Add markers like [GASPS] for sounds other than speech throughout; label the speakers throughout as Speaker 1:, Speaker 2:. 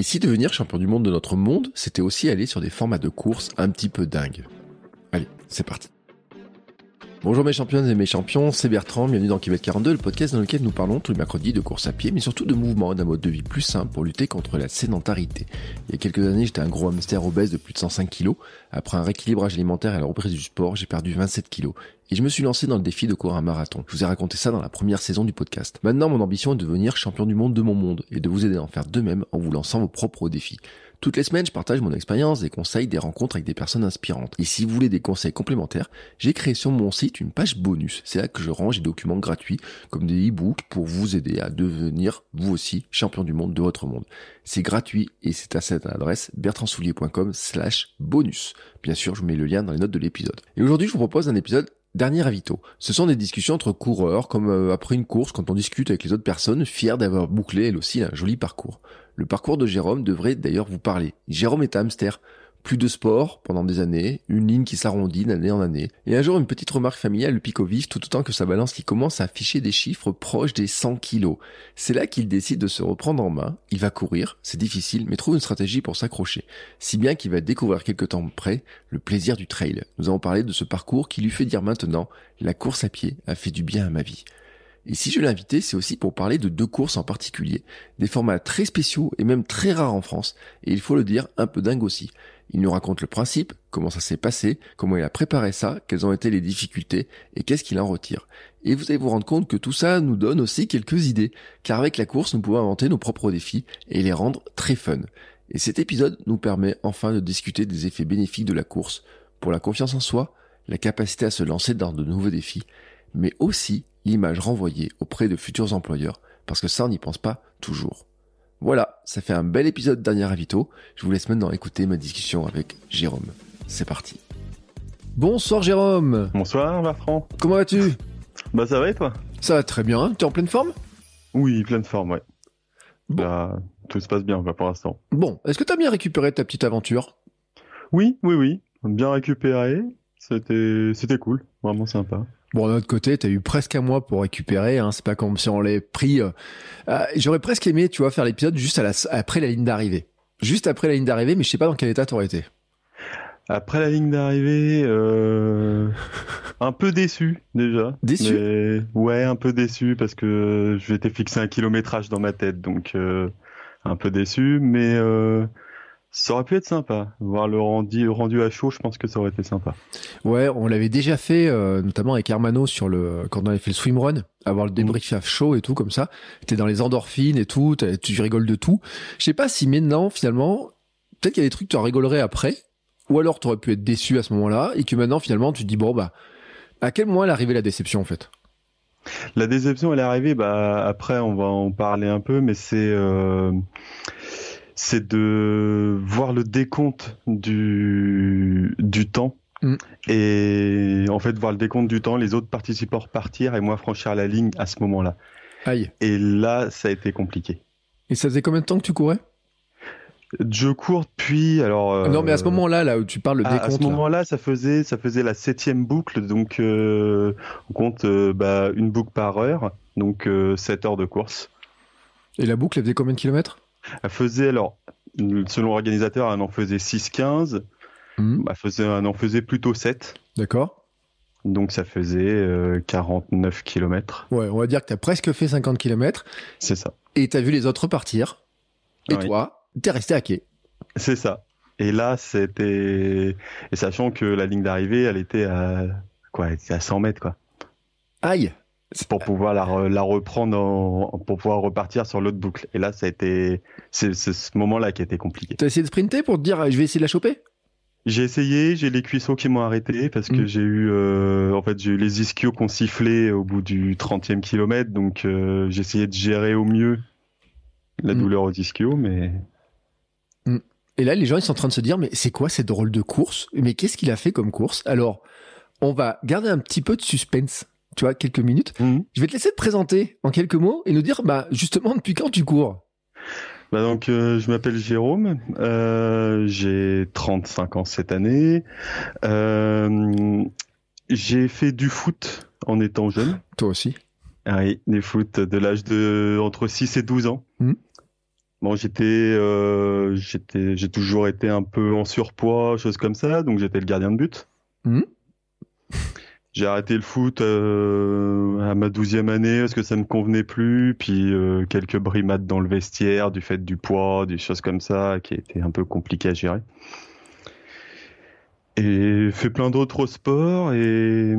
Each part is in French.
Speaker 1: Et si devenir champion du monde de notre monde, c'était aussi aller sur des formats de course un petit peu dingues. Allez, c'est parti. Bonjour mes championnes et mes champions, c'est Bertrand, bienvenue dans Kilomètre 42, le podcast dans lequel nous parlons tous les mercredis de course à pied, mais surtout de mouvement et d'un mode de vie plus simple pour lutter contre la sédentarité. Il y a quelques années, j'étais un gros hamster obèse de plus de 105 kg. Après un rééquilibrage alimentaire et la reprise du sport, j'ai perdu 27 kg. Et je me suis lancé dans le défi de courir un marathon. Je vous ai raconté ça dans la première saison du podcast. Maintenant, mon ambition est de devenir champion du monde de mon monde et de vous aider à en faire de même en vous lançant vos propres défis. Toutes les semaines, je partage mon expérience, des conseils, des rencontres avec des personnes inspirantes. Et si vous voulez des conseils complémentaires, j'ai créé sur mon site une page bonus. C'est là que je range des documents gratuits, comme des e-books, pour vous aider à devenir, vous aussi, champion du monde de votre monde. C'est gratuit et c'est à cette adresse bertrandsoulier.com slash bonus. Bien sûr, je vous mets le lien dans les notes de l'épisode. Et aujourd'hui, je vous propose un épisode Dernier avito. Ce sont des discussions entre coureurs, comme euh, après une course, quand on discute avec les autres personnes, fiers d'avoir bouclé elle aussi un joli parcours. Le parcours de Jérôme devrait d'ailleurs vous parler. Jérôme est un hamster. Plus de sport pendant des années, une ligne qui s'arrondit d'année en année. Et un jour, une petite remarque familiale le pique au vif tout autant que sa balance qui commence à afficher des chiffres proches des 100 kilos. C'est là qu'il décide de se reprendre en main. Il va courir, c'est difficile, mais trouve une stratégie pour s'accrocher. Si bien qu'il va découvrir quelque temps près le plaisir du trail. Nous avons parlé de ce parcours qui lui fait dire maintenant, la course à pied a fait du bien à ma vie. Et si je l'ai invité, c'est aussi pour parler de deux courses en particulier, des formats très spéciaux et même très rares en France, et il faut le dire, un peu dingue aussi. Il nous raconte le principe, comment ça s'est passé, comment il a préparé ça, quelles ont été les difficultés et qu'est-ce qu'il en retire. Et vous allez vous rendre compte que tout ça nous donne aussi quelques idées, car avec la course, nous pouvons inventer nos propres défis et les rendre très fun. Et cet épisode nous permet enfin de discuter des effets bénéfiques de la course, pour la confiance en soi, la capacité à se lancer dans de nouveaux défis, mais aussi l'image renvoyée auprès de futurs employeurs, parce que ça on n'y pense pas toujours. Voilà, ça fait un bel épisode dernier Avito. Je vous laisse maintenant écouter ma discussion avec Jérôme. C'est parti. Bonsoir Jérôme.
Speaker 2: Bonsoir Bertrand.
Speaker 1: Comment vas-tu?
Speaker 2: Bah ça va et toi?
Speaker 1: Ça va très bien. Tu es en pleine forme?
Speaker 2: Oui, pleine forme, ouais. Bon. tout se passe bien pour l'instant.
Speaker 1: Bon, est-ce que tu as bien récupéré ta petite aventure?
Speaker 2: Oui, oui, oui. Bien récupéré. C'était, c'était cool, vraiment sympa.
Speaker 1: Bon, d'un autre côté, t'as eu presque un mois pour récupérer. Hein, c'est pas comme si on l'ait pris. Euh, euh, J'aurais presque aimé, tu vois, faire l'épisode juste à la, après la ligne d'arrivée. Juste après la ligne d'arrivée, mais je sais pas dans quel état t'aurais été.
Speaker 2: Après la ligne d'arrivée, euh, [LAUGHS] un peu déçu déjà.
Speaker 1: Déçu?
Speaker 2: Mais, ouais, un peu déçu parce que je m'étais fixé un kilométrage dans ma tête, donc un peu déçu, mais. Ça aurait pu être sympa. Voir le rendu, rendu à chaud, je pense que ça aurait été sympa.
Speaker 1: Ouais, on l'avait déjà fait, euh, notamment avec Hermano sur le, quand on avait fait le swimrun, avoir le débrief à chaud et tout comme ça. T'es dans les endorphines et tout, tu rigoles de tout. Je sais pas si maintenant, finalement, peut-être qu'il y a des trucs que tu en rigolerais après, ou alors tu aurais pu être déçu à ce moment-là, et que maintenant, finalement, tu te dis, bon, bah, à quel moment elle est arrivée la déception, en fait?
Speaker 2: La déception, elle est arrivée, bah, après, on va en parler un peu, mais c'est, euh c'est de voir le décompte du, du temps. Mm. Et en fait, voir le décompte du temps, les autres participants partir et moi franchir la ligne à ce moment-là.
Speaker 1: Aïe.
Speaker 2: Et là, ça a été compliqué.
Speaker 1: Et ça faisait combien de temps que tu courais?
Speaker 2: Je cours depuis alors.
Speaker 1: Euh, non mais à ce moment-là, là où tu parles le décompte.
Speaker 2: À ce moment-là, ça faisait ça faisait la septième boucle, donc euh, on compte euh, bah, une boucle par heure, donc 7 heures de course.
Speaker 1: Et la boucle, elle faisait combien de kilomètres?
Speaker 2: Elle faisait, alors, selon l'organisateur, elle en faisait 6-15. Mmh. Elle, en faisait plutôt 7.
Speaker 1: D'accord.
Speaker 2: Donc ça faisait 49 euh, km.
Speaker 1: Ouais, on va dire que tu as presque fait 50 km.
Speaker 2: C'est ça.
Speaker 1: Et tu as vu les autres partir. Et toi, tu es resté à quai.
Speaker 2: C'est ça. Et là, c'était. Et sachant que la ligne d'arrivée, elle était à. Quoi Elle était à 100 mètres, quoi.
Speaker 1: Aïe
Speaker 2: pour pouvoir la, la reprendre pour pouvoir repartir sur l'autre boucle. Et là, ça a été c'est ce moment-là qui a été compliqué.
Speaker 1: T'as essayé de sprinter pour te dire je vais essayer de la choper?
Speaker 2: J'ai essayé, j'ai les cuisseaux qui m'ont arrêté parce que
Speaker 3: Mm.
Speaker 2: j'ai eu, euh, en fait, j'ai eu les ischios qui ont sifflé au bout du 30e kilomètre, donc euh, j'ai essayé de gérer au mieux la
Speaker 3: Mm.
Speaker 2: douleur aux ischios, mais
Speaker 3: Et là, les gens, ils sont en train de se dire, mais c'est quoi cette drôle de course? Mais qu'est-ce qu'il a fait comme course? Alors, on va garder un petit peu de suspense, tu vois, quelques minutes.
Speaker 2: Mhm.
Speaker 3: Je vais te laisser te présenter en quelques mots et nous dire, bah, justement, depuis quand tu cours?
Speaker 2: Bah donc, euh, je m'appelle Jérôme, euh, j'ai 35 ans cette année. Euh, j'ai fait du foot en étant jeune. [GASPS]
Speaker 3: Toi aussi.
Speaker 2: Ah oui, du foot de l'âge de entre 6 et 12 ans.
Speaker 3: Mhm.
Speaker 2: Bon, j'étais, euh, j'étais, j'ai toujours été un peu en surpoids, choses comme ça, donc j'étais le gardien de but.
Speaker 3: Mhm.
Speaker 2: J'ai arrêté le foot euh, à ma douzième année parce que ça me convenait plus, puis euh, quelques brimades dans le vestiaire du fait du poids, des choses comme ça qui étaient un peu compliquées à gérer. Et fait plein d'autres sports et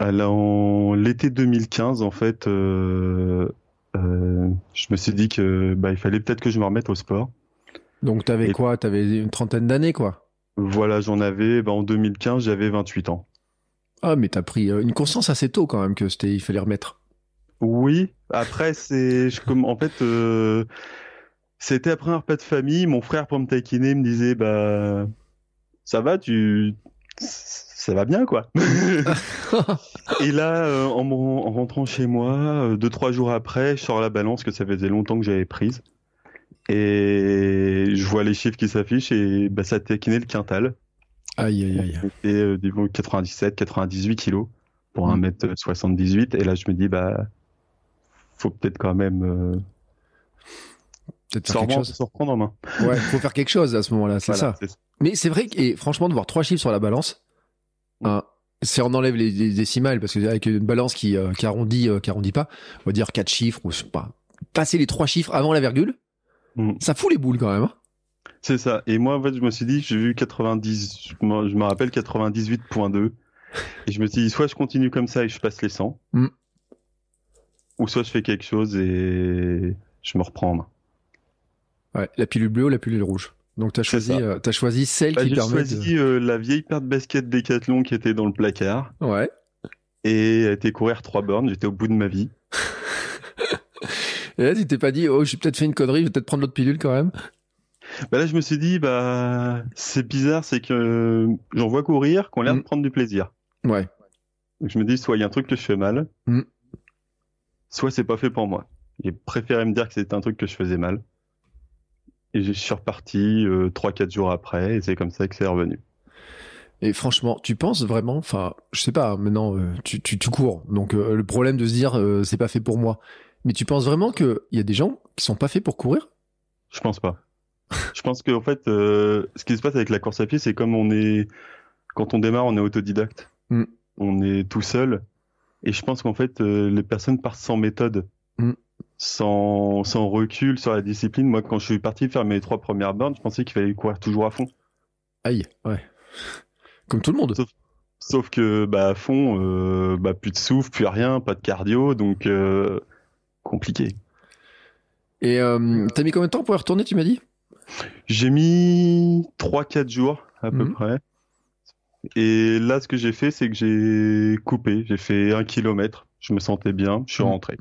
Speaker 2: la- en l'été 2015 en fait, euh, euh, je me suis dit que bah, il fallait peut-être que je me remette au sport.
Speaker 3: Donc, t'avais
Speaker 2: Et-
Speaker 3: quoi? T'avais une trentaine d'années, quoi?
Speaker 2: Voilà, j'en avais, bah, en 2015 j'avais 28 ans.
Speaker 3: Ah, mais t'as pris euh, une conscience assez tôt quand même que c'était, il fallait remettre.
Speaker 2: Oui, après c'est je- comme en fait euh, c'était après un repas de famille, mon frère pour me taquiner me disait bah ça va tu ça va bien quoi. [LAUGHS] Et là euh, en, rentrant chez moi deux trois jours après, je sors la balance que ça faisait longtemps que j'avais prise et je vois les chiffres qui s'affichent et bah ça taquinait le quintal.
Speaker 3: Aïe, aïe, aïe.
Speaker 2: Et euh, des 97 98 kilos pour
Speaker 3: Mm.
Speaker 2: 1m78 et là je me dis bah faut peut-être quand même euh,
Speaker 3: Peut-être faire quelque chose.
Speaker 2: se reprendre en main.
Speaker 3: Ouais, faut faire quelque chose à ce moment-là, c'est
Speaker 2: Voilà,
Speaker 3: ça. Mais c'est vrai que, et franchement, de voir trois chiffres sur la balance, hein, si on enlève les, les décimales, parce que avec une balance qui, euh, qui arrondit, euh, qui arrondit pas, on va dire quatre chiffres, ou pas, passer les trois chiffres avant la virgule,
Speaker 2: Mm.
Speaker 3: ça fout les boules quand même. hein.
Speaker 2: C'est ça. Et moi en fait je me suis dit j'ai vu 90 je me rappelle 98.2 et je me suis dit soit je continue comme ça et je passe les 100
Speaker 3: Mm.
Speaker 2: ou soit je fais quelque chose et je me reprends en main.
Speaker 3: Ouais, la pilule bleue ou la pilule rouge. Donc t'as
Speaker 2: C'est
Speaker 3: choisi,
Speaker 2: ça.
Speaker 3: euh, t'as choisi celle
Speaker 2: Bah,
Speaker 3: qui
Speaker 2: j'ai
Speaker 3: permet
Speaker 2: choisi euh, la vieille paire de baskets Decathlon qui était dans le placard.
Speaker 3: Ouais.
Speaker 2: et a été courir trois bornes, j'étais au bout de ma vie. [LAUGHS]
Speaker 3: Et là, tu t'es pas dit, oh, j'ai peut-être fait une connerie, je vais peut-être prendre l'autre pilule quand même.
Speaker 2: Bah là, je me suis dit, bah, c'est bizarre, c'est que euh, j'en vois courir, qu'on a l'air de
Speaker 3: Mm.
Speaker 2: prendre du plaisir.
Speaker 3: Ouais.
Speaker 2: Donc je me dis, soit il y a un truc que je fais mal,
Speaker 3: Mm.
Speaker 2: soit c'est pas fait pour moi. J'ai préféré me dire que c'était un truc que je faisais mal. Et je suis reparti euh, 3-4 jours après, et c'est comme ça que c'est revenu.
Speaker 3: Et franchement, tu penses vraiment, enfin, je sais pas, maintenant, euh, tu, tu, tu cours. Donc, euh, le problème de se dire, euh, c'est pas fait pour moi. Mais tu penses vraiment qu'il y a des gens qui sont pas faits pour courir?
Speaker 2: Je pense pas. Je pense qu'en fait, euh, ce qui se passe avec la course à pied, c'est comme on est, quand on démarre, on est autodidacte.
Speaker 3: Mm.
Speaker 2: On est tout seul. Et je pense qu'en fait, euh, les personnes partent sans méthode,
Speaker 3: Mm.
Speaker 2: sans, sans recul sur la discipline. Moi, quand je suis parti faire mes trois premières bornes, je pensais qu'il fallait courir toujours à fond.
Speaker 3: Aïe, ouais. Comme tout le monde.
Speaker 2: Sauf que, bah, à fond, euh, bah, plus de souffle, plus rien, pas de cardio, donc compliqué.
Speaker 3: Et t'as mis combien de temps pour y retourner, tu m'as dit?
Speaker 2: J'ai mis 3-4 jours à peu
Speaker 3: Mhm.
Speaker 2: près. Et là, ce que j'ai fait, c'est que j'ai coupé. J'ai fait un kilomètre. Je me sentais bien. Je suis
Speaker 3: Mhm.
Speaker 2: rentré.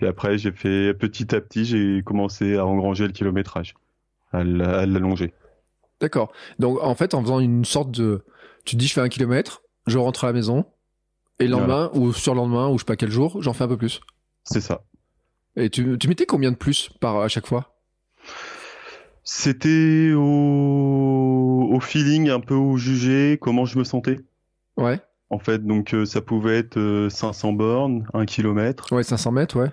Speaker 2: Et après, j'ai fait petit à petit, j'ai commencé à engranger le kilométrage, à l'allonger.
Speaker 3: D'accord. Donc, en fait, en faisant une sorte de. Tu te dis, je fais un kilomètre, je rentre à la maison, et le lendemain, ou sur le lendemain, ou je sais pas quel jour, j'en fais un peu plus.
Speaker 2: C'est ça.
Speaker 3: Et tu, tu mettais combien de plus par à chaque fois?
Speaker 2: C'était au... au feeling, un peu au jugé, comment je me sentais.
Speaker 3: Ouais.
Speaker 2: En fait, donc euh, ça pouvait être euh, 500 bornes, 1 kilomètre.
Speaker 3: Ouais, 500 mètres, ouais.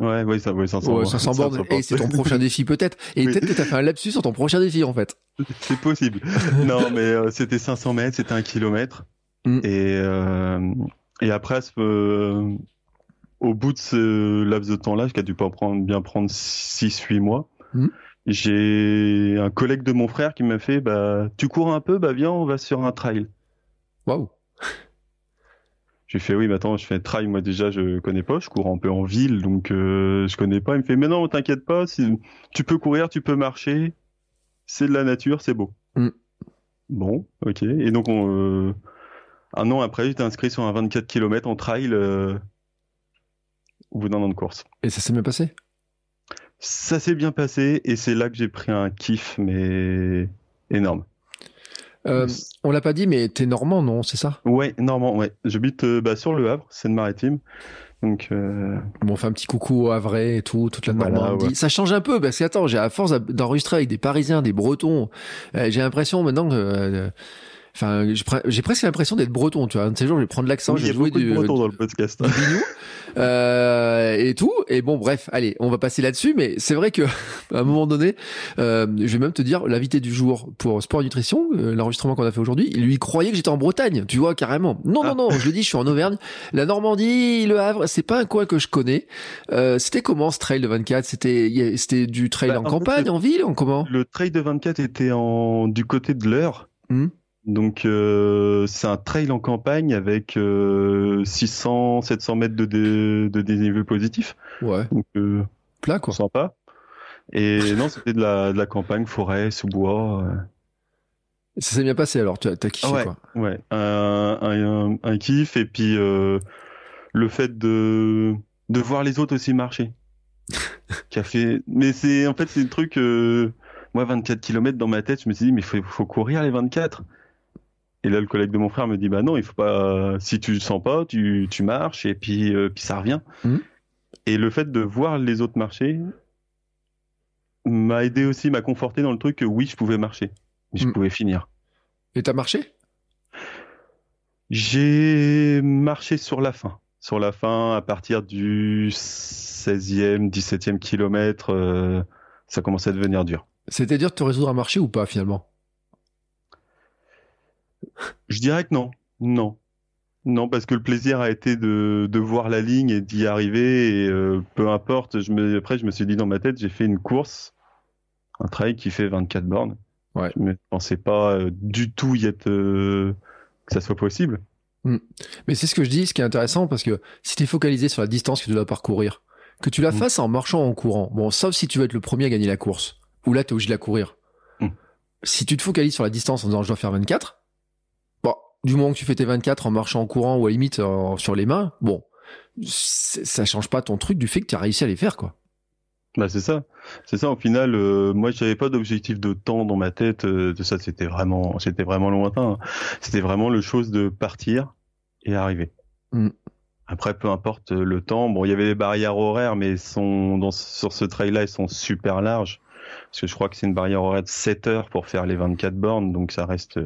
Speaker 2: Ouais, ouais, ça, ouais, 500
Speaker 3: Ouais, 500 [LAUGHS] bornes. Et c'est ton prochain défi, peut-être. Et
Speaker 2: Oui.
Speaker 3: peut-être que t'as fait un lapsus sur ton prochain défi, en fait. [LAUGHS]
Speaker 2: C'est possible. non, mais euh, c'était 500 mètres, c'était un kilomètre.
Speaker 3: Mm.
Speaker 2: Et, euh, et après, euh, au bout de ce laps de temps-là, qui a dû pas prendre, bien prendre 6-8 mois,
Speaker 3: Mm.
Speaker 2: J'ai un collègue de mon frère qui m'a fait bah, Tu cours un peu Bah viens, on va sur un trail.
Speaker 3: Waouh.
Speaker 2: J'ai fait Oui, mais attends, je fais un trail, moi déjà, je connais pas, je cours un peu en ville, donc euh, je connais pas. Il me fait Mais non, t'inquiète pas, si, tu peux courir, tu peux marcher, c'est de la nature, c'est beau.
Speaker 3: Mm.
Speaker 2: Bon, ok. Et donc, on, un an après, j'étais inscrit sur un 24 km en trail au bout d'un an de course.
Speaker 3: Et ça s'est bien passé?
Speaker 2: Ça s'est bien passé et c'est là que j'ai pris un kiff, mais énorme.
Speaker 3: Euh, on l'a pas dit, mais t'es normand, non C'est ça?
Speaker 2: Ouais, normand, ouais. J'habite euh, bah, sur le Havre, Seine-Maritime. Donc, euh...
Speaker 3: bon, on fait un petit coucou au Havre et tout, toute la Normandie. Ça change un peu parce que attends, j'ai à force d'enregistrer avec des Parisiens, des Bretons, euh, j'ai l'impression maintenant que Enfin, j'ai presque l'impression d'être breton, tu vois. Un de ces jours, je vais prendre l'accent,
Speaker 2: je vais jouer du breton dans le podcast. [LAUGHS]
Speaker 3: euh, et tout. Et bon, bref, allez, on va passer là-dessus. Mais c'est vrai que [LAUGHS] à un moment donné, euh, je vais même te dire, l'invité du jour pour Sport Nutrition, euh, l'enregistrement qu'on a fait aujourd'hui, il lui croyait que j'étais en Bretagne, tu vois, carrément. Non, non, ah. non, je le dis, je suis en Auvergne. La Normandie, le Havre, c'est pas un coin que je connais. Euh, c'était comment ce trail de 24 C'était c'était du trail bah, en, campagne, en ville, en comment?
Speaker 2: Le trail de 24 était en du côté de l'heure. Hmm. Donc euh, c'est un trail en campagne avec 600, euh, 700 mètres de, de dénivelé positif.
Speaker 3: Ouais.
Speaker 2: Donc euh,
Speaker 3: plat quoi.
Speaker 2: Sympa. Et [LAUGHS] non, c'était de la, de la campagne, forêt, sous-bois.
Speaker 3: Ça s'est bien passé alors, tu as, kiffé
Speaker 2: ouais,
Speaker 3: quoi.
Speaker 2: Ouais, un, un, un, kiff et puis le fait de, de voir les autres aussi marcher. [LAUGHS] fait... Mais c'est en fait c'est le truc. moi 24 km dans ma tête, je me suis dit mais faut, faut courir les 24. Et là, le collègue de mon frère me dit bah non, il faut pas. Si tu le sens pas, tu, tu marches et puis euh, puis ça revient. Mmh. Et le fait de voir les autres marcher m'a aidé aussi, m'a conforté dans le truc que oui, je pouvais marcher, je mmh. pouvais finir.
Speaker 3: Et t'as marché?
Speaker 2: J'ai marché sur la fin. Sur la fin, à partir du 16e, 17e kilomètre, euh, ça commençait à devenir dur.
Speaker 3: C'était dur de te résoudre à marcher ou pas finalement?
Speaker 2: Je dirais que non. Non. Non, parce que le plaisir a été de, de voir la ligne et d'y arriver. Et euh, peu importe, je me, après, je me suis dit dans ma tête, j'ai fait une course, un trail qui fait 24 bornes.
Speaker 3: Ouais.
Speaker 2: Je ne pensais pas euh, du tout y être, euh, que ça soit possible.
Speaker 3: Hmm. Mais c'est ce que je dis, ce qui est intéressant, parce que si tu es focalisé sur la distance que tu dois parcourir, que tu la hmm. fasses en marchant en courant, bon, sauf si tu veux être le premier à gagner la course, ou là, tu es obligé de la courir. Hmm. Si tu te focalises sur la distance en disant je dois faire 24, du moment que tu fais tes 24 en marchant en courant ou à limite euh, sur les mains, bon, ça change pas ton truc du fait que tu as réussi à les faire, quoi.
Speaker 2: Bah c'est ça, c'est ça. Au final, euh, moi j'avais pas d'objectif de temps dans ma tête. Euh, de ça, c'était vraiment, c'était vraiment lointain. C'était vraiment le chose de partir et arriver. Mm. Après, peu importe le temps. Bon, il y avait des barrières horaires, mais sont dans, sur ce trail-là, elles sont super larges. Parce que je crois que c'est une barrière horaire de 7 heures pour faire les 24 bornes, donc ça reste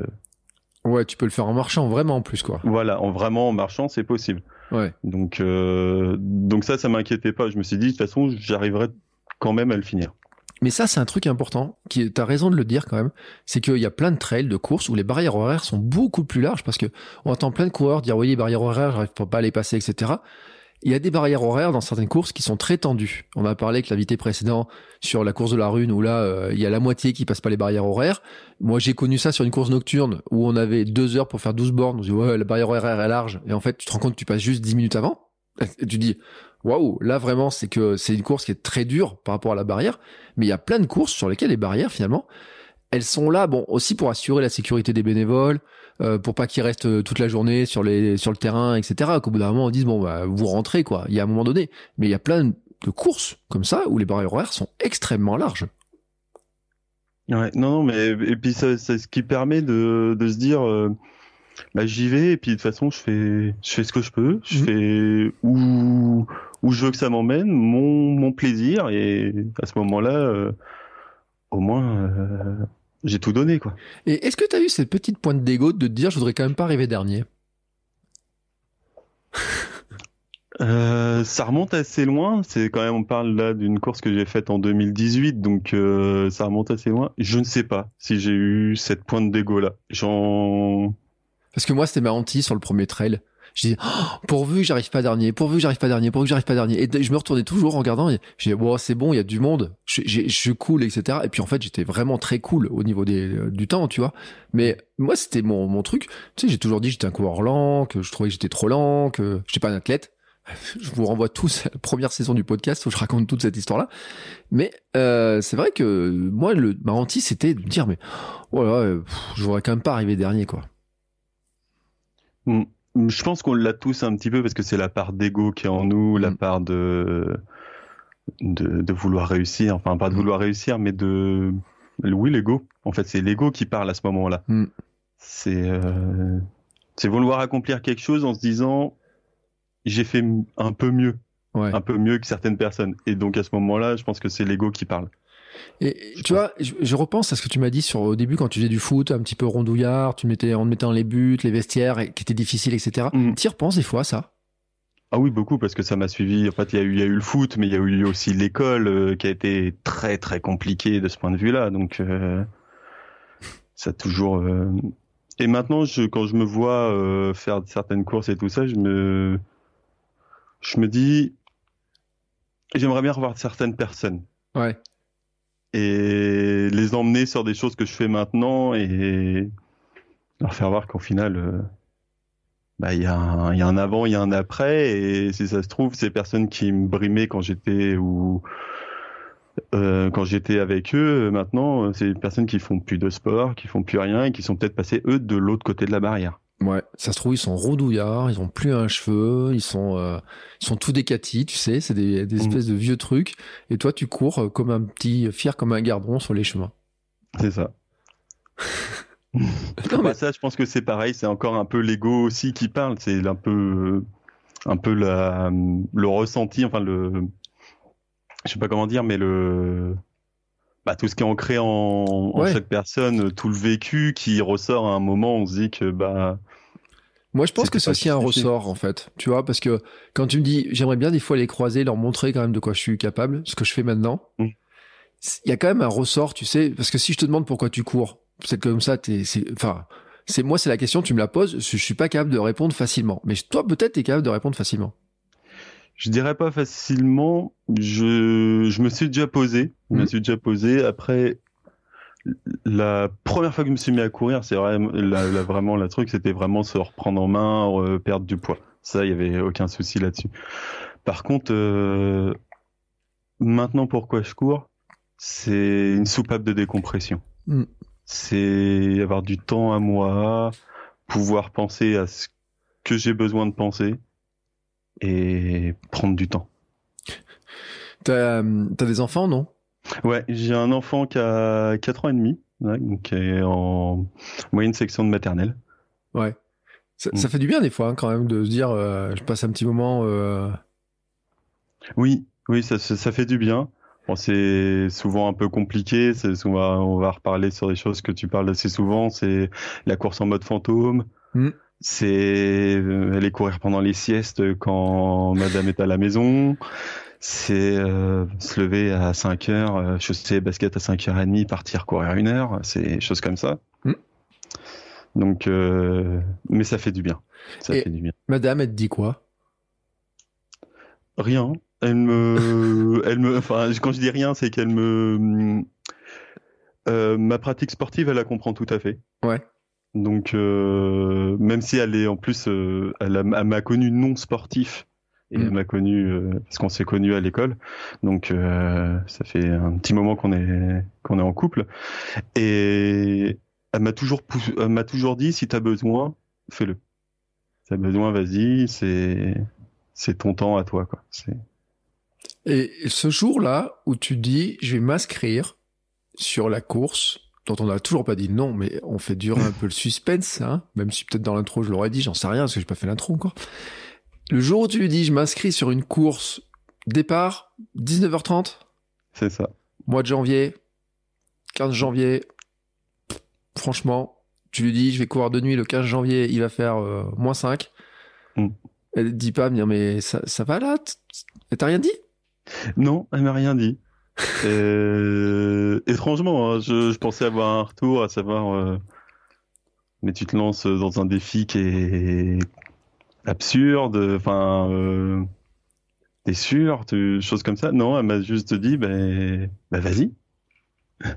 Speaker 3: Ouais, tu peux le faire en marchant vraiment en plus quoi.
Speaker 2: Voilà, en vraiment en marchant, c'est possible.
Speaker 3: Ouais.
Speaker 2: Donc euh, donc ça, ça m'inquiétait pas. Je me suis dit de toute façon, j'arriverai quand même à le finir.
Speaker 3: Mais ça, c'est un truc important, qui t'as raison de le dire quand même, c'est qu'il y a plein de trails, de courses où les barrières horaires sont beaucoup plus larges parce que on entend plein de coureurs dire oui, les barrières horaires, j'arrive pas à les passer, etc il y a des barrières horaires dans certaines courses qui sont très tendues. On a parlé avec l'invité précédent sur la course de la Rune où là, euh, il y a la moitié qui passe pas les barrières horaires. Moi, j'ai connu ça sur une course nocturne où on avait deux heures pour faire 12 bornes. On se dit, ouais, la barrière horaire est large. Et en fait, tu te rends compte que tu passes juste 10 minutes avant. Et tu dis, waouh, là vraiment, c'est que c'est une course qui est très dure par rapport à la barrière. Mais il y a plein de courses sur lesquelles les barrières, finalement, elles sont là, bon, aussi pour assurer la sécurité des bénévoles, euh, pour pas qu'ils restent euh, toute la journée sur les sur le terrain, etc. Qu'au bout d'un moment on dise bon bah vous rentrez quoi. Il y a un moment donné, mais il y a plein de courses comme ça où les barrières horaires sont extrêmement larges.
Speaker 2: Ouais, non, non, mais et puis c'est ce qui permet de, de se dire, euh, bah j'y vais et puis de toute façon je fais je fais ce que je peux, je mmh. fais où où je veux que ça m'emmène, mon mon plaisir et à ce moment-là, au moins j'ai tout donné, quoi.
Speaker 3: Et est-ce que tu as eu cette petite pointe d'ego de te dire, je voudrais quand même pas arriver dernier?
Speaker 2: Euh, ça remonte assez loin. C'est quand même, on parle là d'une course que j'ai faite en 2018, donc euh, ça remonte assez loin. Je ne sais pas si j'ai eu cette pointe d'ego là. J'en.
Speaker 3: Parce que moi, c'était ma hantise sur le premier trail je dis oh, pourvu que j'arrive pas dernier, pourvu que j'arrive pas dernier, pourvu que j'arrive pas dernier. Et je me retournais toujours en regardant. Et je dis bon, c'est bon, il y a du monde, je, je cool, etc. Et puis en fait, j'étais vraiment très cool au niveau des, du temps, tu vois. Mais moi, c'était mon, mon truc. Tu sais, j'ai toujours dit j'étais un coureur lent, que je trouvais que j'étais trop lent, que j'étais pas un athlète. [LAUGHS] je vous renvoie tous à la première saison du podcast où je raconte toute cette histoire-là. Mais euh, c'est vrai que moi, le, ma hantise, c'était de me dire, mais voilà, oh je voudrais quand même pas arriver dernier, quoi.
Speaker 2: Mm. Je pense qu'on l'a tous un petit peu parce que c'est la part d'ego qui est en nous, la mm. part de, de, de vouloir réussir, enfin pas de mm. vouloir réussir, mais de oui l'ego. En fait, c'est l'ego qui parle à ce moment-là. C'est euh, c'est vouloir accomplir quelque chose en se disant j'ai fait un peu mieux, un peu mieux que certaines personnes. Et donc à ce moment-là, je pense que c'est l'ego qui parle.
Speaker 3: Et tu vois, je, repense à ce que tu m'as dit sur au début quand tu faisais du foot, un petit peu rondouillard, tu mettais en mettant les buts, les vestiaires, qui étaient difficiles, etc. Mm. Tu y repenses des fois ça?
Speaker 2: Ah oui, beaucoup parce que ça m'a suivi. En fait, il y a eu, il y a eu le foot, mais il y a eu aussi l'école euh, qui a été très très compliquée de ce point de vue-là. Donc euh, ça a toujours. Euh, et maintenant, je, quand je me vois faire certaines courses et tout ça, je me je me dis, j'aimerais bien revoir certaines personnes.
Speaker 3: Ouais.
Speaker 2: Et les emmener sur des choses que je fais maintenant et leur faire voir qu'au final, euh, bah, il y, y a un avant, il y a un après. Et si ça se trouve, ces personnes qui me brimaient quand j'étais ou euh, quand j'étais avec eux, maintenant, c'est des personnes qui font plus de sport, qui font plus rien et qui sont peut-être passés eux de l'autre côté de la barrière.
Speaker 3: Ouais, ça se trouve ils sont rondouillards, ils ont plus un cheveu, ils sont euh, ils sont tout décatis, tu sais, c'est des, des mm. espèces de vieux trucs. Et toi, tu cours euh, comme un petit fier comme un gardron sur les chemins.
Speaker 2: C'est ça. [LAUGHS] non, mais... ça, je pense que c'est pareil, c'est encore un peu l'ego aussi qui parle. C'est un peu un peu la, le ressenti, enfin le je sais pas comment dire, mais le bah, tout ce qui est ancré en, chaque personne, tout le vécu qui ressort à un moment, on se dit que bah.
Speaker 3: Moi, je pense que c'est aussi un ressort, en fait. Tu vois, parce que quand tu me dis, j'aimerais bien des fois les croiser, leur montrer quand même de quoi je suis capable, ce que je fais maintenant. Mm. Il y a quand même un ressort, tu sais, parce que si je te demande pourquoi tu cours, c'est comme ça, t'es, c'est, enfin, c'est moi, c'est la question, tu me la poses, je suis pas capable de répondre facilement. Mais toi, peut-être, t'es capable de répondre facilement.
Speaker 2: Je dirais pas facilement. Je, je me suis déjà posé. Je me mhm. suis déjà posé. Après, la première fois que je me suis mis à courir, c'est vraiment, la, vraiment le truc, c'était vraiment se reprendre en main, perdre du poids. Ça, il y avait aucun souci là-dessus. Par contre, euh, maintenant, pourquoi je cours? C'est une soupape de décompression. Mm. C'est avoir du temps à moi, pouvoir penser à ce que j'ai besoin de penser et prendre du temps.
Speaker 3: T'as euh, as des enfants, non?
Speaker 2: Ouais, j'ai un enfant qui a 4 ans et demi, donc qui est en moyenne section de maternelle.
Speaker 3: Ouais. Ça, mm. fait du bien des fois hein, quand même de se dire euh, je passe un petit moment. Euh...
Speaker 2: Oui, oui, ça, ça, fait du bien. Bon, c'est souvent un peu compliqué. Souvent, on va reparler sur des choses que tu parles assez souvent. C'est la course en mode fantôme. Mm c'est euh, aller courir pendant les siestes quand madame est à la maison, c'est euh, se lever à 5 heures, euh, chausser basket à 5h30, partir courir une heure, c'est choses comme ça. Mm. Donc, mais ça fait du bien. Ça fait du bien.
Speaker 3: Madame, elle te dit quoi?
Speaker 2: Rien. Elle me, [LAUGHS] elle me, enfin, quand je dis rien, c'est qu'elle me, ma pratique sportive, elle la comprend tout à fait.
Speaker 3: Ouais.
Speaker 2: Donc, euh, même si elle est en plus, euh, elle m'a connu non sportif et elle mm. m'a connu euh, parce qu'on s'est connu à l'école. Donc, ça fait un petit moment qu'on est qu'on est en couple et elle m'a toujours m'a toujours dit si t'as besoin, fais-le. Si t'as besoin, vas-y. C'est c'est ton temps à toi, quoi.
Speaker 3: Et ce jour-là où tu dis, je vais m'inscrire sur la course dont on n'a toujours pas dit non, mais on fait durer un peu le suspense, hein, même si peut-être dans l'intro je l'aurais dit, j'en sais rien parce que j'ai pas fait l'intro encore. Le jour où tu lui dis je m'inscris sur une course, départ 19h30.
Speaker 2: C'est ça.
Speaker 3: Mois de janvier, 15 janvier. Franchement, tu lui dis je vais courir de nuit le 15 janvier, il va faire euh, moins 5. Mm. Elle dit pas mais ça, ça va là? T'as rien dit?
Speaker 2: Non, elle m'a rien dit. Euh, étrangement, hein, je, pensais avoir un retour, à savoir, euh, mais tu te lances dans un défi qui est absurde, enfin, euh, t'es sûr, tu, comme ça. Non, elle m'a juste dit, ben, bah, vas-y. [LAUGHS]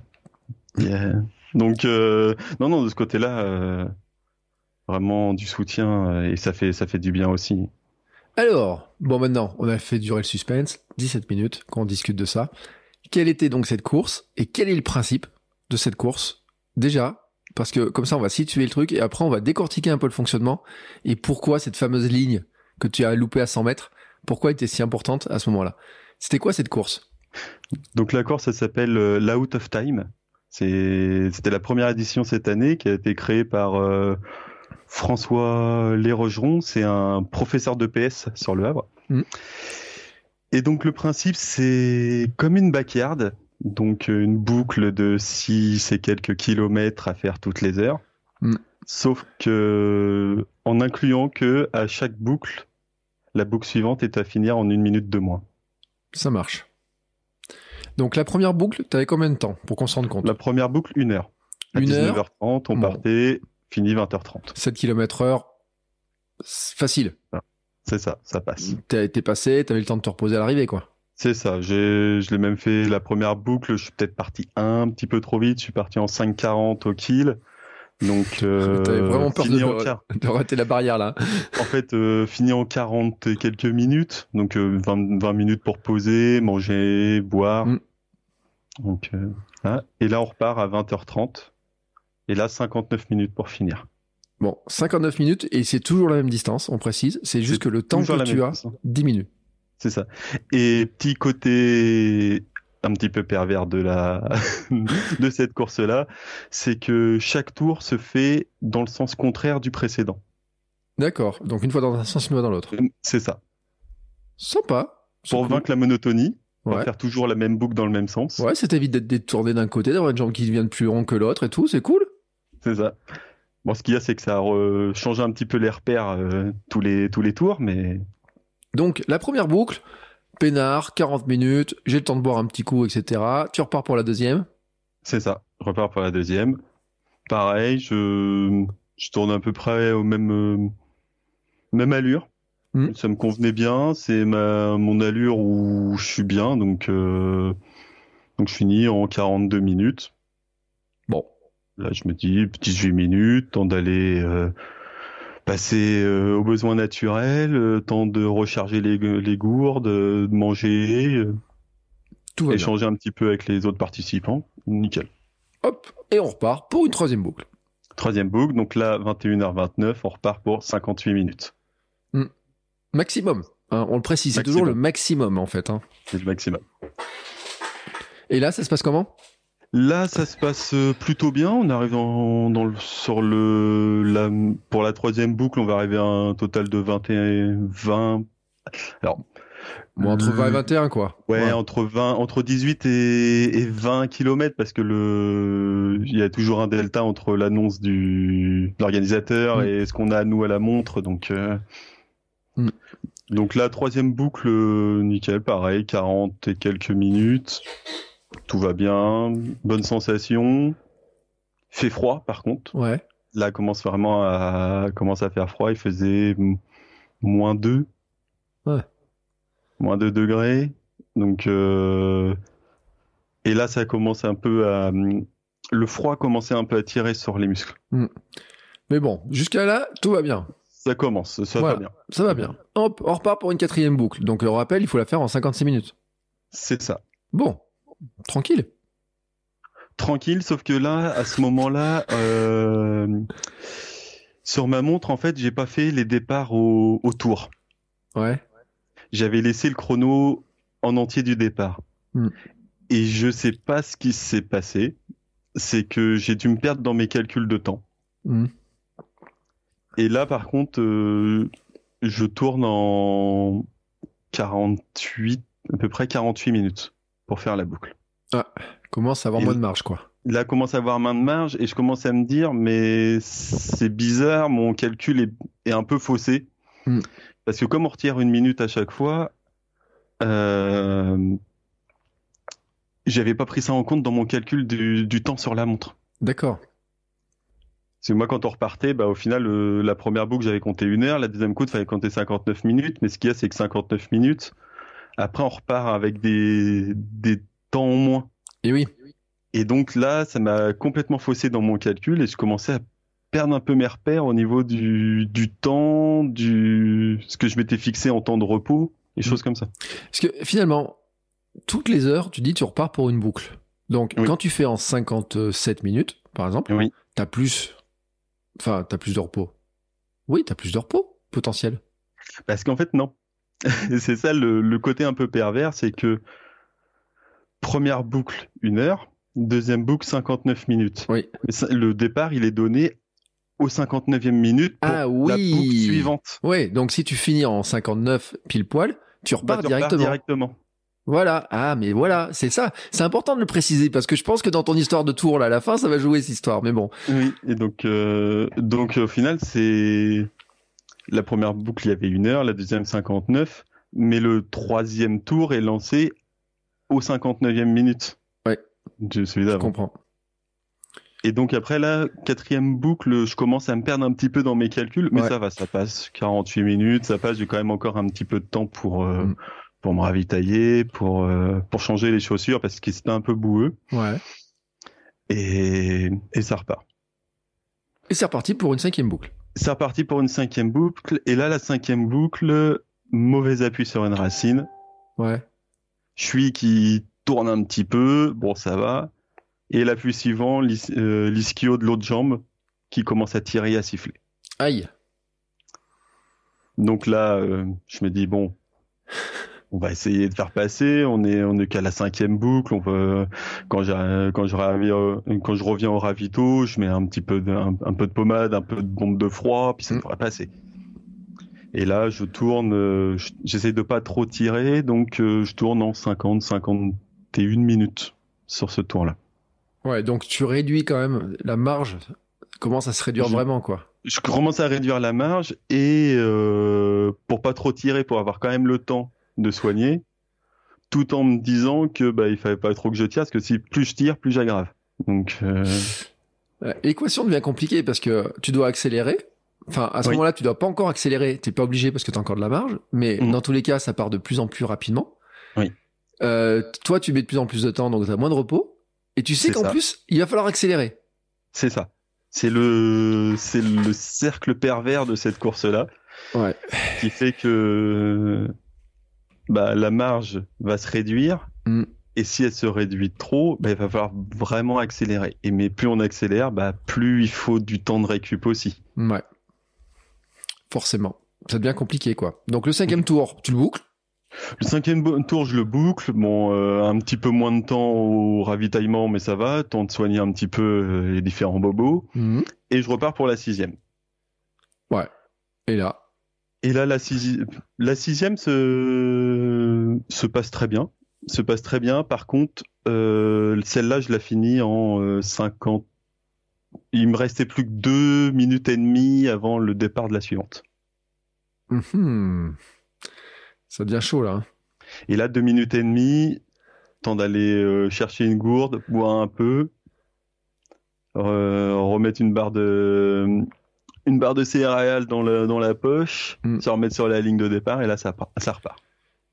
Speaker 2: Donc, non, non, de ce côté-là, vraiment du soutien et ça fait, ça fait du bien aussi.
Speaker 3: Alors, bon maintenant, on a fait durer le suspense, 17 minutes qu'on discute de ça. Quelle était donc cette course et quel est le principe de cette course Déjà, parce que comme ça on va situer le truc et après on va décortiquer un peu le fonctionnement et pourquoi cette fameuse ligne que tu as loupée à 100 mètres, pourquoi elle était si importante à ce moment-là? C'était quoi cette course?
Speaker 2: Donc la course, elle s'appelle euh, l'Out of Time. C'était la première édition cette année qui a été créée par euh, François Lérogeron. C'est un professeur de PS sur le Havre.
Speaker 3: Mm.
Speaker 2: Et donc le principe, c'est comme une backyard, donc une boucle de 6 et quelques kilomètres à faire toutes les heures.
Speaker 3: Mm.
Speaker 2: Sauf que en incluant que à chaque boucle, la boucle suivante est à finir en une minute de moins.
Speaker 3: Ça marche. Donc la première boucle, t'avais combien de temps pour qu'on se rende compte?
Speaker 2: La première boucle, une heure. À
Speaker 3: Une heure?
Speaker 2: 19h30, on
Speaker 3: Bon.
Speaker 2: partait, fini 20h30.
Speaker 3: 7 km heure, facile.
Speaker 2: C'est ça, ça passe.
Speaker 3: T'as été passé, t'avais le temps de te reposer à l'arrivée, quoi.
Speaker 2: C'est ça, j'ai, je l'ai même fait la première boucle, je suis peut-être parti un petit peu trop vite, je suis parti en 5,40 au kill. Donc, [LAUGHS] euh,
Speaker 3: T'avais vraiment peur
Speaker 2: fini
Speaker 3: de,
Speaker 2: en,
Speaker 3: de rater la barrière, là.
Speaker 2: en fait, euh, fini en 40 et quelques minutes, donc euh, 20, 20 minutes pour poser, manger, boire.
Speaker 3: Mm.
Speaker 2: Donc, euh. Et là, on repart à 20h30. Et là, 59 minutes pour finir.
Speaker 3: Bon, 59 minutes et c'est toujours la même distance, on précise. C'est juste
Speaker 2: C'est
Speaker 3: que le temps que tu as diminue.
Speaker 2: C'est ça. Et petit côté un petit peu pervers de la [LAUGHS] de cette course-là, c'est que chaque tour se fait dans le sens contraire du précédent.
Speaker 3: D'accord. Donc une fois dans un sens, une fois dans l'autre.
Speaker 2: C'est ça.
Speaker 3: Sympa. C'est
Speaker 2: Pour
Speaker 3: cool.
Speaker 2: vaincre la monotonie, on va faire toujours la même boucle dans le même sens.
Speaker 3: Ouais, ça t'évite d'être détourné d'un côté, d'avoir une jambe qui devient plus ronde que l'autre et tout, c'est cool.
Speaker 2: C'est ça. Bon, ce qu'il y a, c'est que ça re- change un petit peu les repères euh, tous les tous les tours, mais
Speaker 3: Donc la première boucle, peinard, 40 minutes, j'ai le temps de boire un petit coup, etc. Tu repars pour la deuxième?
Speaker 2: c'est ça. Je repars pour la deuxième. Pareil, je je tourne à peu près au même euh, même allure.
Speaker 3: Mhm.
Speaker 2: Ça me convenait bien, c'est ma mon allure où je suis bien, donc euh, donc je finis en 42 minutes.
Speaker 3: Bon.
Speaker 2: Là, je me dis 18 minutes, temps d'aller euh, passer euh, aux besoins naturels, euh, temps de recharger les, les gourdes, de manger,
Speaker 3: Tout va bien.
Speaker 2: échanger un petit peu avec les autres participants. Nickel.
Speaker 3: Hop, et on repart pour une troisième boucle.
Speaker 2: Troisième boucle, donc là, 21h29, on repart pour 58 minutes.
Speaker 3: Maximum. hein, on le précise, c'est toujours le maximum en fait. hein.
Speaker 2: C'est le maximum.
Speaker 3: Et là, ça se passe comment?
Speaker 2: Là, ça se passe euh, plutôt bien. On arrive dans, dans le, sur le, la, pour la troisième boucle, on va arriver à un total de 21, 20. Alors,
Speaker 3: Bon, entre 20 et 21, quoi.
Speaker 2: Ouais, entre 20, entre 18 et, et 20 kilomètres parce que le, il y a toujours un delta entre l'annonce du, de l'organisateur
Speaker 3: Mm.
Speaker 2: et ce qu'on a nous à la montre. Donc, euh,
Speaker 3: Mm.
Speaker 2: donc la troisième boucle, euh, nickel, pareil, 40 et quelques minutes. Tout va bien, bonne sensation. Fait froid, par contre.
Speaker 3: Ouais.
Speaker 2: Là, commence vraiment à, commence à faire froid. Il faisait moins 2.
Speaker 3: Ouais.
Speaker 2: Moins 2 degrés. Donc, euh, et là, ça commence un peu à, le froid commençait un peu à tirer sur les muscles.
Speaker 3: Mais bon, jusqu'à là, tout va bien.
Speaker 2: Ça commence, ça
Speaker 3: Voilà.
Speaker 2: va bien.
Speaker 3: Ça va bien. Hop, on repart pour une quatrième boucle. Donc, on rappelle, il faut la faire en 56 minutes.
Speaker 2: C'est ça.
Speaker 3: Bon, tranquille.
Speaker 2: Tranquille, sauf que là, à ce moment-là, euh, sur ma montre, en fait, j'ai pas fait les départs au, au tour.
Speaker 3: Ouais.
Speaker 2: J'avais laissé le chrono en entier du départ.
Speaker 3: Hmm.
Speaker 2: Et je sais pas ce qui s'est passé. C'est que j'ai dû me perdre dans mes calculs de temps.
Speaker 3: Hmm.
Speaker 2: Et là, par contre, euh, je tourne en 48, à peu près 48 minutes pour faire la boucle.
Speaker 3: Commence à avoir
Speaker 2: Et-
Speaker 3: moins de marge, quoi.
Speaker 2: Là, commence à avoir main de marge et je commence à me dire, mais c'est bizarre, mon calcul est, est un peu faussé.
Speaker 3: Hmm.
Speaker 2: Parce que comme on retire une minute à chaque fois, euh, j'avais pas pris ça en compte dans mon calcul du, du temps sur la montre.
Speaker 3: D'accord.
Speaker 2: Que moi, quand on repartait, bah, au final, euh, la première boucle, j'avais compté une heure, la deuxième coup, il fallait compter 59 minutes, mais ce qu'il y a, c'est que 59 minutes, après, on repart avec des, des temps en moins.
Speaker 3: Et oui.
Speaker 2: Et donc là, ça m'a complètement faussé dans mon calcul et je commençais à perdre un peu mes repères au niveau du, du temps, du ce que je m'étais fixé en temps de repos, et choses comme ça.
Speaker 3: Parce que finalement, toutes les heures, tu dis tu repars pour une boucle. Donc
Speaker 2: Oui.
Speaker 3: quand tu fais en 57 minutes, par exemple,
Speaker 2: Oui.
Speaker 3: t'as plus, enfin t'as plus de repos. Oui, t'as plus de repos potentiel.
Speaker 2: Parce qu'en fait, non. [LAUGHS] c'est ça le, le côté un peu pervers, c'est que première boucle, une heure, deuxième boucle, 59 minutes.
Speaker 3: Oui.
Speaker 2: Le départ, il est donné au 59e minute pour
Speaker 3: Ah
Speaker 2: la
Speaker 3: oui.
Speaker 2: boucle suivante.
Speaker 3: Ouais, donc si tu finis en 59 pile poil, tu repars
Speaker 2: Bah, tu repars
Speaker 3: directement.
Speaker 2: directement.
Speaker 3: Voilà. Ah, mais voilà, c'est ça. C'est important de le préciser parce que je pense que dans ton histoire de tour, là, à la fin, ça va jouer cette histoire. Mais bon.
Speaker 2: Oui, et donc, euh, donc au final, c'est la première boucle, il y avait une heure, la deuxième 59, mais le troisième tour est lancé au 59e minute.
Speaker 3: Ouais.
Speaker 2: De celui
Speaker 3: Je comprends.
Speaker 2: Et donc après la quatrième boucle, je commence à me perdre un petit peu dans mes calculs, mais
Speaker 3: Ouais.
Speaker 2: ça va, ça passe 48 minutes, ça passe, j'ai quand même encore un petit peu de temps pour euh,
Speaker 3: Mm.
Speaker 2: pour me ravitailler, pour euh, pour changer les chaussures parce que c'était un peu boueux
Speaker 3: Ouais.
Speaker 2: et et ça repart.
Speaker 3: Et c'est reparti pour une cinquième boucle.
Speaker 2: C'est reparti pour une cinquième boucle et là la cinquième boucle, mauvais appui sur une racine,
Speaker 3: Ouais.
Speaker 2: je suis qui tourne un petit peu, bon ça va, et l'appui suivant, euh, l'ischio de l'autre jambe qui commence à tirer et à siffler.
Speaker 3: Aïe.
Speaker 2: Donc là, euh, je me dis bon, on va essayer de faire passer. On est on est qu'à la cinquième boucle. On va quand j'ai quand je reviens quand je reviens au ravito, je mets un petit peu de, un, un peu de pommade, un peu de bombe de froid, puis ça
Speaker 3: Mm.
Speaker 2: devrait passer. Et là, je tourne, euh, je- j'essaie de pas trop tirer, donc euh, je tourne en 50, 51 minutes sur ce tour-là.
Speaker 3: Ouais, donc tu réduis quand même la marge. Commence à se réduire
Speaker 2: Je-
Speaker 3: vraiment, quoi?
Speaker 2: je commence à réduire la marge et euh, pour pas trop tirer, pour avoir quand même le temps de soigner, tout en me disant que bah il fallait pas trop que je tire parce que si plus je tire, plus j'aggrave. Donc euh,
Speaker 3: Euh, L'équation devient compliquée parce que tu dois accélérer. Enfin, à ce
Speaker 2: Oui.
Speaker 3: moment-là, tu dois pas encore accélérer. T'es pas obligé parce que t'as encore de la marge. Mais
Speaker 2: Mhm.
Speaker 3: dans tous les cas, ça part de plus en plus rapidement.
Speaker 2: Oui.
Speaker 3: Euh, toi, tu mets de plus en plus de temps, donc t'as moins de repos. Et tu sais qu'en plus, il va falloir accélérer.
Speaker 2: c'est ça. C'est le c'est le cercle pervers de cette course-là
Speaker 3: Ouais.
Speaker 2: qui fait que bah la marge va se réduire.
Speaker 3: Mm.
Speaker 2: Et si elle se réduit trop, bah, il va falloir vraiment accélérer. Et mais plus on accélère, bah, plus il faut du temps de récup aussi.
Speaker 3: Ouais. Forcément. Ça devient compliqué, quoi. Donc le cinquième tour, tu le boucles?
Speaker 2: Le cinquième tour, je le boucle. Bon, euh, un petit peu moins de temps au ravitaillement, mais ça va. Temps de soigner un petit peu euh, les différents bobos.
Speaker 3: Mhm.
Speaker 2: Et je repars pour la sixième.
Speaker 3: Et là,
Speaker 2: Et là, la, sixi- la sixième se... se passe très bien. Se passe très bien. Par contre, euh, celle-là, je la finis en euh, 50. Il me restait plus que deux minutes et demie avant le départ de la suivante.
Speaker 3: mhm. ça devient chaud, là. hein.
Speaker 2: Et là, deux minutes et demie, temps d'aller euh, chercher une gourde, boire un peu, euh, remettre une barre de une barre de céréales dans, le, dans la poche,
Speaker 3: Mm.
Speaker 2: se remettre sur la ligne de départ, et là, ça, part- ça repart.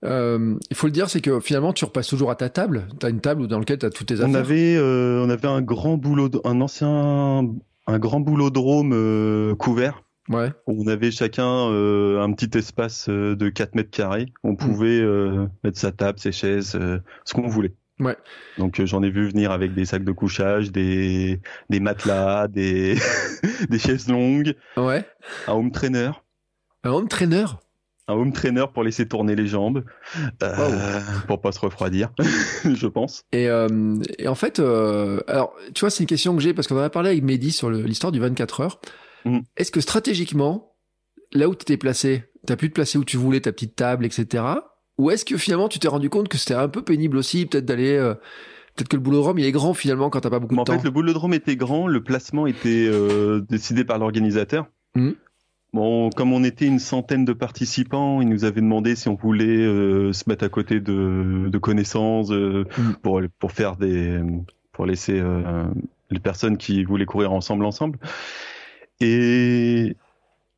Speaker 3: Euh, il faut le dire, c'est que finalement, tu repasses toujours à ta table. T'as une table dans laquelle t'as toutes tes affaires.
Speaker 2: On avait, euh, on avait un grand boulot, un ancien, un grand boulodrome euh, couvert.
Speaker 3: Ouais.
Speaker 2: où On avait chacun euh, un petit espace de 4 mètres carrés.
Speaker 3: Mm.
Speaker 2: On pouvait euh, mettre sa table, ses chaises, ce qu'on voulait.
Speaker 3: Ouais.
Speaker 2: Donc euh, j'en ai vu venir avec des sacs de couchage, des, des matelas, des, [LAUGHS] des chaises longues,
Speaker 3: Ouais.
Speaker 2: un home trainer.
Speaker 3: Un home trainer?
Speaker 2: Un home trainer pour laisser tourner les jambes, euh, pour pas se refroidir, [LAUGHS] je pense.
Speaker 3: Et, euh, et en fait, euh, alors, tu vois, c'est une question que j'ai parce qu'on en a parlé avec Mehdi sur l'histoire du 24 heures.
Speaker 2: Mm.
Speaker 3: Est-ce que stratégiquement, là où tu étais placé, t'as pu te placer où tu voulais, ta petite table, etc. Ou est-ce que finalement tu t'es rendu compte que c'était un peu pénible aussi, peut-être d'aller, euh, peut-être que le boulot de Rome il est grand finalement quand t'as pas beaucoup
Speaker 2: Mais
Speaker 3: de
Speaker 2: en
Speaker 3: temps.
Speaker 2: fait, le boulodrome était grand, le placement était euh, décidé par l'organisateur.
Speaker 3: Mhm.
Speaker 2: Bon, comme on était une centaine de participants, il nous avait demandé si on voulait euh, se mettre à côté de, de connaissances
Speaker 3: Mhm.
Speaker 2: pour pour faire des pour laisser les personnes qui voulaient courir ensemble ensemble. Et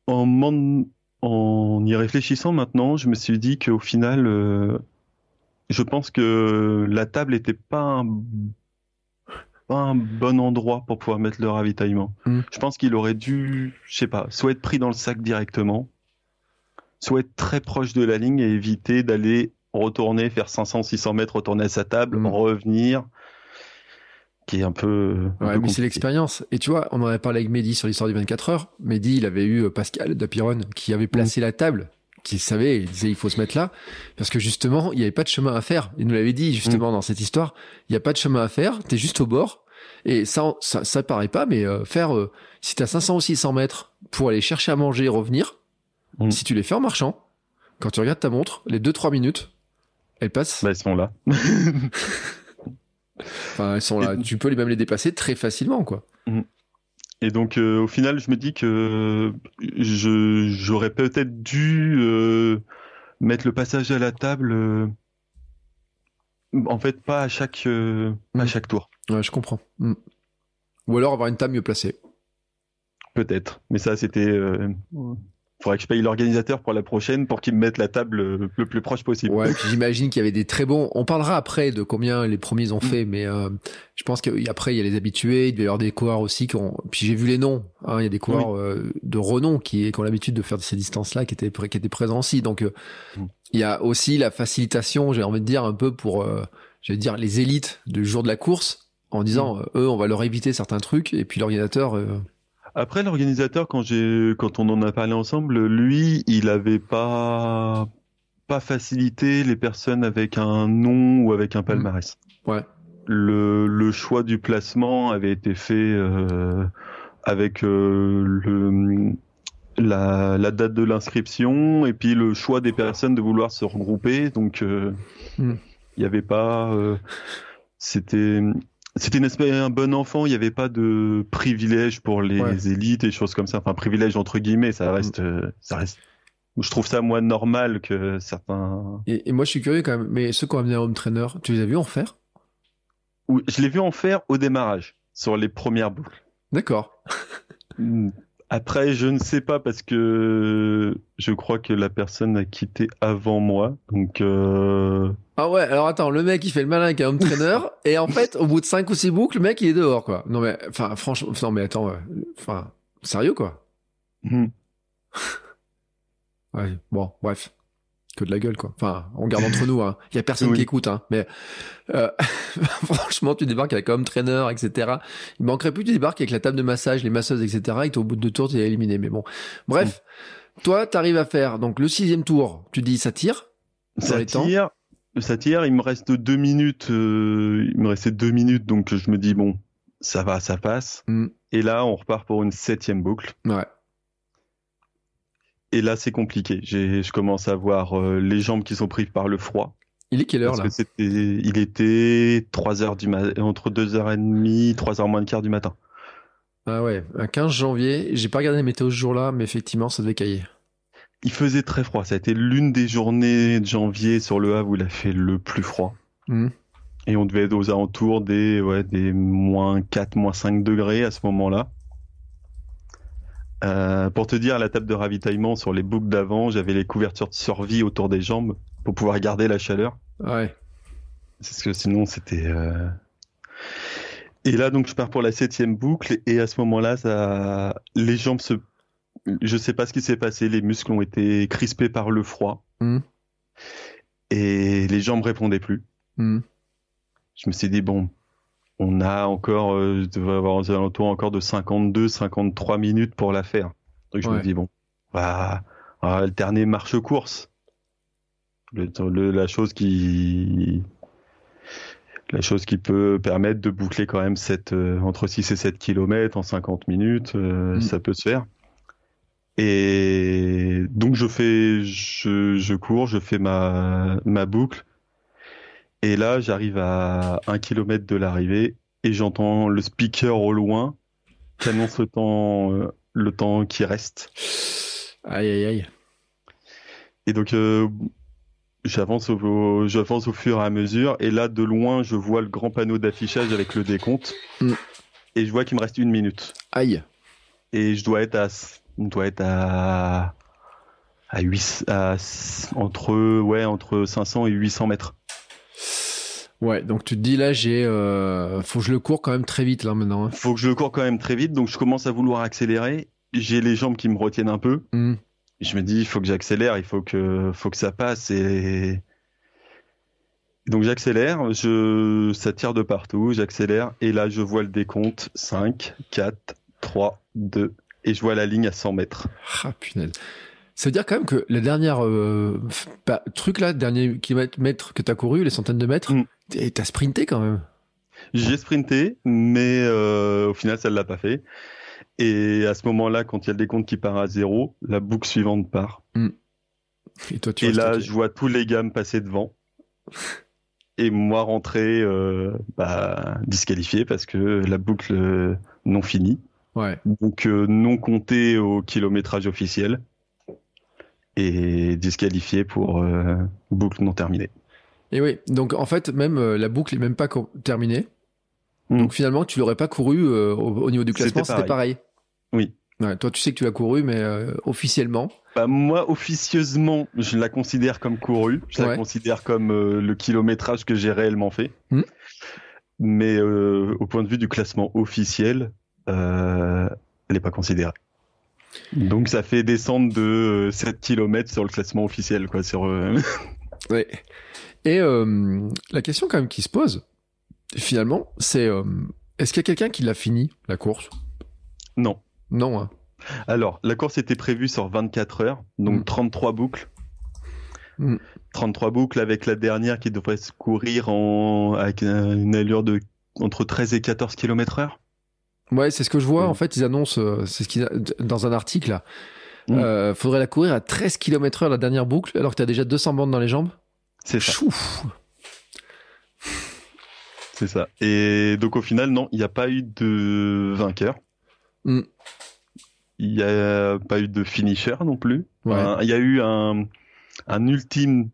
Speaker 2: en en y réfléchissant maintenant, je me suis dit qu'au final, euh, je pense que la table était pas un pas un bon endroit pour pouvoir mettre le ravitaillement.
Speaker 3: Mm.
Speaker 2: Je pense qu'il aurait dû, je sais pas, soit être pris dans le sac directement, soit être très proche de la ligne et éviter d'aller retourner, faire 500, 600 mètres, retourner à sa table,
Speaker 3: Mm.
Speaker 2: revenir, qui est un peu. un
Speaker 3: Ouais,
Speaker 2: peu
Speaker 3: mais c'est l'expérience. Et tu vois, on en avait parlé avec Mehdi sur l'histoire du 24 heures. Mehdi, il avait eu euh, Pascal d'Apiron qui avait placé la table, qui savait, il disait il faut se mettre là, parce que justement, il n'y avait pas de chemin à faire. Il nous l'avait dit justement dans cette histoire, il n'y a pas de chemin à faire, t'es juste au bord. Et ça, ça, ça paraît pas, mais euh, faire, euh, si t'as 500 ou 600 mètres pour aller chercher à manger et revenir,
Speaker 2: Mm.
Speaker 3: si tu les fais en marchant, quand tu regardes ta montre, les 2-3 minutes, elles passent.
Speaker 2: Bah, ils sont là. [LAUGHS]
Speaker 3: Enfin, sont là. Tu peux même les dépasser très facilement, quoi.
Speaker 2: Et donc, euh, au final, je me dis que je j'aurais peut-être dû euh, mettre le passage à la table. euh, en fait, pas à chaque à
Speaker 3: Mm.
Speaker 2: chaque tour,
Speaker 3: Ouais, je comprends. Mm. Ou alors avoir une table mieux placée.
Speaker 2: peut-être. Mais ça, c'était. Faudrait que je paye l'organisateur pour la prochaine pour qu'il me mette la table euh, le plus proche possible.
Speaker 3: Ouais, [LAUGHS] puis j'imagine qu'il y avait des très bons. On parlera après de combien les premiers ont fait, mais euh, je pense qu'après il y a les habitués, il devait y avoir des coureurs aussi qui ont. Puis j'ai vu les noms. Hein, il y a des coureurs euh, de renom qui, qui ont l'habitude de faire ces distances-là, qui étaient qui étaient présents aussi. Donc euh,
Speaker 2: Mm.
Speaker 3: il y a aussi la facilitation, j'ai envie de dire un peu pour, euh, j'allais dire les élites du jour de la course, en disant euh, eux on va leur éviter certains trucs, et puis l'organisateur.
Speaker 2: Après, l'organisateur, quand j'ai, quand on en a parlé ensemble, lui, il avait pas, pas facilité les personnes avec un nom ou avec un palmarès.
Speaker 3: Ouais.
Speaker 2: Le, le choix du placement avait été fait euh, avec euh, le, la, la date de l'inscription et puis le choix des personnes de vouloir se regrouper. Donc, euh, il
Speaker 3: Hmm.
Speaker 2: n'y avait pas, c'était, c'était une espèce un bon enfant. Il n'y avait pas de privilège pour les
Speaker 3: Ouais.
Speaker 2: élites et choses comme ça. Enfin, privilège entre guillemets, ça reste, euh, ça reste. Je trouve ça moins normal que certains.
Speaker 3: Et, et moi je suis curieux quand même. Mais ceux qui ont amené un home trainer, tu les as vus en faire?
Speaker 2: Ou- Je l'ai vu en faire au démarrage, sur les premières boucles.
Speaker 3: D'accord.
Speaker 2: Après, je ne sais pas parce que je crois que la personne a quitté avant moi. Donc, euh,
Speaker 3: Ah ouais, alors attends, le mec il fait le malin avec un home trainer [LAUGHS] et en fait au bout de 5 ou 6 boucles, le mec il est dehors quoi. Non mais enfin franchement, non mais attends, enfin sérieux quoi.
Speaker 2: hmm. [LAUGHS]
Speaker 3: Ouais, bon, bref. Que de la gueule quoi. Enfin, on garde entre nous hein. Il y a personne [LAUGHS]
Speaker 2: Oui.
Speaker 3: qui écoute hein, mais euh, [LAUGHS] franchement, tu débarques avec un home trainer, etc. Il manquerait plus tu débarques avec la table de massage, les masseuses, etc. et au bout de deux tours, t'es éliminé. Mais bon, bref. Toi, t'arrives à faire donc le sixième tour. Tu dis ça tire.
Speaker 2: Ça tire. Ça tire. Il me reste deux minutes. euh, il me restait deux minutes, donc je me dis bon, ça va, ça passe.
Speaker 3: Hmm.
Speaker 2: Et là, on repart pour une septième boucle.
Speaker 3: Ouais.
Speaker 2: Et là, c'est compliqué. Je commence à voir euh, les jambes qui sont prises par le froid.
Speaker 3: Il est quelle heure
Speaker 2: Parce
Speaker 3: là
Speaker 2: que il était 3 heures du matin, entre 2h30, 3h moins de quart du matin.
Speaker 3: Ah ouais, un 15 janvier. J'ai pas regardé la météo ce jour-là, mais effectivement, ça devait cailler.
Speaker 2: Il faisait très froid. Ça a été l'une des journées de janvier sur le Havre où il a fait le plus froid.
Speaker 3: Mhm.
Speaker 2: Et on devait être aux alentours des, ouais, des moins 4, moins 5 degrés à ce moment-là. Euh, pour te dire, la table de ravitaillement sur les boucles d'avant, j'avais les couvertures de survie autour des jambes pour pouvoir garder la chaleur.
Speaker 3: Ouais.
Speaker 2: Parce que sinon, c'était. euh, Et là, donc, je pars pour la septième boucle, et à ce moment-là, ça... les jambes se. Je sais pas ce qui s'est passé, les muscles ont été crispés par le froid.
Speaker 3: Mhm.
Speaker 2: Et les jambes répondaient plus.
Speaker 3: Mhm.
Speaker 2: Je me suis dit, bon, on a encore. Euh, je devrais avoir aux alentours encore de 52, 53 minutes pour la faire. Donc, je
Speaker 3: Ouais.
Speaker 2: me dis, bon, on va, on va alterner marche-course. Le, le- la chose qui la chose qui peut permettre de boucler quand même cette, euh, entre 6 et 7 km en 50 minutes, euh,
Speaker 3: Mm.
Speaker 2: ça peut se faire. Et donc je fais, je, je cours, je fais ma, ma boucle. Et là, j'arrive à 1 km de l'arrivée et j'entends le speaker au loin qui annonce le temps, euh, le temps qui reste.
Speaker 3: Aïe, aïe, aïe.
Speaker 2: Et donc, euh, j'avance au, au- j'avance au fur et à mesure. Et là, de loin, je vois le grand panneau d'affichage avec le décompte.
Speaker 3: Mm.
Speaker 2: Et je vois qu'il me reste une minute.
Speaker 3: Aïe.
Speaker 2: Et je dois être à, je dois être à, à 8, à, entre, ouais, entre 500 et 800 mètres.
Speaker 3: Ouais, donc tu te dis là, j'ai, euh, faut que je le cours quand même très vite là maintenant. Hein.
Speaker 2: Faut que je le cours quand même très vite, donc je commence à vouloir accélérer. J'ai les jambes qui me retiennent un peu.
Speaker 3: Hmm.
Speaker 2: Je me dis, il faut que j'accélère, il faut que, faut que ça passe et donc j'accélère, je, ça tire de partout, j'accélère et là je vois le décompte 5, 4, 3, 2 et je vois la ligne à 100 mètres.
Speaker 3: Ah punaise. Ça veut dire quand même que la dernière euh, bah, truc là, dernier kilomètre que t'as couru, les centaines de mètres,
Speaker 2: Mm.
Speaker 3: Et t'as sprinté quand même.
Speaker 2: J'ai sprinté, mais euh, au final ça ne l'a pas fait. Et à ce moment-là, quand il y a le décompte qui part à zéro, la boucle suivante part.
Speaker 3: Et toi, tu
Speaker 2: et là, je vois tous les gars me passer devant. [LAUGHS] Et moi rentrer euh, bah, disqualifié parce que la boucle euh, non finie.
Speaker 3: Ouais.
Speaker 2: Donc euh, non compté au kilométrage officiel. Et disqualifié pour boucle non terminée.
Speaker 3: Et oui, donc en fait, même euh, la boucle est même pas terminée.
Speaker 2: Mm.
Speaker 3: Donc finalement, tu l'aurais pas couru euh, au, au niveau du classement,
Speaker 2: C'était
Speaker 3: pareil.
Speaker 2: Oui.
Speaker 3: Ouais, toi, tu sais que tu l'as couru, mais euh, officiellement.
Speaker 2: Bah, moi, officieusement, je la considère comme courue. Je
Speaker 3: Ouais.
Speaker 2: la considère comme le kilométrage que j'ai réellement fait.
Speaker 3: Hmm.
Speaker 2: Mais au point de vue du classement officiel, elle n'est pas considérée. Donc ça fait descendre de euh, 7 km sur le classement officiel. quoi. Sur,
Speaker 3: Ouais. [LAUGHS] Et euh, la question quand même qui se pose, finalement, c'est euh, est-ce qu'il y a quelqu'un qui l'a fini la course?
Speaker 2: Non.
Speaker 3: Non. Hein.
Speaker 2: Alors, la course était prévue sur 24 heures, donc
Speaker 3: Hmm.
Speaker 2: 33 boucles.
Speaker 3: Hmm.
Speaker 2: 33 boucles avec la dernière qui devrait se courir en... avec une allure de entre 13 et 14 km heure.
Speaker 3: Ouais, c'est ce que je vois.
Speaker 2: Mm.
Speaker 3: En fait, ils annoncent, euh, c'est ce qu'ils dans un article là.
Speaker 2: Mm.
Speaker 3: Euh, faudrait la courir à 13 km heure la dernière boucle, alors que t'as déjà 200 bandes dans les jambes.
Speaker 2: C'est ça.
Speaker 3: Chouf.
Speaker 2: C'est ça. Et donc au final, non, il n'y a pas eu de vainqueur.
Speaker 3: Mm.
Speaker 2: Il n'y a pas eu de finisher non plus.
Speaker 3: Ouais.
Speaker 2: Il y a eu un, un ultime,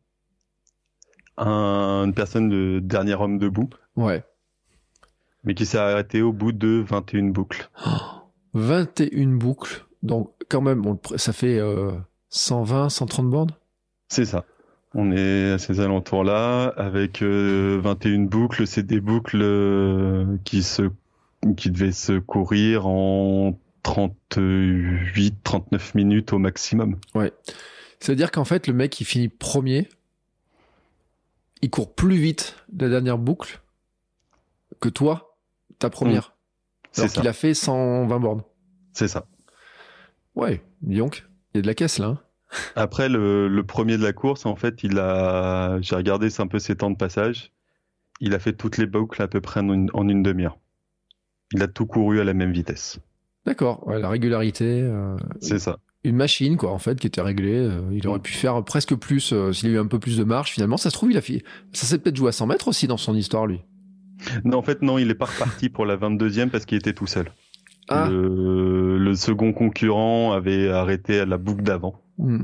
Speaker 2: un- une personne, le dernier homme debout,
Speaker 3: Ouais.
Speaker 2: mais qui s'est arrêté au bout de 21 boucles. [GASPS]
Speaker 3: 21 boucles. Donc, quand même, on ça fait euh, 120, 130 bandes.
Speaker 2: C'est ça. On est à ces alentours-là, avec euh, 21 boucles. C'est des boucles euh, qui se, qui devaient se courir en 38, 39 minutes au maximum.
Speaker 3: C'est-à-dire qu'en fait, le mec, il finit premier. Il court plus vite la dernière boucle que toi, ta première.
Speaker 2: C'est
Speaker 3: Alors qu'il a fait 120 bornes.
Speaker 2: C'est ça.
Speaker 3: Ouais, donc. Il y a de la caisse là. hein.
Speaker 2: Après, le, le premier de la course, en fait, il a, j'ai regardé un peu ses temps de passage. Il a fait toutes les boucles à peu près en une, en une demi-heure. Il a tout couru à la même vitesse.
Speaker 3: D'accord, ouais, la régularité. euh,
Speaker 2: C'est ça.
Speaker 3: une machine, quoi, en fait, qui était réglée. euh, il aurait pu faire presque plus euh, s'il a eu un peu plus de marge. Finalement, ça se trouve, il a fait. Ça s'est peut-être joué à 100 mètres aussi dans son histoire, lui.
Speaker 2: Non, en fait, non, il est pas reparti pour la 22e parce qu'il était tout seul.
Speaker 3: Ah,
Speaker 2: Le, le second concurrent avait arrêté à la boucle d'avant.
Speaker 3: Hmm.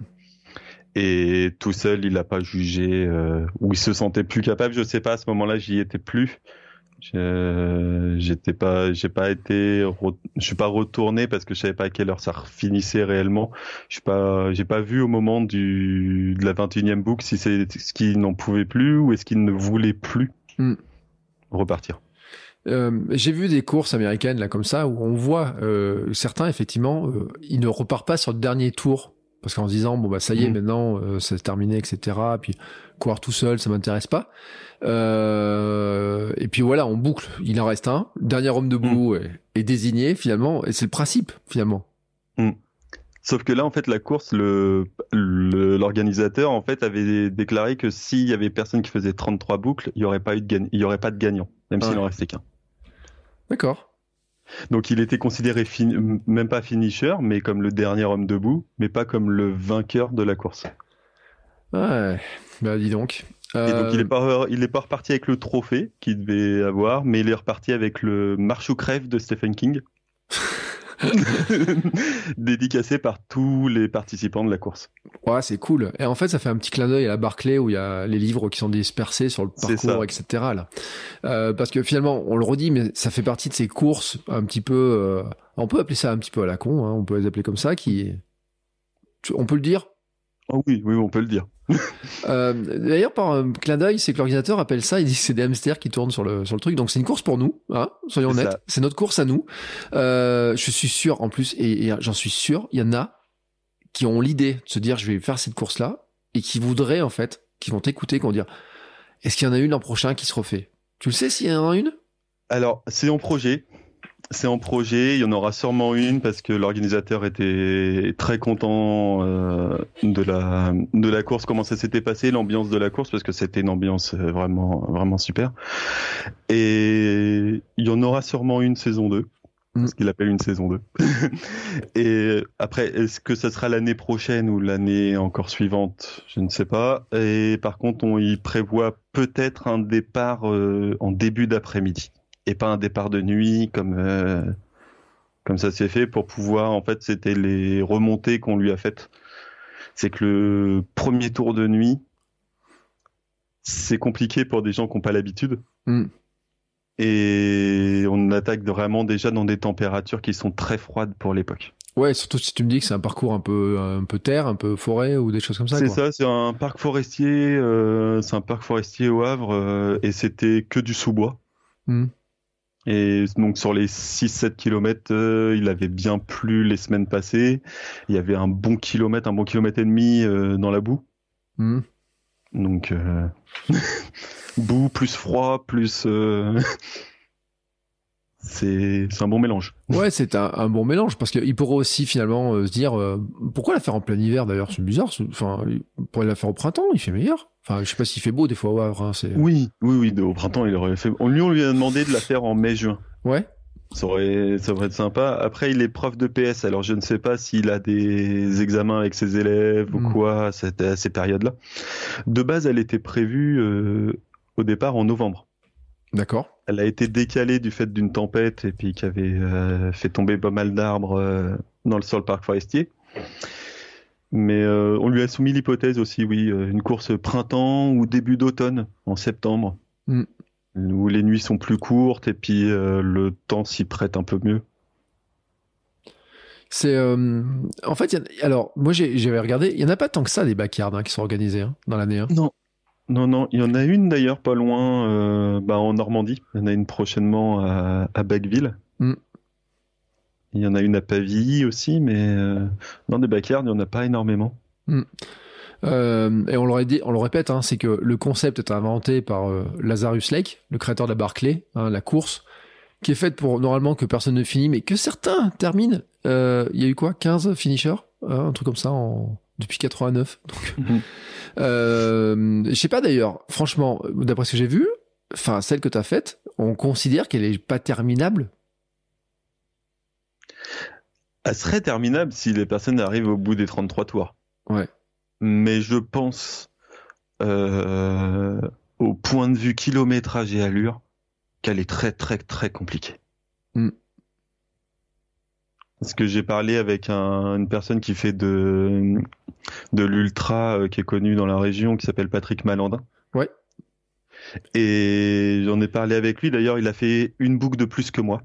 Speaker 2: Et tout seul, il n'a pas jugé, euh, ou il se sentait plus capable. Je sais pas, à ce moment-là, j'y étais plus. Je- J'étais pas, j'ai pas été, je suis pas retourné parce que je savais pas à quelle heure ça finissait réellement. Je suis pas, j'ai pas vu au moment du, de la 21e boucle si c'est ce qu'il n'en pouvait plus ou est-ce qu'il ne voulait plus
Speaker 3: Hmm.
Speaker 2: repartir.
Speaker 3: Euh, J'ai vu des courses américaines là comme ça où on voit euh, certains effectivement, euh, ils ne repartent pas sur le dernier tour parce qu'en se disant bon bah ça y est
Speaker 2: Mhm.
Speaker 3: maintenant euh, c'est terminé etc. Puis courir tout seul ça m'intéresse pas. Euh, et puis voilà on boucle, il en reste un, le dernier homme debout est, est désigné finalement et c'est le principe finalement.
Speaker 2: Sauf que là, en fait, la course, le le- l'organisateur, en fait, avait déclaré que s'il y avait personne qui faisait 33 boucles, il y aurait pas eu de il y aurait pas de gagnant, même s'il
Speaker 3: Ouais.
Speaker 2: en restait qu'un.
Speaker 3: D'accord.
Speaker 2: Donc, il était considéré fin- même pas finisher, mais comme le dernier homme debout, mais pas comme le vainqueur de la course.
Speaker 3: Ouais, bah dis donc.
Speaker 2: Et donc,
Speaker 3: Euh,
Speaker 2: il est pas il est pas reparti avec le trophée qu'il devait avoir, mais il est reparti avec le marche ou crève de Stephen King. [LAUGHS] [LAUGHS] dédicacé par tous les participants de la course.
Speaker 3: Ouais, c'est cool. Et en fait, ça fait un petit clin d'œil à la Barclay où il y a les livres qui sont dispersés sur le parcours, etc. Là. Euh, parce que finalement, on le redit, mais ça fait partie de ces courses un petit peu. euh, on peut appeler ça un petit peu à la con, hein, on peut les appeler comme ça, qui. On peut le dire?
Speaker 2: Oh oui, oui, on peut le dire.
Speaker 3: Euh, D'ailleurs, par un clin d'œil, c'est que l'organisateur appelle ça, il dit que c'est des hamsters qui tournent sur le, sur le truc. Donc c'est une course pour nous, hein, soyons honnêtes. C'est notre course à nous. Euh, je suis sûr, en plus, et, et j'en suis sûr, il y en a qui ont l'idée de se dire, je vais faire cette course-là, et qui voudraient, en fait, qui vont t'écouter, qui vont dire, est-ce qu'il y en a une l'an prochain qui se refait? Tu le sais s'il y en a une?
Speaker 2: Alors, c'est en projet. C'est en projet. Il y en aura sûrement une parce que l'organisateur était très content euh, de la de la course, comment ça s'était passé, l'ambiance de la course parce que c'était une ambiance euh, vraiment vraiment super. Et il y en aura sûrement une saison 2
Speaker 3: Mm.
Speaker 2: ce qu'il appelle une saison 2. [LAUGHS] Et après, est-ce que ça sera l'année prochaine ou l'année encore suivante? Je ne sais pas. Et par contre, on y prévoit peut-être un départ euh, en début d'après-midi et pas un départ de nuit comme euh, comme ça s'est fait pour pouvoir. En fait, c'était les remontées qu'on lui a faites. C'est que le premier tour de nuit, c'est compliqué pour des gens qui n'ont pas l'habitude.
Speaker 3: Mm.
Speaker 2: Et on attaque vraiment déjà dans des températures qui sont très froides pour l'époque.
Speaker 3: Ouais, surtout si tu me dis que c'est un parcours un peu, un peu terre, un peu forêt ou des choses comme ça.
Speaker 2: C'est ça, c'est un parc forestier, euh, c'est un parc forestier au Havre, euh, et c'était que du sous-bois.
Speaker 3: Mm.
Speaker 2: Et donc sur les 6-7 kilomètres, euh, il avait bien plu les semaines passées. Il y avait un bon kilomètre, un bon kilomètre et demi euh, dans la boue.
Speaker 3: Mm.
Speaker 2: Donc euh, [LAUGHS] boue plus froid plus c'est un bon mélange.
Speaker 3: Ouais, c'est un, un bon mélange parce qu'il pourrait aussi finalement euh, se dire euh, pourquoi la faire en plein hiver d'ailleurs, c'est bizarre. Enfin, pourrait la faire au printemps, il fait meilleur. Enfin, je sais pas s'il fait beau des fois au Havre. Hein,
Speaker 2: Oui, oui, oui. de- Au printemps, il aurait fait. On lui on lui a demandé de la faire en mai-juin.
Speaker 3: ouais.
Speaker 2: Ça aurait, ça aurait être sympa. Après, il est prof de PS, alors je ne sais pas s'il a des examens avec ses élèves ou quoi à, cette- à ces périodes-là. De base, elle était prévue euh, au départ en novembre.
Speaker 3: D'accord.
Speaker 2: Elle a été décalée du fait d'une tempête et puis qui avait euh, fait tomber pas mal d'arbres euh, dans le sol parc forestier. Mais euh, on lui a soumis l'hypothèse aussi, oui, une course printemps ou début d'automne, en septembre,
Speaker 3: Mm.
Speaker 2: où les nuits sont plus courtes et puis euh, le temps s'y prête un peu mieux.
Speaker 3: C'est euh, en fait, il y a- alors moi j'ai- j'avais regardé, il y en a pas tant que ça des backyards hein, qui sont organisés hein, dans l'année. hein.
Speaker 2: Non. Non, non, il y en a une d'ailleurs pas loin, euh, bah, en Normandie. Il y en a une prochainement à, à Bacqueville.
Speaker 3: Mm.
Speaker 2: Il y en a une à Pavie aussi, mais euh, non, des backyards, il n'y en a pas énormément.
Speaker 3: Euh, et on le, ré- on le répète, hein, c'est que le concept est inventé par euh, Lazarus Lake, le créateur de la Barclay, hein, la course, qui est faite pour normalement que personne ne finit, mais que certains terminent. Euh, Il y a eu quoi? 15 finishers? Hein, Un truc comme ça en... depuis 89. Donc,
Speaker 2: Mhm.
Speaker 3: euh, je sais pas d'ailleurs, franchement, d'après ce que j'ai vu, enfin celle que tu as faite, on considère qu'elle est pas terminable.
Speaker 2: Elle serait terminable si les personnes arrivent au bout des 33 tours.
Speaker 3: Ouais.
Speaker 2: Mais je pense, euh, au point de vue kilométrage et allure, qu'elle est très très très compliquée.
Speaker 3: Mm.
Speaker 2: Parce que j'ai parlé avec un- une personne qui fait de, de l'ultra, euh, qui est connue dans la région, qui s'appelle Patrick Malandin.
Speaker 3: Ouais.
Speaker 2: Et j'en ai parlé avec lui. D'ailleurs, il a fait une boucle de plus que moi.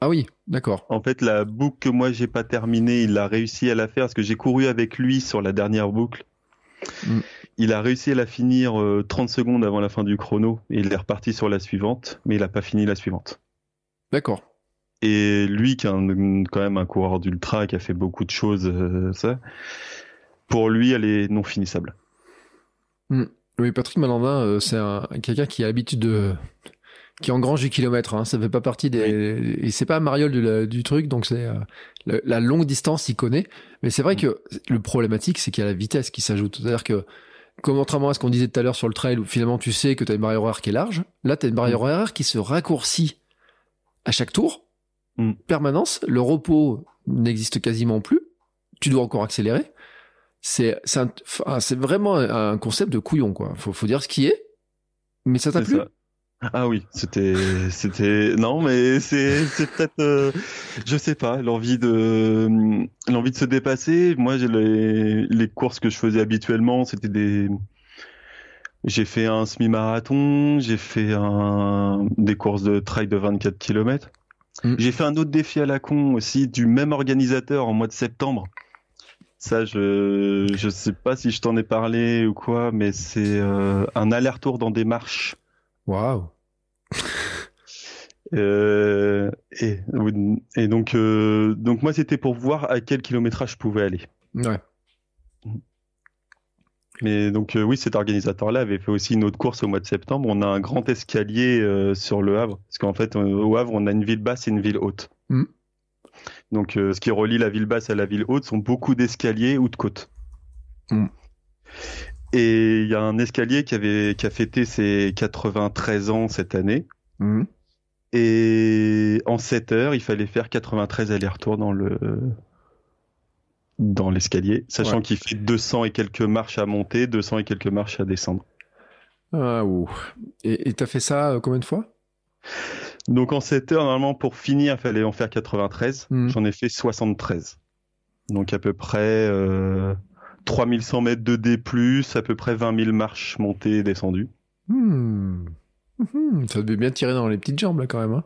Speaker 3: Ah oui, d'accord.
Speaker 2: En fait, la boucle que moi j'ai pas terminée, il a réussi à la faire parce que j'ai couru avec lui sur la dernière boucle.
Speaker 3: Mm.
Speaker 2: Il a réussi à la finir euh, 30 secondes avant la fin du chrono et il est reparti sur la suivante, mais il a pas fini la suivante.
Speaker 3: D'accord.
Speaker 2: Et lui, qui est un- quand même un coureur d'ultra, qui a fait beaucoup de choses, euh, ça, pour lui, elle est non finissable.
Speaker 3: Oui, Patrick Malandin, euh, c'est un, quelqu'un qui a l'habitude de. qui engrange du kilomètre. Hein. Ça fait pas partie des. Et c'est pas Mariole de la- du truc, donc c'est. euh, la, la longue distance, il connaît. Mais c'est vrai que le problématique, c'est qu'il y a la vitesse qui s'ajoute. C'est-à-dire que, contrairement à ce qu'on disait tout à l'heure sur le trail, où finalement tu sais que tu as une barrière horaire qui est large, là tu as une barrière horaire qui se raccourcit à chaque tour.
Speaker 2: Mm.
Speaker 3: Permanence. Le repos n'existe quasiment plus. Tu dois encore accélérer. C'est vraiment un concept de couillon, quoi. Faut, faut dire ce qui est. Mais ça t'a plu?
Speaker 2: ça. Ah oui, c'était, c'était, non, mais c'est, c'est peut-être, euh, je sais pas, l'envie de, l'envie de se dépasser. Moi, j'ai les, les courses que je faisais habituellement, c'était des, j'ai fait un semi-marathon, j'ai fait un, des courses de trail de 24 km.
Speaker 3: Mm.
Speaker 2: J'ai fait un autre défi à la con aussi du même organisateur en mois de septembre. Ça, je je sais pas si je t'en ai parlé ou quoi, mais c'est euh, un aller-retour dans des marches.
Speaker 3: Waouh. [LAUGHS]
Speaker 2: Euh, et, et donc, euh, donc moi, c'était pour voir à quel kilométrage je pouvais aller.
Speaker 3: Ouais.
Speaker 2: Mais donc, euh, oui, cet organisateur-là avait fait aussi une autre course au mois de septembre. On a un grand escalier euh, sur le Havre. Parce qu'en fait, euh, au Havre, on a une ville basse et une ville haute.
Speaker 3: Mm.
Speaker 2: Donc, euh, ce qui relie la ville basse à la ville haute sont beaucoup d'escaliers ou de côtes.
Speaker 3: Mm.
Speaker 2: Et il y a un escalier qui, avait, qui a fêté ses 93 ans cette année.
Speaker 3: Mhm.
Speaker 2: Et en 7 heures, il fallait faire 93 allers-retours dans le dans l'escalier, sachant
Speaker 3: Ouais.
Speaker 2: qu'il fait 200 et quelques marches à monter, 200 et quelques marches à descendre.
Speaker 3: Ah, ouh. Et t'as fait ça euh, combien de fois?
Speaker 2: Donc en 7 heures, normalement, pour finir, il fallait en faire 93.
Speaker 3: Mhm.
Speaker 2: J'en ai fait 73. Donc à peu près euh, 3100 mètres de D+, à peu près 20 000 marches montées et descendues.
Speaker 3: Hmm. Mhm. Ça devait bien tirer dans les petites jambes là quand même. Hein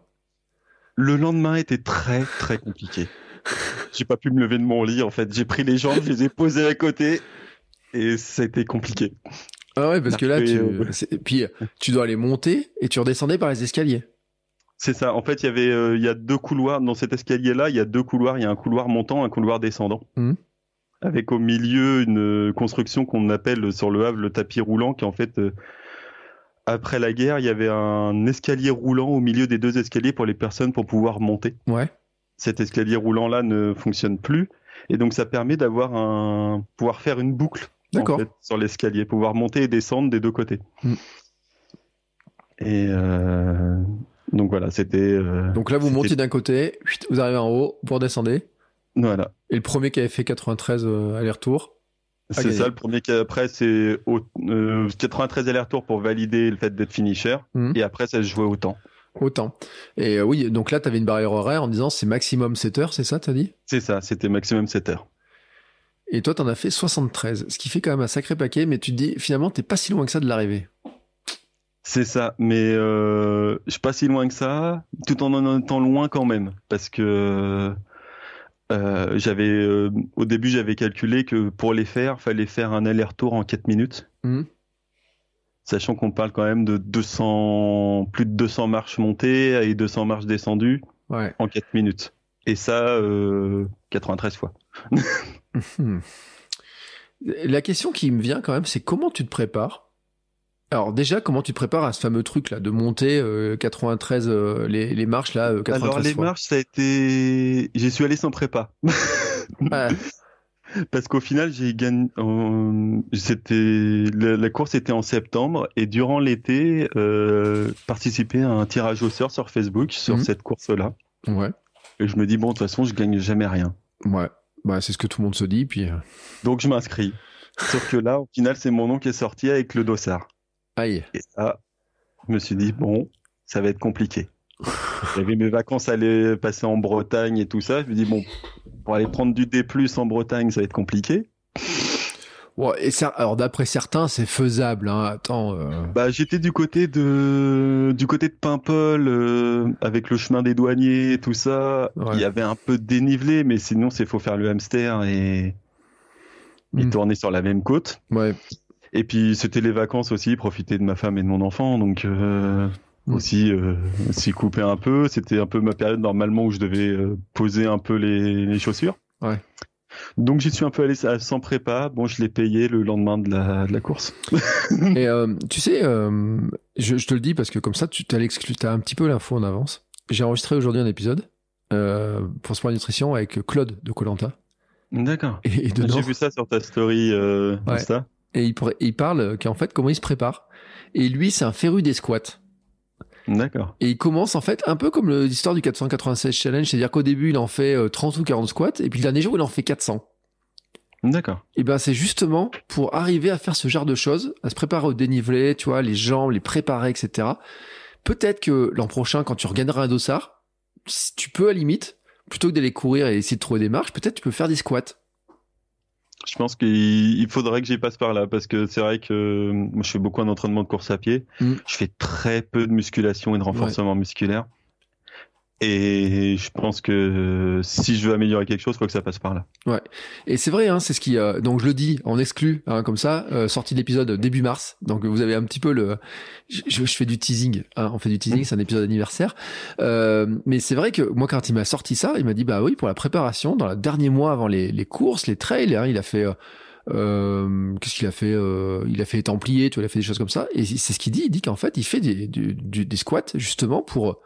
Speaker 2: Le lendemain était très très compliqué. [LAUGHS] J'ai pas pu me lever de mon lit en fait. J'ai pris les jambes, je les ai posées à côté et c'était compliqué.
Speaker 3: ah ouais, parce que là,
Speaker 2: Et,
Speaker 3: tu...
Speaker 2: euh,
Speaker 3: c'est- puis tu dois aller monter et tu redescendais par les escaliers.
Speaker 2: C'est ça. En fait, il y avait, euh, il y a deux couloirs dans cet escalier-là. Il y a deux couloirs. Il y a un couloir montant, un couloir descendant,
Speaker 3: Mhm.
Speaker 2: avec au milieu une euh, construction qu'on appelle sur le Havre le tapis roulant, qui en fait, euh, après la guerre, il y avait un escalier roulant au milieu des deux escaliers pour les personnes pour pouvoir monter.
Speaker 3: Ouais.
Speaker 2: Cet escalier roulant-là ne fonctionne plus, et donc ça permet d'avoir un, pouvoir faire une boucle. en
Speaker 3: D'accord.
Speaker 2: fait, sur l'escalier, pouvoir monter et descendre des deux côtés.
Speaker 3: Mhm.
Speaker 2: Et euh, donc voilà, c'était. euh,
Speaker 3: Donc là, vous montez d'un côté, vous arrivez en haut, vous redescendez.
Speaker 2: Voilà.
Speaker 3: Et le premier qui avait fait 93 euh, aller-retour.
Speaker 2: C'est ça, le premier qui après, c'est au- euh, 93 allers-retours pour valider le fait d'être finisher.
Speaker 3: Mhm.
Speaker 2: Et après, ça se jouait au temps.
Speaker 3: Autant. Et euh, oui, donc là, tu avais une barrière horaire en disant c'est maximum 7 heures, c'est ça, t'as dit?
Speaker 2: C'est ça, c'était maximum 7 heures.
Speaker 3: Et toi, t'en as fait 73, ce qui fait quand même un sacré paquet, mais tu te dis finalement, t'es pas si loin que ça de l'arrivée.
Speaker 2: C'est ça, mais euh, je suis pas si loin que ça, tout en en étant loin quand même. Parce que euh, j'avais, euh, au début, j'avais calculé que pour les faire, fallait faire un aller-retour en 4 minutes.
Speaker 3: Mhm.
Speaker 2: Sachant qu'on parle quand même de 200, plus de 200 marches montées et 200 marches descendues
Speaker 3: Ouais.
Speaker 2: en 4 minutes. Et ça, euh, 93 fois.
Speaker 3: Hmm. [LAUGHS] La question qui me vient quand même, c'est comment tu te prépares? Alors déjà, comment tu te prépares à ce fameux truc là de monter euh, 93 euh, les, les marches là euh, 93
Speaker 2: Alors les
Speaker 3: fois?
Speaker 2: marches, ça a été, j'y suis allé sans prépa.
Speaker 3: Ouais. [LAUGHS]
Speaker 2: Parce qu'au final, j'ai gagné. euh, C'était la, la course était en septembre et durant l'été, euh, participé à un tirage au sort sur Facebook sur
Speaker 3: Mhm.
Speaker 2: cette course-là.
Speaker 3: ouais,
Speaker 2: Et je me dis bon, de toute façon, je gagne jamais rien.
Speaker 3: ouais, bah c'est ce que tout le monde se dit. Puis euh,
Speaker 2: Donc je m'inscris. [LAUGHS] Sauf que là, au final, c'est mon nom qui est sorti avec le dossard.
Speaker 3: aïe,
Speaker 2: Et ça, je me suis dit bon, ça va être compliqué. [LAUGHS] J'avais mes vacances à aller passer en Bretagne et tout ça. Je me dis bon, pour aller prendre du D+ en Bretagne, ça va être compliqué.
Speaker 3: Bon, et ça, alors d'après certains, c'est faisable. Hein. Attends, euh,
Speaker 2: Bah, j'étais du côté de du côté de Paimpol euh, avec le chemin des douaniers et tout ça.
Speaker 3: Ouais.
Speaker 2: Il y avait un peu de dénivelé, mais sinon c'est faut faire le hamster et, et
Speaker 3: Mm.
Speaker 2: tourner sur la même côte.
Speaker 3: ouais,
Speaker 2: Et puis c'était les vacances aussi, profiter de ma femme et de mon enfant, donc euh. Aussi euh, s'y couper un peu. C'était un peu ma période normalement où je devais euh, poser un peu les, les chaussures.
Speaker 3: Ouais.
Speaker 2: Donc j'y suis un peu allé sa- sans prépa. Bon, je l'ai payé le lendemain de la, de la course. [LAUGHS]
Speaker 3: Et euh, tu sais, euh, je, je te le dis parce que comme ça, tu as un petit peu l'info en avance. J'ai enregistré aujourd'hui un épisode pour Sport Nutrition avec Claude de Colanta.
Speaker 2: D'accord.
Speaker 3: Et, et
Speaker 2: J'ai vu ça sur ta story
Speaker 3: Ouais.
Speaker 2: Insta.
Speaker 3: et il, il parle qu'en fait comment il se prépare. Et lui, c'est un féru des squats.
Speaker 2: D'accord.
Speaker 3: Et il commence en fait un peu comme l'histoire du 496 challenge, c'est-à-dire qu'au début il en fait euh, 30 ou 40 squats, et puis le dernier jour il en fait 400.
Speaker 2: D'accord.
Speaker 3: Et ben c'est justement pour arriver à faire ce genre de choses, à se préparer au dénivelé, tu vois, les jambes, les préparer, etc. Peut-être que l'an prochain, quand tu regagneras un dossard, si tu peux à la limite, plutôt que d'aller courir et essayer de trouver des marches, peut-être tu peux faire des squats.
Speaker 2: Je pense qu'il il faudrait que j'y passe par là parce que c'est vrai que euh, moi je fais beaucoup un entraînement de course à pied.
Speaker 3: Mm.
Speaker 2: Je fais très peu de musculation et de renforcement musculaire. Et je pense que si je veux améliorer quelque chose, faut que ça passe par là.
Speaker 3: Ouais. Et c'est vrai, hein, c'est ce qui. Euh, donc je le dis en exclu, hein, comme ça, euh, sortie de l'épisode début mars. Donc vous avez un petit peu le. Je, fais du teasing. Hein, on fait du teasing, c'est un épisode anniversaire. Euh, mais c'est vrai que moi, quand il m'a sorti ça, il m'a dit bah oui pour la préparation dans le dernier mois avant les, courses, les trails. Hein, il a fait. Euh, euh, qu'est-ce qu'il a fait euh, Il a fait les Templiers, tu vois, il a fait des choses comme ça. Et c'est ce qu'il dit. Il dit qu'en fait, il fait des squats justement pour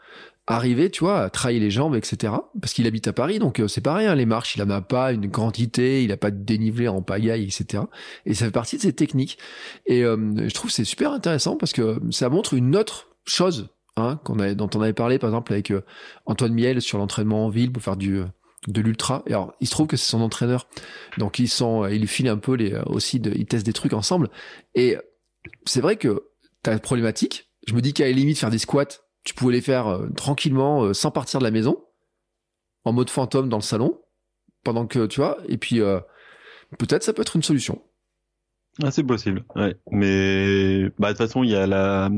Speaker 3: arriver, tu vois, à trahir les jambes, etc. Parce qu'il habite à Paris, donc euh, c'est pas rien. Les marches, il en a pas une quantité, il a pas de dénivelé en pagaille, etc. Et ça fait partie de ses techniques. Et euh, je trouve c'est super intéressant parce que ça montre une autre chose hein, qu'on a, dont on avait parlé, par exemple, avec euh, Antoine Miel sur l'entraînement en ville pour faire du de l'ultra. Et alors, il se trouve que c'est son entraîneur, donc ils sont, il file un peu les aussi, de, ils testent des trucs ensemble. Et c'est vrai que une problématique. Je me dis qu'à la limite faire des squats tu pouvais les faire euh, tranquillement euh, sans partir de la maison, en mode fantôme dans le salon, pendant que tu vois, et puis euh, peut-être ça peut être une solution.
Speaker 2: Ah, c'est possible, ouais. Mais bah, de toute façon, il y a la.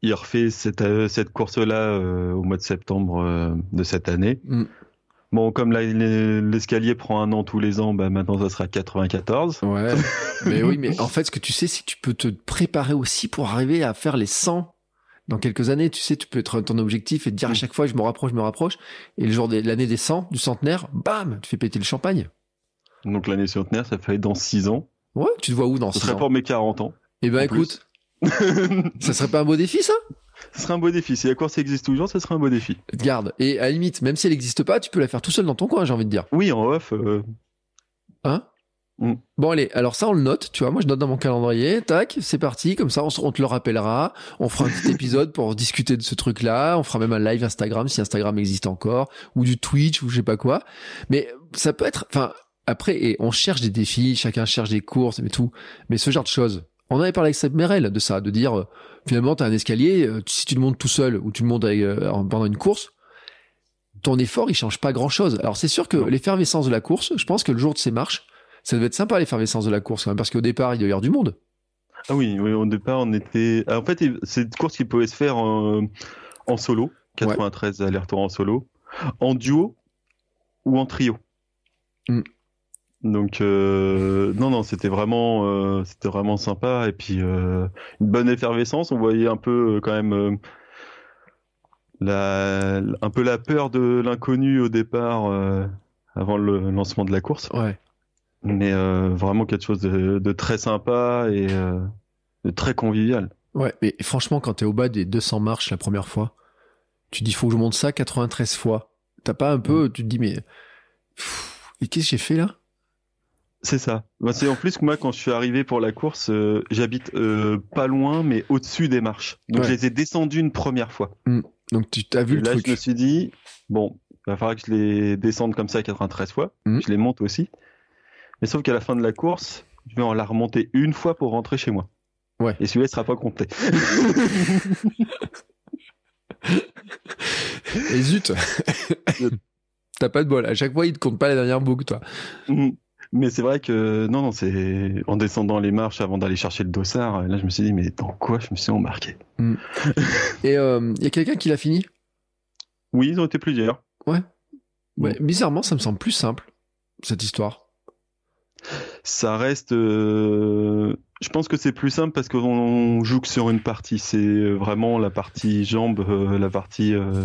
Speaker 2: Il refait cette, cette course-là au mois de septembre de cette année. Mm. Bon, comme l'escalier prend un an tous les ans, bah maintenant ça sera 94.
Speaker 3: Ouais. mais oui, mais [LAUGHS] en fait, ce que tu sais, c'est que tu peux te préparer aussi pour arriver à faire les 100 dans quelques années, tu sais, tu peux être ton objectif et te dire à mm. chaque fois, je me rapproche, je me rapproche. Et le jour de l'année des 100, du centenaire, bam, tu fais péter le champagne.
Speaker 2: Donc l'année centenaire, ça fait dans 6 ans.
Speaker 3: Ouais, tu te vois où dans 6 ans
Speaker 2: Ce serait pour mes 40 ans.
Speaker 3: Eh ben écoute, [LAUGHS] ça serait pas un beau défi ça?
Speaker 2: Ce serait un beau défi. Si la course existe toujours, ça serait un beau défi.
Speaker 3: Garde. Et à la limite, même si elle n'existe pas, tu peux la faire tout seul dans ton coin, j'ai envie de dire.
Speaker 2: Oui, en off. Euh...
Speaker 3: Hein? Mm. Bon allez, alors ça on le note, tu vois, moi je note dans mon calendrier, tac, c'est parti, comme ça on, on, te le rappellera, on fera un petit [LAUGHS] épisode pour discuter de ce truc-là, on fera même un live Instagram si Instagram existe encore, ou du Twitch ou je sais pas quoi, mais ça peut être, enfin après, et on cherche des défis, chacun cherche des courses et tout, mais ce genre de choses, on avait parlé avec Seb Merel de ça, de dire euh, finalement t'as un escalier, euh, si tu le montes tout seul ou tu le montes euh, pendant une course, ton effort il change pas grand-chose. Alors c'est sûr que l'effervescence de la course, je pense que le jour de ces marches, ça devait être sympa l'effervescence de la course quand même, parce qu'au départ, il devait y avoir du monde.
Speaker 2: Ah oui, oui, au départ, on était. Ah, en fait, c'est une course qui pouvait se faire en, solo, 93 aller-retour en solo, en duo ou en trio. Mm. Donc euh, non, non, c'était vraiment, euh, c'était vraiment sympa et puis euh, une bonne effervescence. On voyait un peu quand même la, un peu la peur de l'inconnu au départ avant le lancement de la course.
Speaker 3: Ouais
Speaker 2: mais euh, vraiment quelque chose de, très sympa et euh, de très convivial.
Speaker 3: Ouais, mais franchement, quand t'es au bas des 200 marches la première fois, tu dis faut que je monte ça 93 fois. T'as pas un peu, tu te dis mais et qu'est-ce que j'ai fait là?
Speaker 2: C'est ça. Bah, c'est en plus que moi quand je suis arrivé pour la course, euh, j'habite pas loin mais au-dessus des marches. Donc je les ai descendues une première fois.
Speaker 3: Mmh. Donc tu t'as vu le
Speaker 2: là,
Speaker 3: truc.
Speaker 2: je me suis dit bon, il va falloir que je les descende comme ça 93 fois. Mmh. Je les monte aussi. Mais sauf qu'à la fin de la course, je vais en la remonter une fois pour rentrer chez moi.
Speaker 3: Ouais.
Speaker 2: Et celui-là, il sera pas compté. [LAUGHS]
Speaker 3: Et zut [LAUGHS] T'as pas de bol. À chaque fois, il te compte pas la dernière boucle, toi.
Speaker 2: Mm. Mais c'est vrai que non, non, c'est en descendant les marches avant d'aller chercher le dossard. Là, je me suis dit, mais dans quoi je me suis embarqué?
Speaker 3: Mm. [LAUGHS] Et il euh, y a quelqu'un qui l'a fini?
Speaker 2: Oui, ils ont été plusieurs.
Speaker 3: Ouais. Ouais. Mm. Bizarrement, ça me semble plus simple cette histoire
Speaker 2: ça reste. Euh, je pense que c'est plus simple parce qu'on joue que sur une partie. C'est vraiment la partie jambe, euh, la partie euh,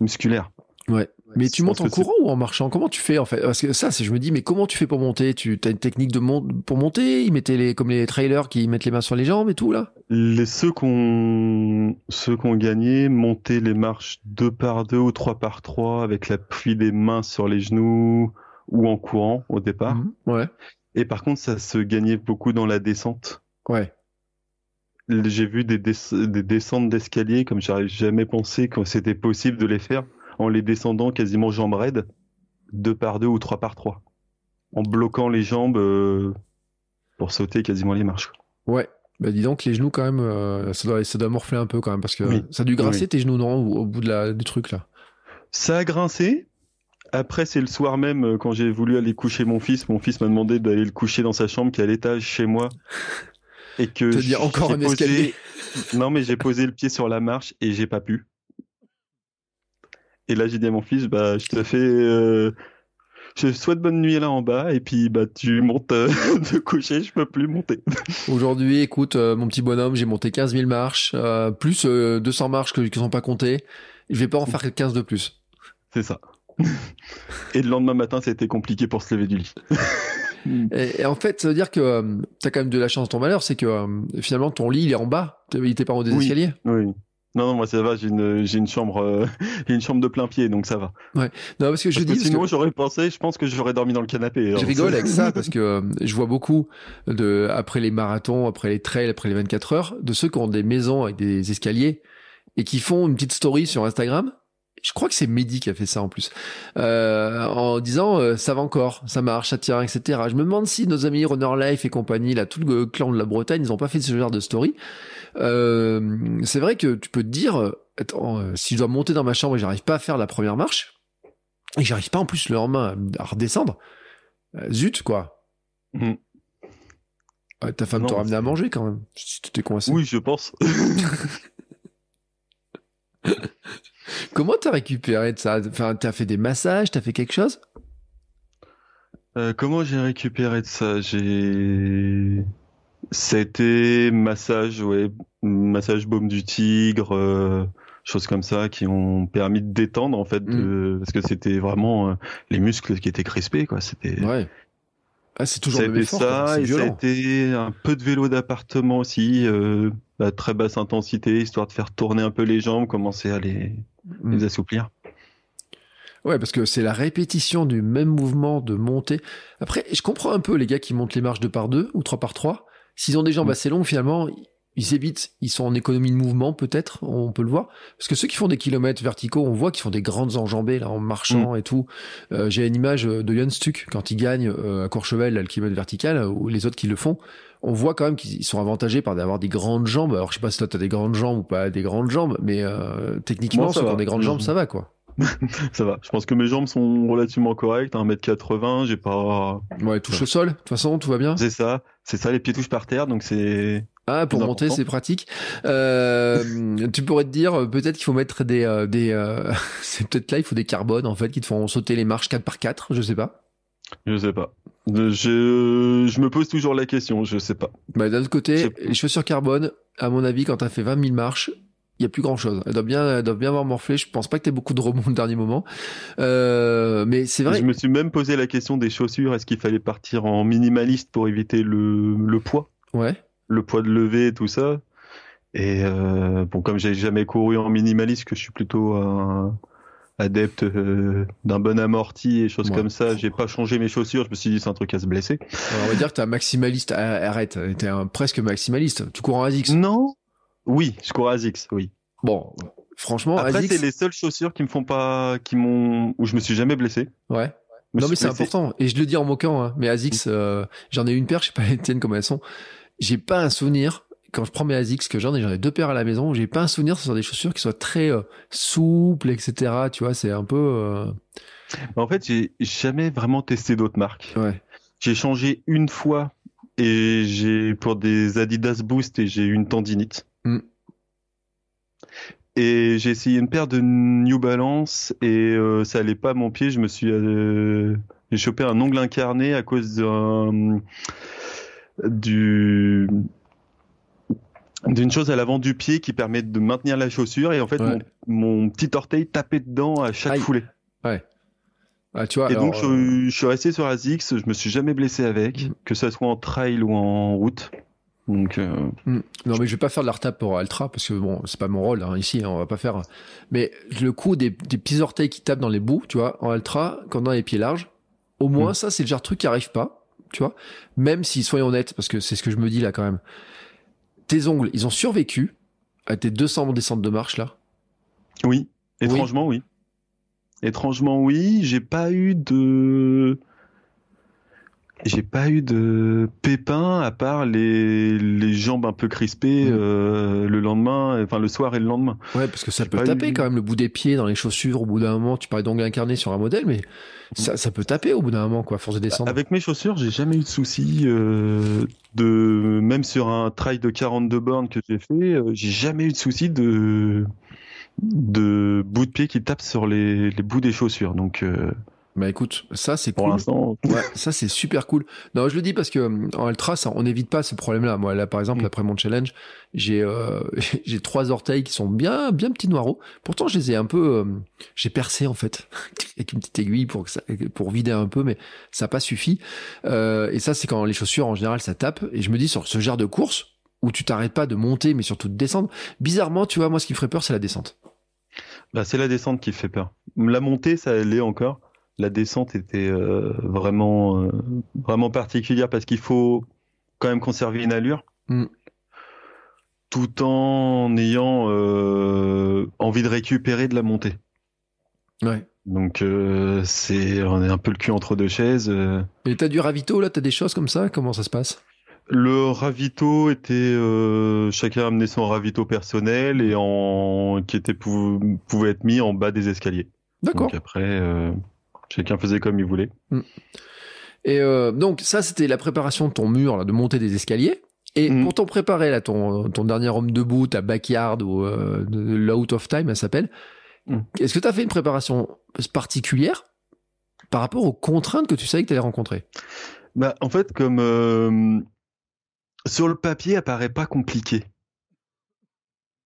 Speaker 2: musculaire.
Speaker 3: Ouais. Mais tu montes en courant ou en marchant? Comment tu fais en fait? Parce que ça, c'est je me dis, mais comment tu fais pour monter? Tu as une technique de pour monter? Ils mettaient les comme les trailers qui mettent les mains sur les jambes et tout là?
Speaker 2: Les ceux qu'on ceux qu'on gagné montaient les marches deux par deux ou trois par trois avec l'appui des mains sur les genoux ou en courant au départ. Mhm.
Speaker 3: ouais.
Speaker 2: Et par contre, ça se gagnait beaucoup dans la descente.
Speaker 3: Ouais.
Speaker 2: J'ai vu des, des descentes d'escalier comme j'aurais jamais pensé que c'était possible de les faire en les descendant quasiment jambes raides, deux par deux ou trois par trois, en bloquant les jambes euh, pour sauter quasiment les marches.
Speaker 3: Ouais. Bah dis donc les genoux quand même, euh, ça, doit, ça doit morfler un peu quand même parce que ça a dû grincer tes genoux non au, bout de la, du truc là?
Speaker 2: Ça a grincé, après, c'est le soir même, euh, quand j'ai voulu aller coucher mon fils, mon fils m'a demandé d'aller le coucher dans sa chambre qui est à l'étage chez moi. Et que.
Speaker 3: Te dire encore un escalier. [LAUGHS]
Speaker 2: non, mais j'ai posé le pied sur la marche et j'ai pas pu. Et là, j'ai dit à mon fils, bah, je te fais, euh, je souhaite bonne nuit là en bas, et puis bah, tu montes euh, [LAUGHS] de coucher, je peux plus monter. [LAUGHS]
Speaker 3: Aujourd'hui, écoute, euh, mon petit bonhomme, j'ai monté 15 000 marches, euh, plus 200 marches que, qui sont pas comptées. Je vais pas en faire 15 de plus.
Speaker 2: C'est ça. Et le lendemain matin, ça a été compliqué pour se lever du lit. [LAUGHS]
Speaker 3: et, en fait, ça veut dire que tu as quand même de la chance, ton malheur, c'est que finalement ton lit il est en bas, il était pas en haut des escaliers.
Speaker 2: Oui. Non, non, moi ça va, j'ai une, j'ai une chambre, euh, [LAUGHS] une chambre de plein pied, donc ça va.
Speaker 3: Ouais. Non, parce que je dis.
Speaker 2: sinon, j'aurais pensé, je pense que j'aurais dormi dans le canapé.
Speaker 3: Je rigole avec ça [LAUGHS] parce que euh, je vois beaucoup de, après les marathons, après les trails, après les 24 heures, de ceux qui ont des maisons avec des escaliers et qui font une petite story sur Instagram. Je crois que c'est Mehdi qui a fait ça en plus, euh, en disant ça va encore, ça marche, ça tient, etc. Je me demande si nos amis Runner Life et compagnie, là, tout le clan de la Bretagne, ils ont pas fait ce genre de story. Euh, c'est vrai que tu peux te dire, euh, attends, euh, si je dois monter dans ma chambre et j'arrive pas à faire la première marche, et j'arrive pas en plus le lendemain à redescendre, zut quoi. Mmh. ta femme t'a ramené à manger quand même, si tu t'es coincé.
Speaker 2: Oui, je pense. [LAUGHS]
Speaker 3: Comment t'as récupéré de ça? Enfin, t'as fait des massages, t'as fait quelque chose?
Speaker 2: Comment j'ai récupéré de ça? J'ai c'était massage, ouais, massage baume du tigre, euh, choses comme ça qui ont permis de détendre en fait, mm. parce que c'était vraiment euh, les muscles qui étaient crispés, quoi. C'était.
Speaker 3: Ouais. Ah, c'est toujours
Speaker 2: ça été ça, ça a été un peu de vélo d'appartement aussi, euh, à très basse intensité, histoire de faire tourner un peu les jambes, commencer à les, mm. les assouplir.
Speaker 3: Ouais, parce que c'est la répétition du même mouvement de monter. Après, je comprends un peu les gars qui montent les marches deux par deux ou trois par trois. S'ils ont des jambes mm. assez longues, finalement, ils évitent, ils sont en économie de mouvement peut-être, on peut le voir. Parce que ceux qui font des kilomètres verticaux, on voit qu'ils font des grandes enjambées là en marchant mm. et tout. Euh, j'ai une image de Yann Stuck quand il gagne euh, à Courchevel le kilomètre vertical, ou les autres qui le font. On voit quand même qu'ils sont avantagés par d'avoir des grandes jambes. Alors je sais pas si toi t'as des grandes jambes ou pas des grandes jambes, mais euh, techniquement, qui ont des grandes jambes, ça va quoi. [LAUGHS]
Speaker 2: ça va. Je pense que mes jambes sont relativement correctes. 1m80, j'ai pas.
Speaker 3: Ouais, touche au sol. De toute façon, tout va bien.
Speaker 2: C'est ça. C'est ça, les pieds touchent par terre, donc c'est.
Speaker 3: Ah, pour monter, c'est pratique. Euh, [LAUGHS] tu pourrais te dire, peut-être qu'il faut mettre des, euh, des, euh, [LAUGHS] c'est peut-être là, il faut des carbones en fait qui te font sauter les marches 4 par 4 Je sais pas.
Speaker 2: Je sais pas. Je, je me pose toujours la question. Je sais pas.
Speaker 3: Bah, d'un autre côté, les chaussures carbone, à mon avis, quand t'as fait 20 000 marches, il y a plus grand chose. Elle doit bien, elle doit bien avoir morflé. Je pense pas que tu aies beaucoup de rebonds au dernier moment. Euh, mais c'est vrai.
Speaker 2: Je me suis même posé la question des chaussures. Est-ce qu'il fallait partir en minimaliste pour éviter le, le poids?
Speaker 3: Ouais.
Speaker 2: Le poids de lever et tout ça. Et euh, bon, comme j'ai jamais couru en minimaliste, que je suis plutôt un adepte euh, d'un bon amorti et choses comme ça, j'ai pas changé mes chaussures. Je me suis dit c'est un truc à se blesser.
Speaker 3: on va dire que t'es un maximaliste. Arrête, t'es un presque maximaliste. Tu cours en ASICS.
Speaker 2: Non, oui, je cours ASICS, oui.
Speaker 3: Bon, franchement,
Speaker 2: Après, c'est les seules chaussures qui me font pas, qui m'ont, où je me suis jamais blessé.
Speaker 3: Ouais. non mais c'est important et je le dis en moquant hein, mais ASICS euh, j'en ai une paire je sais pas les tiennes comme elles sont j'ai pas un souvenir quand je prends mes ASICS que j'en ai j'en ai deux paires à la maison j'ai pas un souvenir sur des chaussures qui soient très euh, souples etc tu vois c'est un peu euh,
Speaker 2: en fait j'ai jamais vraiment testé d'autres marques
Speaker 3: ouais
Speaker 2: j'ai changé une fois et j'ai pour des Adidas Boost et j'ai eu une tendinite Mm. Et j'ai essayé une paire de New Balance et euh, ça allait pas à mon pied. Je me suis j'ai chopé un ongle incarné à cause d'un du d'une chose à l'avant du pied qui permet de maintenir la chaussure et en fait mon, petit orteil tapait dedans à chaque foulée.
Speaker 3: Ouais. Ah, tu vois,
Speaker 2: et donc je, je, suis resté sur ASICS, je me suis jamais blessé avec, mm. que ce soit en trail ou en route. Donc, euh...
Speaker 3: Hmm. Non, mais je vais pas faire de la retape pour Altra parce que bon, c'est pas mon rôle hein, ici. Hein, on va pas faire. Mais le coup des, des, petits orteils qui tapent dans les bouts, tu vois, en Altra, quand on a les pieds larges, au moins hmm. ça, c'est le genre de truc qui arrive pas, tu vois. Même si, soyons honnêtes, parce que c'est ce que je me dis là quand même. Tes ongles, ils ont survécu à tes 200 descentes de marche là?
Speaker 2: Oui, étrangement oui. oui. Étrangement oui, j'ai pas eu de j'ai pas eu de pépins à part les, les jambes un peu crispées mm. euh, le lendemain, enfin le soir et le lendemain.
Speaker 3: Ouais, parce que ça peut taper quand même le bout des pieds dans les chaussures au bout d'un moment. Tu parlais d'ongles incarné sur un modèle, mais ça, ça peut taper au bout d'un moment, quoi, force de descendre.
Speaker 2: Avec mes chaussures, j'ai jamais eu de soucis euh, de, même sur un trail de 42 bornes que j'ai fait, euh, j'ai jamais eu de soucis de de bout de pied qui tape sur les, les bouts des chaussures. Donc,
Speaker 3: Bah écoute, ça c'est
Speaker 2: pour
Speaker 3: cool.
Speaker 2: l'instant,
Speaker 3: Ouais, ça c'est super cool. Non, je le dis parce que en ultra, ça, on n'évite pas ce problème-là. Moi, là, par exemple,
Speaker 2: Mm.
Speaker 3: après mon challenge, j'ai euh, [LAUGHS] j'ai trois orteils qui sont bien bien petits noireaux. Pourtant, je les ai un peu, euh, j'ai percé en fait [LAUGHS] avec une petite aiguille pour que ça, pour vider un peu, mais ça n'a pas suffi. Euh, et ça, c'est quand les chaussures en général ça tape. Et je me dis sur ce genre de course où tu t'arrêtes pas de monter, mais surtout de descendre. Bizarrement, tu vois, moi, ce qui me ferait peur, c'est la descente.
Speaker 2: bah, c'est la descente qui fait peur. La montée, ça allait encore. La descente était euh, vraiment, euh, vraiment particulière parce qu'il faut quand même conserver une allure.
Speaker 3: Mm.
Speaker 2: Tout en ayant euh, envie de récupérer de la montée.
Speaker 3: Ouais.
Speaker 2: Donc c'est on est un peu le cul entre deux chaises.
Speaker 3: Et t'as du ravito là, t'as des choses comme ça? Comment ça se passe?
Speaker 2: Le ravito était euh, chacun amenait son ravito personnel et en qui était pou- pouvait être mis en bas des escaliers.
Speaker 3: D'accord.
Speaker 2: Donc après euh, chacun faisait comme il voulait.
Speaker 3: Et euh, donc ça, c'était la préparation de ton mur, là, de monter des escaliers. Et
Speaker 2: Mhm.
Speaker 3: pour t'en préparer, là, ton, ton dernier homme debout, ta backyard ou euh, l'out of time, elle s'appelle.
Speaker 2: Mhm.
Speaker 3: Est-ce que tu as fait une préparation particulière par rapport aux contraintes que tu savais que tu allais rencontrer?
Speaker 2: Bah en fait comme euh, sur le papier, elle paraît pas compliqué.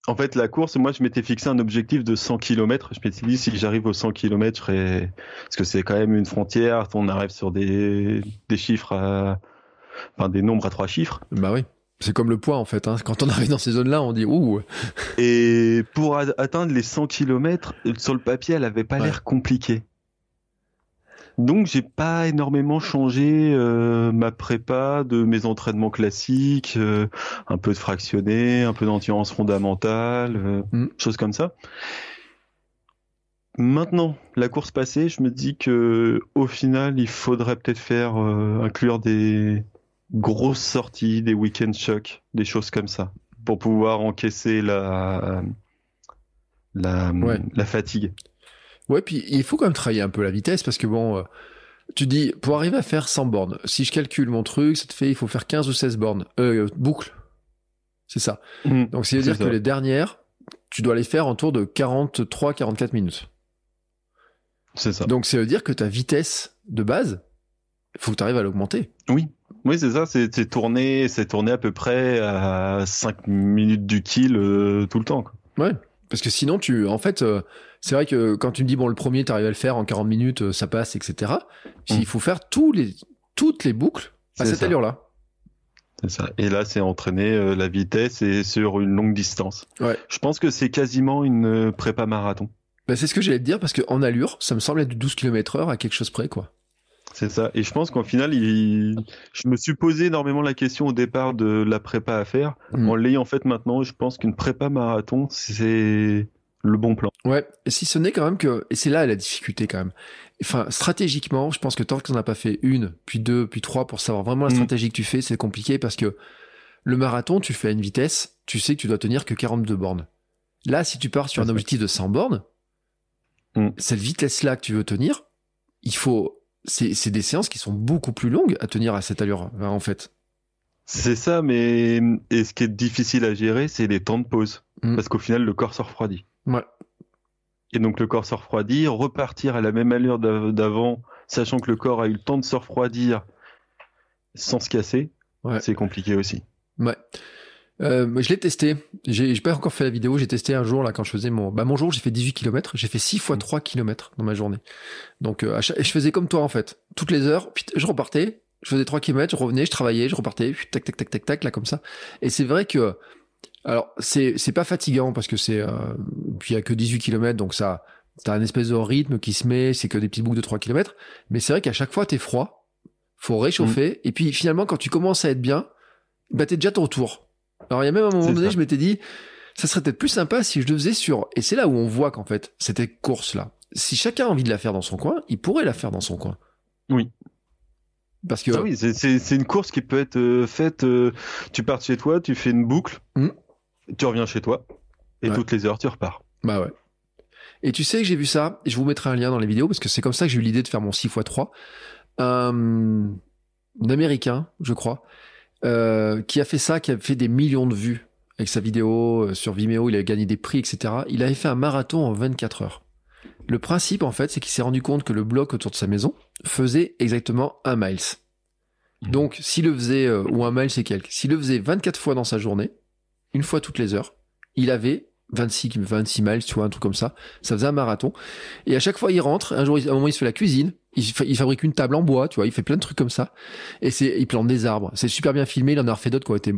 Speaker 2: En fait, la course, moi, je m'étais fixé un objectif de 100 km. Je m'étais dit, si j'arrive aux 100 km, je serais... parce que c'est quand même une frontière, on arrive sur des, des chiffres à... enfin, des nombres à trois chiffres.
Speaker 3: Bah oui. C'est comme le poids, en fait. hein. Quand on arrive dans ces zones-là, on dit Ouh,
Speaker 2: Et pour atteindre les 100 km, sur le papier, elle avait pas
Speaker 3: Ouais.
Speaker 2: l'air compliquée. Donc j'ai pas énormément changé euh, ma prépa de mes entraînements classiques, euh, un peu de fractionné, un peu d'endurance fondamentale, euh,
Speaker 3: Mm.
Speaker 2: choses comme ça. Maintenant, la course passée, je me dis que au final, il faudrait peut-être faire inclure des grosses sorties, des week-end shocks, des choses comme ça, pour pouvoir encaisser la la,
Speaker 3: Ouais.
Speaker 2: la fatigue.
Speaker 3: Ouais, puis il faut quand même travailler un peu la vitesse parce que bon, euh, tu dis, pour arriver à faire 100 bornes, si je calcule mon truc, ça te fait, il faut faire 15 ou 16 bornes. Euh, boucles. C'est ça. Donc, ça veut
Speaker 2: C'est
Speaker 3: dire
Speaker 2: ça.
Speaker 3: que les dernières, tu dois les faire en tour de 43-44 minutes.
Speaker 2: C'est ça.
Speaker 3: Donc, ça veut dire que ta vitesse de base, il faut que tu arrives à l'augmenter.
Speaker 2: Oui, oui, c'est ça. C'est c'est tourné, c'est tourné à peu près à 5 minutes du kill euh, tout le temps. quoi.
Speaker 3: Ouais. Parce que sinon, tu, en fait, euh, c'est vrai que quand tu me dis, bon, le premier, tu arrives à le faire en 40 minutes, euh, ça passe, etc.
Speaker 2: Mm.
Speaker 3: Il faut faire tous les, toutes les boucles à cette allure-là.
Speaker 2: C'est ça. Et là, c'est entraîner euh, la vitesse et sur une longue distance.
Speaker 3: Ouais.
Speaker 2: Je pense que c'est quasiment une euh, prépa marathon.
Speaker 3: Bah, c'est ce que j'allais te dire parce qu'en allure, ça me semble être du 12 km heure à quelque chose près, quoi.
Speaker 2: C'est ça. Et je pense qu'en final, il... je me suis posé énormément la question au départ de la prépa à faire.
Speaker 3: Mm.
Speaker 2: En l'ayant fait maintenant, je pense qu'une prépa marathon, c'est le bon plan.
Speaker 3: Ouais, si ce n'est quand même que, et c'est là la difficulté quand même. Enfin, stratégiquement, je pense que tant que tu n'en as pas fait une, puis deux, puis trois pour savoir vraiment la
Speaker 2: Mm.
Speaker 3: stratégie que tu fais, c'est compliqué parce que le marathon, tu le fais à une vitesse, tu sais que tu dois tenir que 42 bornes. Là, si tu pars sur un objectif de 100 bornes,
Speaker 2: Mm.
Speaker 3: cette vitesse-là que tu veux tenir, il faut, c'est, des séances qui sont beaucoup plus longues à tenir à cette allure, hein, en fait.
Speaker 2: C'est ça, mais et ce qui est difficile à gérer, c'est les temps de pause.
Speaker 3: Mm.
Speaker 2: Parce qu'au final, le corps se refroidit.
Speaker 3: Ouais.
Speaker 2: Et donc le corps se refroidit, repartir à la même allure d'av- d'avant, sachant que le corps a eu le temps de se refroidir sans se casser,
Speaker 3: Ouais.
Speaker 2: c'est compliqué aussi.
Speaker 3: Ouais. Euh, je l'ai testé. J'ai pas encore fait la vidéo. J'ai testé un jour là quand je faisais mon. Bah mon jour, j'ai fait 18 km. J'ai fait 6 fois 3 km dans ma journée. Donc euh, chaque- et je faisais comme toi en fait. Toutes les heures, puis je repartais. Je faisais 3 km, je revenais, je travaillais, je repartais. tac tac tac tac tac là comme ça. Et c'est vrai que alors c'est c'est pas fatigant parce que c'est euh, puis il y a que 18 km donc ça t'as un espèce de rythme qui se met. C'est que des petites boucles de 3 km. Mais c'est vrai qu'à chaque fois t'es froid. Faut réchauffer. Et puis finalement quand tu commences à être bien, bah t'es déjà ton tour. Alors il y a même un moment
Speaker 2: C'est
Speaker 3: donné,
Speaker 2: ça.
Speaker 3: je m'étais dit, ça serait peut-être plus sympa si je le faisais sur. Et c'est là où on voit qu'en fait, cette course-là, si chacun a envie de la faire dans son coin, il pourrait la faire dans son coin.
Speaker 2: Oui.
Speaker 3: Parce que.
Speaker 2: Ah oui, c'est- une course qui peut être euh, faite. euh, tu pars de chez toi, tu fais une boucle,
Speaker 3: Mm.
Speaker 2: tu reviens chez toi, et
Speaker 3: Ouais.
Speaker 2: toutes les heures tu repars.
Speaker 3: Bah ouais. Et tu sais que j'ai vu ça, et je vous mettrai un lien dans les vidéos, parce que c'est comme ça que j'ai eu l'idée de faire mon 6x3. Un, un Américain, je crois, euh, qui a fait ça, qui a fait des millions de vues. avec sa vidéo euh, sur Vimeo, il avait gagné des prix, etc. Il avait fait un marathon en 24 heures. Le principe, en fait, c'est qu'il s'est rendu compte que le bloc autour de sa maison faisait exactement un miles. Donc, s'il le faisait, euh, ou un mile c'est quelque, s'il le faisait 24 fois dans sa journée, une fois toutes les heures, il avait 26, 26 miles, tu vois, un truc comme ça. Ça faisait un marathon. Et à chaque fois, il rentre. Un jour, il- à un moment, il se fait la cuisine. Il, fa- il fabrique une table en bois, tu vois. Il fait plein de trucs comme ça. Et c'est, il plante des arbres. C'est super bien filmé. Il en a refait d'autres qui ont été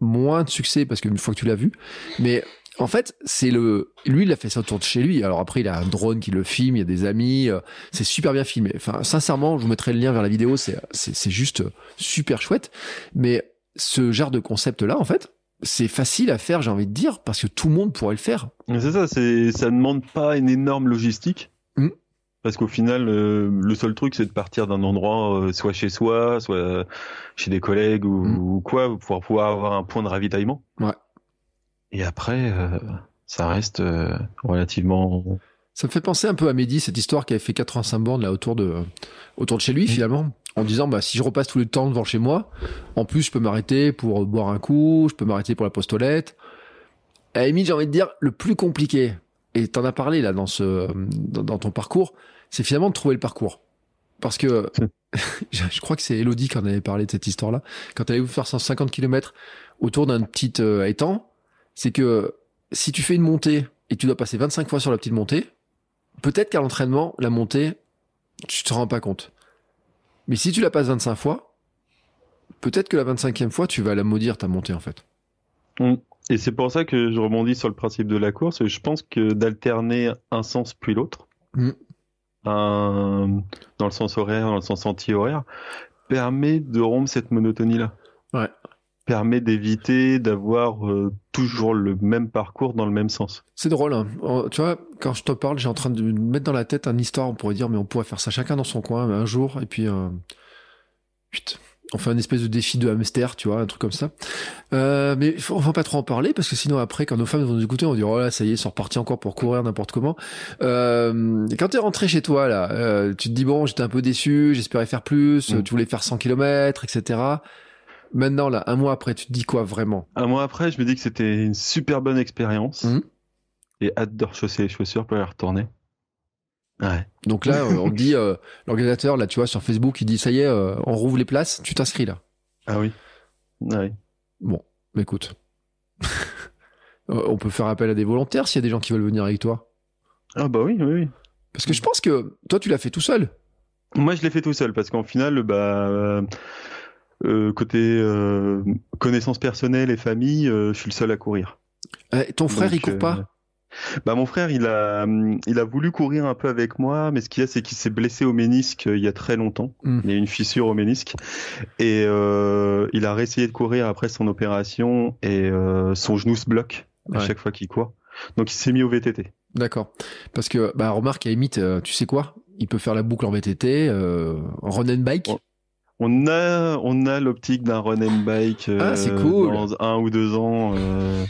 Speaker 3: moins de succès parce qu'une fois que tu l'as vu. Mais en fait, c'est le, lui, il a fait ça autour de chez lui. Alors après, il a un drone qui le filme. Il y a des amis. euh, C'est super bien filmé. Enfin, sincèrement, je vous mettrai le lien vers la vidéo. C'est, c'est, c'est juste super chouette. Mais ce genre de concept-là, en fait, c'est facile à faire, j'ai envie de dire, parce que tout le monde pourrait le faire.
Speaker 2: C'est ça, c'est ça demande pas une énorme logistique.
Speaker 3: Mm.
Speaker 2: Parce qu'au final, euh, le seul truc, c'est de partir d'un endroit, euh, soit chez soi, soit chez des collègues ou,
Speaker 3: Mm.
Speaker 2: ou quoi, pour pouvoir avoir un point de ravitaillement.
Speaker 3: Ouais.
Speaker 2: Et après, euh, ça reste euh, relativement.
Speaker 3: Ça me fait penser un peu à Mehdi, cette histoire qui avait fait 85 bornes là autour de, autour de chez lui, finalement, en disant, bah, si je repasse tout le temps devant chez moi, en plus, je peux m'arrêter pour boire un coup, je peux m'arrêter pour la postolette. À la limite, j'ai envie de dire, le plus compliqué, et t'en as parlé là dans ce, dans, dans ton parcours, c'est finalement de trouver le parcours. Parce que, [LAUGHS] je je crois que c'est Elodie qui en avait parlé de cette histoire-là, quand elle allait vous faire 150 km autour d'un petit euh, étang, c'est que si tu fais une montée et tu dois passer 25 fois sur la petite montée, peut-être qu'à l'entraînement, la montée, tu te rends pas compte. Mais si tu la passes 25 fois, peut-être que la 25e fois, tu vas la maudire ta montée en fait.
Speaker 2: Et c'est pour ça que je rebondis sur le principe de la course. Je pense que d'alterner un sens puis l'autre,
Speaker 3: Mm.
Speaker 2: un- dans le sens horaire, dans le sens anti-horaire, permet de rompre cette monotonie-là.
Speaker 3: Ouais.
Speaker 2: Permet d'éviter d'avoir euh, toujours le même parcours dans le même sens.
Speaker 3: C'est drôle, hein. Tu vois, quand je te parle, j'ai en train de me mettre dans la tête une histoire, on pourrait dire, mais on pourrait faire ça chacun dans son coin, un jour, et puis, euh, putain, on fait un espèce de défi de hamster, tu vois, un truc comme ça. Euh, mais on va pas trop en parler, parce que sinon, après, quand nos femmes vont nous écouter, on va dire, oh là, ça y est, sont repartis encore pour courir n'importe comment. Euh, quand t'es rentré chez toi, là, euh, tu te dis, bon, j'étais un peu déçu, j'espérais faire plus,
Speaker 2: Mm.
Speaker 3: tu voulais faire 100 km, etc. Maintenant, là, un mois après, tu te dis quoi vraiment?
Speaker 2: Un mois après, je me dis que c'était une super bonne expérience.
Speaker 3: Mhm.
Speaker 2: Et hâte de rechausser les chaussures pour y retourner. Ouais.
Speaker 3: Donc là, euh, on dit, euh, l'organisateur, là, tu vois, sur Facebook, il dit, ça y est, euh, on rouvre les places, tu t'inscris là.
Speaker 2: Ah oui. Ah oui.
Speaker 3: Bon, bah, écoute. [LAUGHS] On peut faire appel à des volontaires s'il y a des gens qui veulent venir avec toi.
Speaker 2: Ah bah oui, oui, oui.
Speaker 3: Parce que je pense que toi, tu l'as fait tout seul.
Speaker 2: Moi, je l'ai fait tout seul parce qu'en final, bah, euh, côté euh, connaissances personnelles et famille, euh, je suis le seul à courir.
Speaker 3: Euh, ton frère,
Speaker 2: Donc,
Speaker 3: il court
Speaker 2: euh,
Speaker 3: pas?
Speaker 2: Bah, mon frère, il a, il a voulu courir un peu avec moi, mais ce qu'il y a, c'est qu'il s'est blessé au ménisque euh, il y a très longtemps.
Speaker 3: Hmm.
Speaker 2: Il y a une fissure au ménisque. Et euh, il a réessayé de courir après son opération et euh, son genou se bloque à
Speaker 3: Ouais.
Speaker 2: chaque fois qu'il court. Donc, il s'est mis au VTT.
Speaker 3: D'accord. Parce que, bah, remarque, à la limite, tu sais quoi? Il peut faire la boucle en VTT, euh, en run and bike?
Speaker 2: Oh. On a, on a l'optique d'un run and bike euh,
Speaker 3: Ah, cool.
Speaker 2: dans un ou deux ans. euh,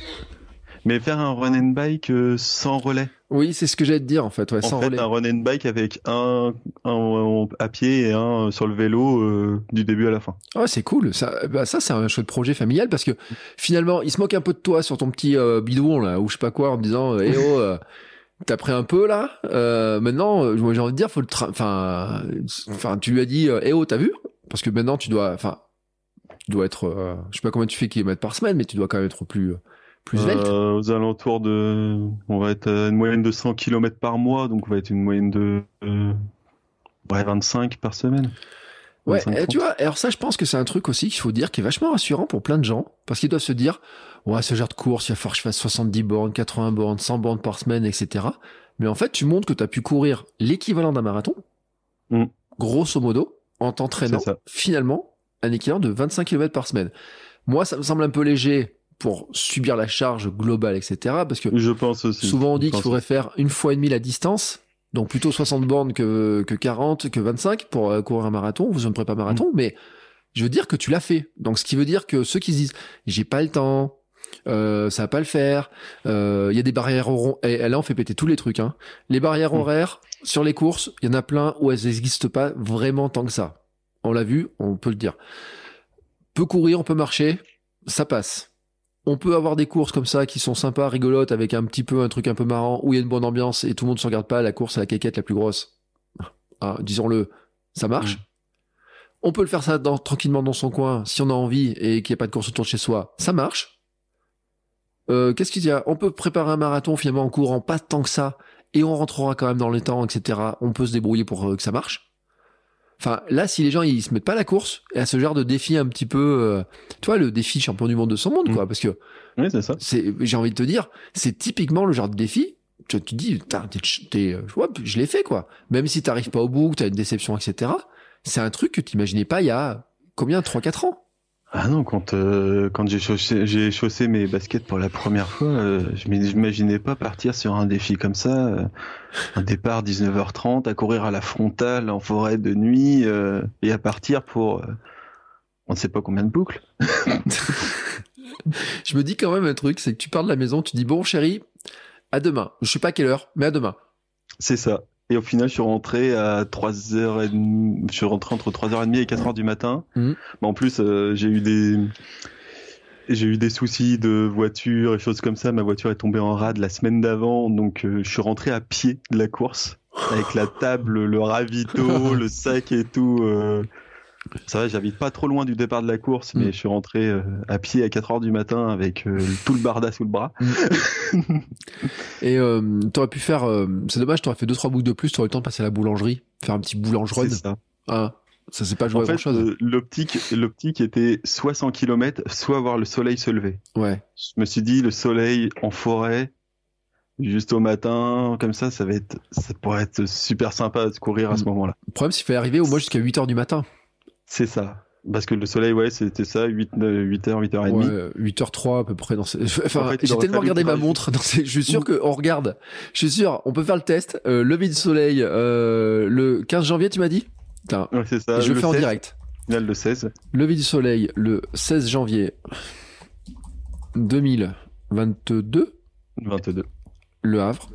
Speaker 2: Mais faire un run and bike euh, sans relais.
Speaker 3: Oui, c'est ce que j'allais te dire, en fait, ouais,
Speaker 2: En
Speaker 3: sans
Speaker 2: fait,
Speaker 3: relais.
Speaker 2: un run and bike avec un, un à pied et un sur le vélo euh, du début à la fin.
Speaker 3: Ah, c'est cool. Ça, bah, ça c'est un chouette projet familial parce que finalement, il se moque un peu de toi sur ton petit euh, bidon là, ou je sais pas quoi, en disant, euh, [LAUGHS] eh oh, euh, t'as pris un peu là. Euh, maintenant, euh, moi j'ai envie de dire, faut le, tra- enfin, euh, enfin, tu lui as dit, euh, eh oh, t'as vu? Parce que maintenant, tu dois, enfin, tu dois être, euh, je sais pas combien tu fais kilomètres par semaine, mais tu dois quand même être plus, plus svelte.
Speaker 2: Euh, aux alentours de, on va être à une moyenne de 100 km par mois, donc on va être une moyenne de euh, ouais, 25 par semaine.
Speaker 3: Ouais,
Speaker 2: 25,
Speaker 3: et tu
Speaker 2: 30.
Speaker 3: vois, alors ça, je pense que c'est un truc aussi qu'il faut dire qui est vachement rassurant pour plein de gens, parce qu'ils doivent se dire, ouais, ce genre de course, il va falloir que je fasse 70 bornes, 80 bornes, 100 bornes par semaine, etc. Mais en fait, tu montres que tu as pu courir l'équivalent d'un marathon,
Speaker 2: Mm.
Speaker 3: grosso modo, en t'entraînant, finalement, un équivalent de 25 km par semaine. Moi, ça me semble un peu léger pour subir la charge globale, etc. Parce que
Speaker 2: Je pense aussi.
Speaker 3: Souvent, on dit qu'il faudrait faire une fois et demie la distance. Donc plutôt 60 bornes que, que 40, que 25 pour euh, courir un marathon. Vous ne
Speaker 2: Mm.
Speaker 3: marathon, mais je veux dire que tu l'as fait. Donc ce qui veut dire que ceux qui se disent j'ai pas le temps, euh, ça va pas le faire, euh, il y a des barrières horaires. Et là, on fait péter tous les trucs. Hein. Les barrières
Speaker 2: Mm.
Speaker 3: horaires sur les courses, il y en a plein où elles n'existent pas vraiment tant que ça. On l'a vu, on peut le dire. Peut courir, on peut marcher, ça passe. on peut avoir des courses comme ça qui sont sympas, rigolotes, avec un petit peu un truc un peu marrant, où il y a une bonne ambiance et tout le monde se regarde pas la course à la caquette la plus grosse. Ah, disons-le, ça marche.
Speaker 2: Mm.
Speaker 3: On peut le faire ça dans- tranquillement dans son coin, si on a envie et qu'il n'y a pas de course autour de chez soi, ça marche. Euh, Qu'est-ce qu'il y a? On peut préparer un marathon finalement en courant pas tant que ça, et on rentrera quand même dans les temps, etc. On peut se débrouiller pour euh, que ça marche. Enfin, là, si les gens ils se mettent pas à la course et à ce genre de défi un petit peu, euh, tu vois, le défi champion du monde de son monde, quoi, parce que
Speaker 2: Oui, c'est ça.
Speaker 3: c'est, j'ai envie de te dire, c'est typiquement le genre de défi. Tu tu te dis, t'es, t'es, euh, ouais, je l'ai fait, quoi. Même si t'arrives pas au bout, que t'as une déception, etc. C'est un truc que t'imaginais pas il y a combien, 3-4 ans.
Speaker 2: Ah non, quand euh, quand j'ai chaussé, j'ai chaussé mes baskets pour la première fois, euh, je m'imaginais pas partir sur un défi comme ça, euh, un départ 19h30, à courir à la frontale en forêt de nuit euh, et à partir pour euh, on ne sait pas combien de boucles. [LAUGHS]
Speaker 3: Je me dis quand même un truc, c'est que tu pars de la maison, tu dis, bon, chérie, à demain. Je sais pas à quelle heure, mais à demain.
Speaker 2: C'est ça. Et au final, je suis rentré à 3h30, je suis rentré entre 3h30 et 4h du matin. Mais en plus, euh, j'ai eu des j'ai eu des soucis de voiture et choses comme ça. Ma voiture est tombée en rade la semaine d'avant, donc euh, je suis rentré à pied de la course avec la table, le ravito, [LAUGHS] le sac et tout. euh. Ça va, j'habite pas trop loin du départ de la course, mais
Speaker 3: Mhm.
Speaker 2: je suis rentré euh, à pied à 4h du matin avec euh, tout le barda sous le bras.
Speaker 3: Et euh, t'aurais pu faire, euh, c'est dommage, t'aurais fait deux trois boucles de plus, t'aurais eu le temps de passer à la boulangerie, faire un petit boulangeron.
Speaker 2: C'est ça.
Speaker 3: Hein, ça s'est pas joué
Speaker 2: En
Speaker 3: à
Speaker 2: fait,
Speaker 3: grand chose.
Speaker 2: l'optique, l'optique était soit 100 km, soit voir le soleil se lever.
Speaker 3: Ouais.
Speaker 2: Je me suis dit, le soleil en forêt, juste au matin, comme ça, ça va être, ça pourrait être super sympa de courir à ce
Speaker 3: Mm.
Speaker 2: moment-là.
Speaker 3: Le problème, c'est qu'il fallait arriver au moins jusqu'à 8 heures du matin.
Speaker 2: C'est ça. Parce que le soleil, ouais, c'était ça, 8, 8h, 8h30.
Speaker 3: Ouais, 8h03 à peu près. Dans ces... [LAUGHS] Enfin,
Speaker 2: En fait, il
Speaker 3: j'ai tellement regardé ma montre. [LAUGHS] dans ces- Je suis sûr qu'on regarde. Je suis sûr, on peut faire le test. Euh, lever du soleil euh, le 15 janvier, tu m'as dit? Putain,
Speaker 2: Ouais, c'est ça.
Speaker 3: je le, fais en
Speaker 2: 16,
Speaker 3: direct.
Speaker 2: Final, le 16.
Speaker 3: Lever du soleil le 16 janvier 2022,
Speaker 2: 22.
Speaker 3: Le Havre.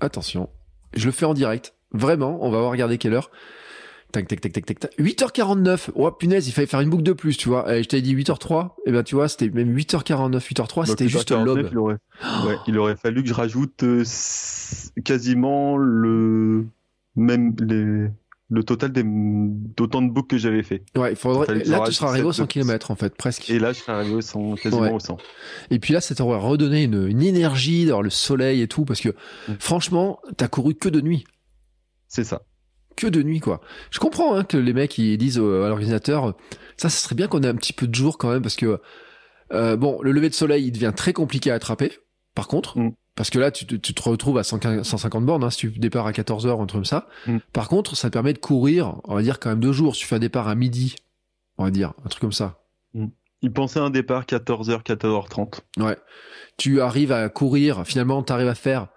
Speaker 3: Attention, je le fais en direct. Vraiment, on va voir regarder quelle heure. Tac, tac, tac, tac, tac, tac. 8h49. Oh, punaise, il fallait faire une boucle de plus, tu vois. Je t'avais dit 8h03. Eh ben, tu vois, c'était même 8h49, 8h03, c'était
Speaker 2: Donc,
Speaker 3: juste
Speaker 2: 8h49,
Speaker 3: l'aube.
Speaker 2: Il aurait, ouais, il aurait fallu que je rajoute euh, quasiment le même les, le total des d'autant de boucles que j'avais fait.
Speaker 3: Ouais, il faudrait,
Speaker 2: je
Speaker 3: là, tu seras arrivé aux 100
Speaker 2: sept de-
Speaker 3: km, en fait, presque.
Speaker 2: Et là, je serais arrivé au 100, quasiment
Speaker 3: Ouais.
Speaker 2: au 100.
Speaker 3: Et puis là, ça t'aurait redonné une, une énergie d'avoir le soleil et tout, parce que,
Speaker 2: Mm.
Speaker 3: franchement, t'as couru que de nuit.
Speaker 2: C'est ça.
Speaker 3: Que de nuit, quoi. Je comprends, hein, que les mecs, ils disent à l'organisateur, ça, ça serait bien qu'on ait un petit peu de jour quand même, parce que, euh, bon, le lever de soleil, il devient très compliqué à attraper, par contre.
Speaker 2: Mm.
Speaker 3: Parce que là, tu, te- tu te retrouves à 115 150 bornes, hein, si tu départ à 14h, un truc comme ça.
Speaker 2: Mm.
Speaker 3: Par contre, ça te permet de courir, on va dire quand même deux jours. Si tu fais un départ à midi, on va dire, un truc comme ça.
Speaker 2: Il pensait à un départ 14h, 14h30.
Speaker 3: Ouais. Tu arrives à courir, finalement, tu arrives à faire,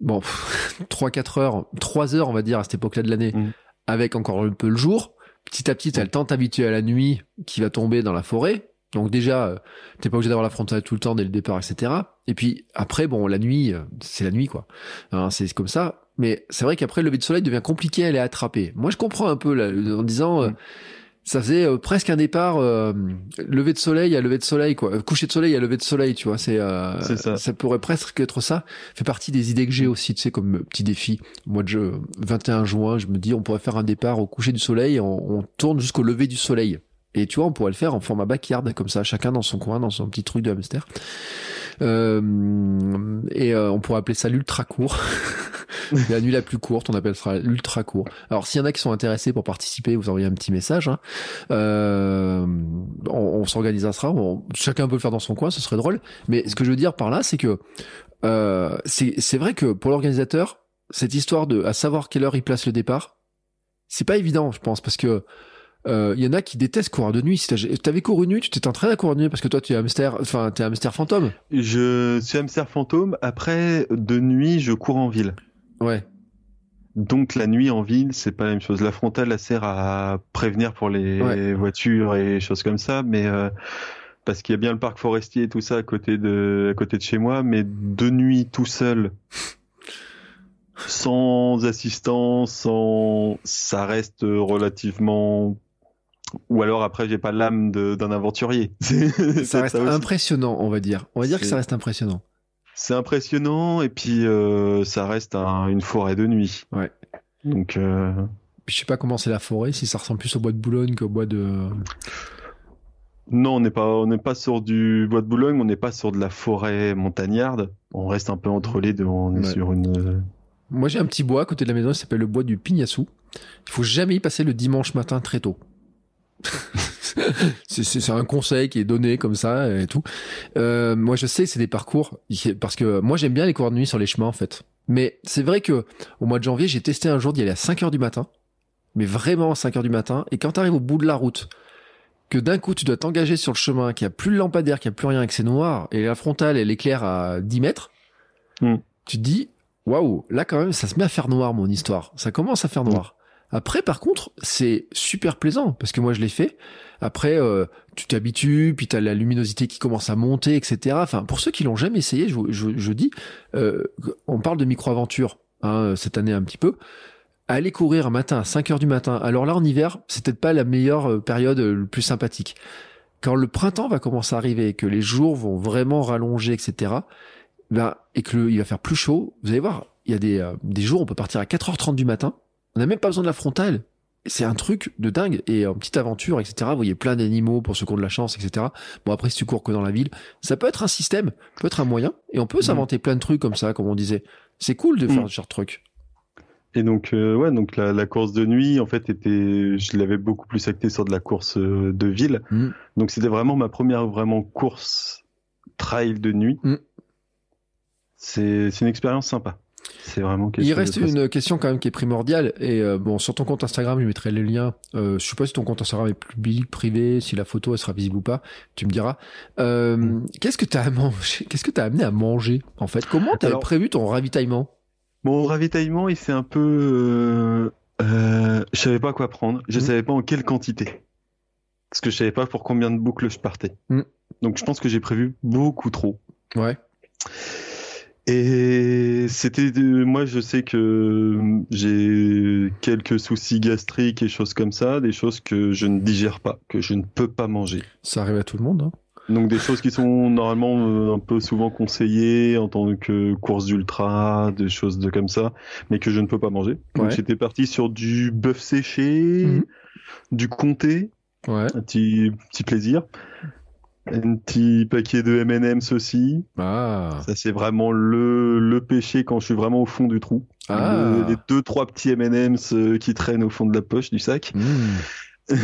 Speaker 3: bon, [LAUGHS] 3-4 heures, 3 heures, on va dire, à cette époque-là de l'année,
Speaker 2: Mm.
Speaker 3: avec encore un peu le jour. Petit à petit, tu as le temps t'habituer à la nuit qui va tomber dans la forêt. Donc déjà, euh, t'es pas obligé d'avoir la frontale tout le temps dès le départ, etc. Et puis après, bon, la nuit, euh, c'est la nuit, quoi. Hein, c'est comme ça. Mais c'est vrai qu'après, le lever de soleil devient compliqué à aller attraper. Moi, je comprends un peu là, en disant, euh,
Speaker 2: Mm.
Speaker 3: Ça faisait euh, presque un départ euh, lever de soleil à lever de soleil, quoi. Euh, Coucher de soleil à lever de soleil, tu vois. C'est euh,
Speaker 2: C'est ça.
Speaker 3: pourrait presque être ça. Fait partie des idées que j'ai aussi, tu sais, comme petit défi. Mois de jeu, 21 juin, je me dis, on pourrait faire un départ au coucher du soleil, on, on tourne jusqu'au lever du soleil. Et tu vois, on pourrait le faire en format backyard, comme ça, chacun dans son coin, dans son petit truc de hamster. Euh, et euh, on pourrait appeler ça l'ultra court. [LAUGHS] la nuit la plus courte, on appelle ça l'ultra court. Alors, s'il y en a qui sont intéressés pour participer, vous envoyez un petit message. hein. Euh, on, on s'organisera. chacun peut le faire dans son coin, ce serait drôle. Mais ce que je veux dire par là, c'est que euh, c'est vrai que pour l'organisateur, cette histoire de à savoir quelle heure il place le départ, c'est pas évident, je pense, parce que euh, il y en a qui détestent courir de nuit. Si t'avais couru nuit, tu t'es entraîné à courir de nuit parce que toi tu es hamster, enfin t'es hamster fantôme.
Speaker 2: Je suis hamster fantôme. Après, de nuit, je cours en ville.
Speaker 3: Ouais.
Speaker 2: Donc la nuit en ville, c'est pas la même chose. La frontale, elle sert à prévenir pour les
Speaker 3: Ouais.
Speaker 2: voitures et choses comme ça, mais euh, parce qu'il y a bien le parc forestier et tout ça à côté de à côté de chez moi, mais de nuit tout seul, sans assistance, sans, ça reste relativement Ou alors après, j'ai pas l'âme d'un aventurier. [LAUGHS]
Speaker 3: ça reste impressionnant, on va dire. On va dire que ça reste impressionnant.
Speaker 2: C'est impressionnant et puis euh, ça reste une forêt de nuit.
Speaker 3: Ouais.
Speaker 2: Donc. Euh...
Speaker 3: Je sais pas comment c'est la forêt, si ça ressemble plus au bois de Boulogne qu'au bois de.
Speaker 2: Non, on n'est pas, on n'est pas sur du bois de Boulogne, on n'est pas sur de la forêt montagnarde. On reste un peu entre les deux. On est sur une. Euh,
Speaker 3: Moi, j'ai un petit bois à côté de la maison, qui s'appelle le bois du Pignassou. Il faut jamais y passer le dimanche matin très tôt. [LAUGHS] c'est un conseil qui est donné comme ça et tout. Euh, moi, je sais que c'est des parcours parce que moi, j'aime bien les cours de nuit sur les chemins en fait. Mais c'est vrai que au mois de janvier, j'ai testé un jour d'y aller à 5 heures du matin, mais vraiment à 5 heures du matin. Et quand tu arrives au bout de la route, que d'un coup tu dois t'engager sur le chemin, qu'il n'y a plus le lampadaire, qu'il n'y a plus rien, que c'est noir, et la frontale elle éclaire à 10 mètres, mm. tu te dis, waouh, là quand même ça se met à faire noir mon histoire. Ça commence à faire noir. Après, par contre, c'est super plaisant parce que moi je l'ai fait. Après, euh, tu t'habitues, puis t'as la luminosité qui commence à monter, etc. Enfin, pour ceux qui l'ont jamais essayé, je, je, dis, euh, on parle de micro-aventure hein, cette année un petit peu. Aller courir un matin à 5 heures du matin. Alors là, en hiver, c'est peut-être pas la meilleure euh, période le plus sympathique. Quand le printemps va commencer à arriver, que les jours vont vraiment rallonger, etc. Ben, et que il va faire plus chaud, vous allez voir, il y a des, des jours, on peut partir à 4h30 du matin on n'a même pas besoin de la frontale. C'est un truc de dingue. Et en petite aventure, etc., vous voyez plein d'animaux pour ceux qui ont de la chance, etc. Bon, après, si tu cours que dans la ville, ça peut être un système, peut être un moyen. Et on peut mm. s'inventer plein de trucs comme ça, comme on disait. C'est cool de faire mm. ce genre de trucs.
Speaker 2: Et donc, euh, ouais, donc la, course de nuit, en fait, était, je l'avais beaucoup plus acté sur de la course euh, de ville. Mm. Donc, c'était vraiment ma première vraiment course trail de nuit. C'est une expérience sympa. C'est vraiment
Speaker 3: Il reste une question quand même qui est primordiale et euh, bon sur ton compte Instagram je mettrai les liens. Euh, je sais pas si ton compte Instagram est public, privé, si la photo elle sera visible ou pas. Tu me diras. Euh, mm. Qu'est-ce que t'as à manger Qu'est-ce que t'as amené à manger en fait? Comment t'avais prévu ton ravitaillement?
Speaker 2: Mon ravitaillement il fait un peu. Euh, je savais pas quoi prendre. Je mm. savais pas en quelle quantité parce que je savais pas pour combien de boucles je partais. Mm. Donc je pense que j'ai prévu beaucoup trop.
Speaker 3: Ouais.
Speaker 2: Et c'était moi je sais que j'ai quelques soucis gastriques et choses comme ça, des choses que je ne digère pas, que je ne peux pas manger.
Speaker 3: Ça arrive à tout le monde. Hein.
Speaker 2: Donc des choses qui sont normalement euh, un peu souvent conseillées en tant que course d'ultra, des choses de comme ça, mais que je ne peux pas manger. Donc j'étais parti sur du bœuf séché, mhm. du comté,
Speaker 3: ouais.
Speaker 2: un petit petit plaisir. Un petit paquet de M&M's aussi.
Speaker 3: Ah.
Speaker 2: Ça c'est vraiment le, le péché quand je suis vraiment au fond du trou.
Speaker 3: Ah.
Speaker 2: les deux trois petits M&M's euh, qui traînent au fond de la poche du sac.
Speaker 3: Mmh. [LAUGHS]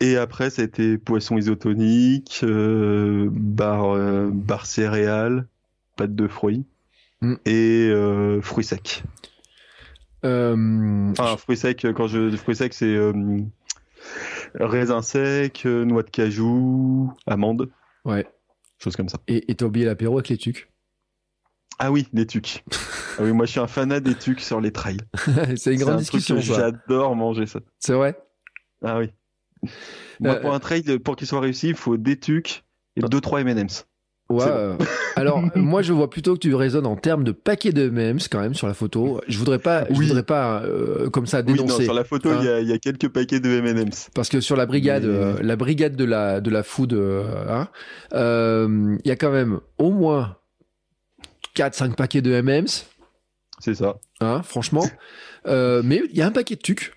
Speaker 2: Et après ça a été poisson isotonique, euh, bar euh, bar céréales, pâte de fruits mmh. et euh, fruits secs. Enfin fruits secs quand je fruits secs c'est raisin sec, euh, noix de cajou, amandes.
Speaker 3: Ouais.
Speaker 2: Choses comme ça.
Speaker 3: Et t'as oublié l'apéro avec les tucs?
Speaker 2: Ah oui, les tucs. [LAUGHS] ah oui, moi je suis un fanat des tucs sur les trails. [LAUGHS]
Speaker 3: c'est une grande discussion.
Speaker 2: J'adore manger ça.
Speaker 3: C'est vrai?
Speaker 2: Ah oui. Moi, pour euh, un trail, pour qu'il soit réussi, il faut des tucs et 2-3 M&M's.
Speaker 3: Ouais. Alors [LAUGHS] moi je vois plutôt que tu raisonnes en termes de paquets de memes quand même sur la photo. Je voudrais pas, je voudrais pas euh, comme ça dénoncer. Oui, non,
Speaker 2: sur la photo il y, a, y, a, quelques paquets de M&M's.
Speaker 3: Parce que sur la brigade, euh, la brigade de la de la food, euh, hein, il y a quand même au moins 4-5 paquets de M&M's.
Speaker 2: C'est ça.
Speaker 3: Hein, franchement. mais il y a un paquet de tucs.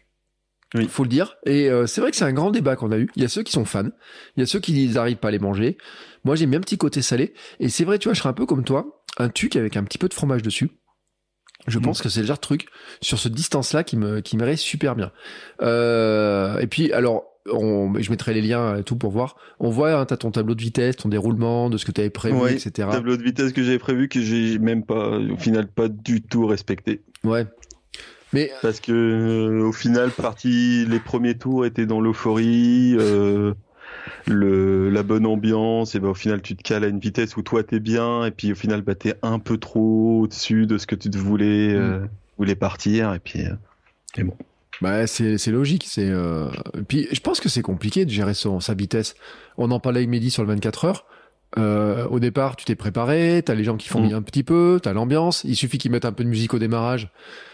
Speaker 3: Il faut le dire. Et c'est vrai que c'est un grand débat qu'on a eu. Il y a ceux qui sont fans, il y a ceux qui n'arrivent pas à les manger. Moi, j'aime bien un petit côté salé. Et c'est vrai, tu vois, je serais un peu comme toi, un tuc avec un petit peu de fromage dessus. Je pense que c'est le genre de truc sur ce distance-là qui me qui m'irait super bien. Euh, et puis alors, on, je mettrai les liens et tout pour voir. On voit, hein, t'as ton tableau de vitesse, ton déroulement, de ce que tu avais prévu, ouais, etc.
Speaker 2: Tableau de vitesse que j'avais prévu que j'ai même pas, au final, pas du tout respecté.
Speaker 3: Ouais. Mais
Speaker 2: parce que euh, au final, parti les premiers tours étaient dans l'euphorie. Euh, le, la bonne ambiance, et ben au final tu te cales à une vitesse où toi t'es bien, et puis au final bah, t'es un peu trop au-dessus de ce que tu te voulais, euh, mm. voulais partir, et puis euh, et bon.
Speaker 3: Bah c'est c'est logique, c'est euh... puis je pense que c'est compliqué de gérer son, sa vitesse. On en parlait avec Mehdi sur le 24 heures. Euh, au départ, tu t'es préparé, t'as les gens qui font
Speaker 2: Mm.
Speaker 3: un petit peu, t'as l'ambiance. Il suffit qu'ils mettent un peu de musique au démarrage,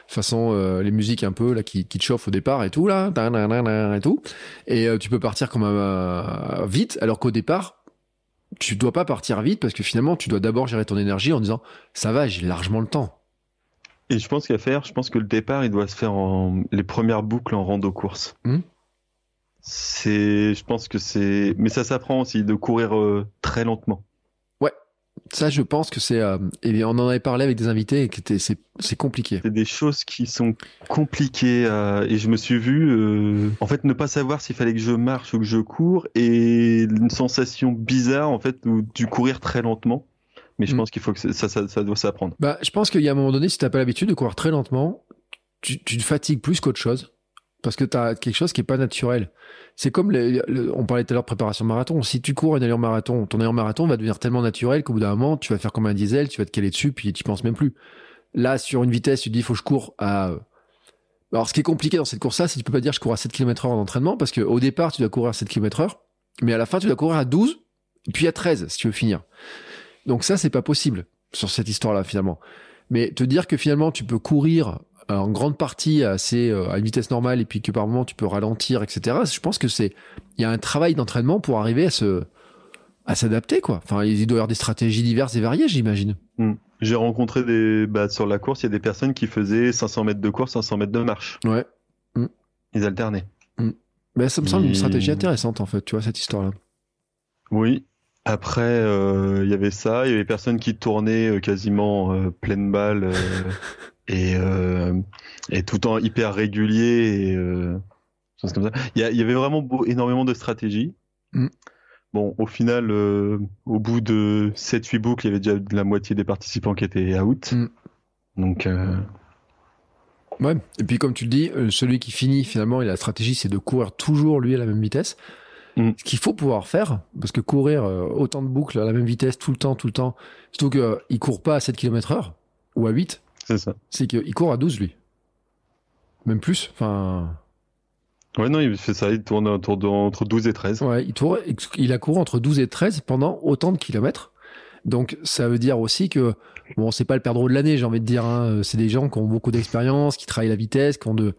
Speaker 3: façon euh, les musiques un peu là qui, qui te chauffent au départ et tout là, et tout. Et euh, tu peux partir comme un, vite, alors qu'au départ, tu dois pas partir vite parce que finalement, tu dois d'abord gérer ton énergie en disant ça va, j'ai largement le temps.
Speaker 2: Et je pense qu'à faire, je pense que le départ, il doit se faire en les premières boucles en rando course.
Speaker 3: Hmm.
Speaker 2: C'est, je pense que c'est, mais ça s'apprend aussi de courir euh, très lentement.
Speaker 3: Ça, je pense que c'est. euh, et on en avait parlé avec des invités et que c'est c'est compliqué.
Speaker 2: C'est des choses qui sont compliquées euh, et je me suis vu, euh, en fait, ne pas savoir s'il fallait que je marche ou que je cours et une sensation bizarre en fait où du courir très lentement. Mais je
Speaker 3: Hmm.
Speaker 2: pense qu'il faut que ça, ça, ça doit s'apprendre.
Speaker 3: Bah, je pense qu'il y a un moment donné, si t'as pas l'habitude de courir très lentement, tu, tu te fatigues plus qu'autre chose. Parce que t'as quelque chose qui est pas naturel. C'est comme, on parlait tout à l'heure de préparation marathon. Si tu cours une allure marathon, ton allure marathon va devenir tellement naturel qu'au bout d'un moment, tu vas faire comme un diesel, tu vas te caler dessus, puis tu penses même plus. Là, sur une vitesse, tu te dis, faut que je cours à... Alors, ce qui est compliqué dans cette course-là, c'est que tu peux pas dire je cours à 7 km heure en entraînement, parce qu'au départ, tu dois courir à 7 km heure, mais à la fin, tu dois courir à 12, puis à 13, si tu veux finir. Donc ça, c'est pas possible sur cette histoire-là, finalement. Mais te dire que finalement, tu peux courir en grande partie assez, euh, à une vitesse normale et puis que par moment tu peux ralentir, etc. Je pense que c'est, il y a un travail d'entraînement pour arriver à se, à s'adapter, quoi. Enfin, il doit y avoir des stratégies diverses et variées, j'imagine.
Speaker 2: J'ai rencontré des, bah, sur la course, il y a des personnes qui faisaient 500 mètres de course, 500 mètres de marche.
Speaker 3: Ouais.
Speaker 2: Ils alternaient.
Speaker 3: Mais ça me semble une stratégie intéressante, en fait, tu vois, cette histoire-là.
Speaker 2: Oui. Après, euh, il y avait ça, il y avait des personnes qui tournaient euh, quasiment euh, pleine balle euh, [LAUGHS] et, euh, et tout le temps hyper régulier et euh, choses comme ça. Il y, avait vraiment beau- énormément de stratégies.
Speaker 3: Mm.
Speaker 2: Bon, au final, euh, au bout de 7-8 boucles, il y avait déjà la moitié des participants qui étaient out.
Speaker 3: Mm.
Speaker 2: Donc,
Speaker 3: Ouais. Et puis, comme tu le dis, celui qui finit, finalement, et la stratégie, c'est de courir toujours, lui, à la même vitesse.
Speaker 2: Mm.
Speaker 3: Ce qu'il faut pouvoir faire, parce que courir autant de boucles à la même vitesse, tout le temps, tout le temps, surtout qu'il court pas à 7 km heure, ou à 8,
Speaker 2: c'est ça.
Speaker 3: c'est qu'il court à 12, lui. Même plus. Enfin,
Speaker 2: Ouais, non, il fait ça, il tourne autour de, entre 12 et 13.
Speaker 3: ouais, il, tourne, il a couru entre 12 et 13 pendant autant de kilomètres. Donc, ça veut dire aussi que, bon, c'est pas le perdreau de l'année, j'ai envie de dire. Hein. C'est des gens qui ont beaucoup d'expérience, qui travaillent la vitesse, qui ont de,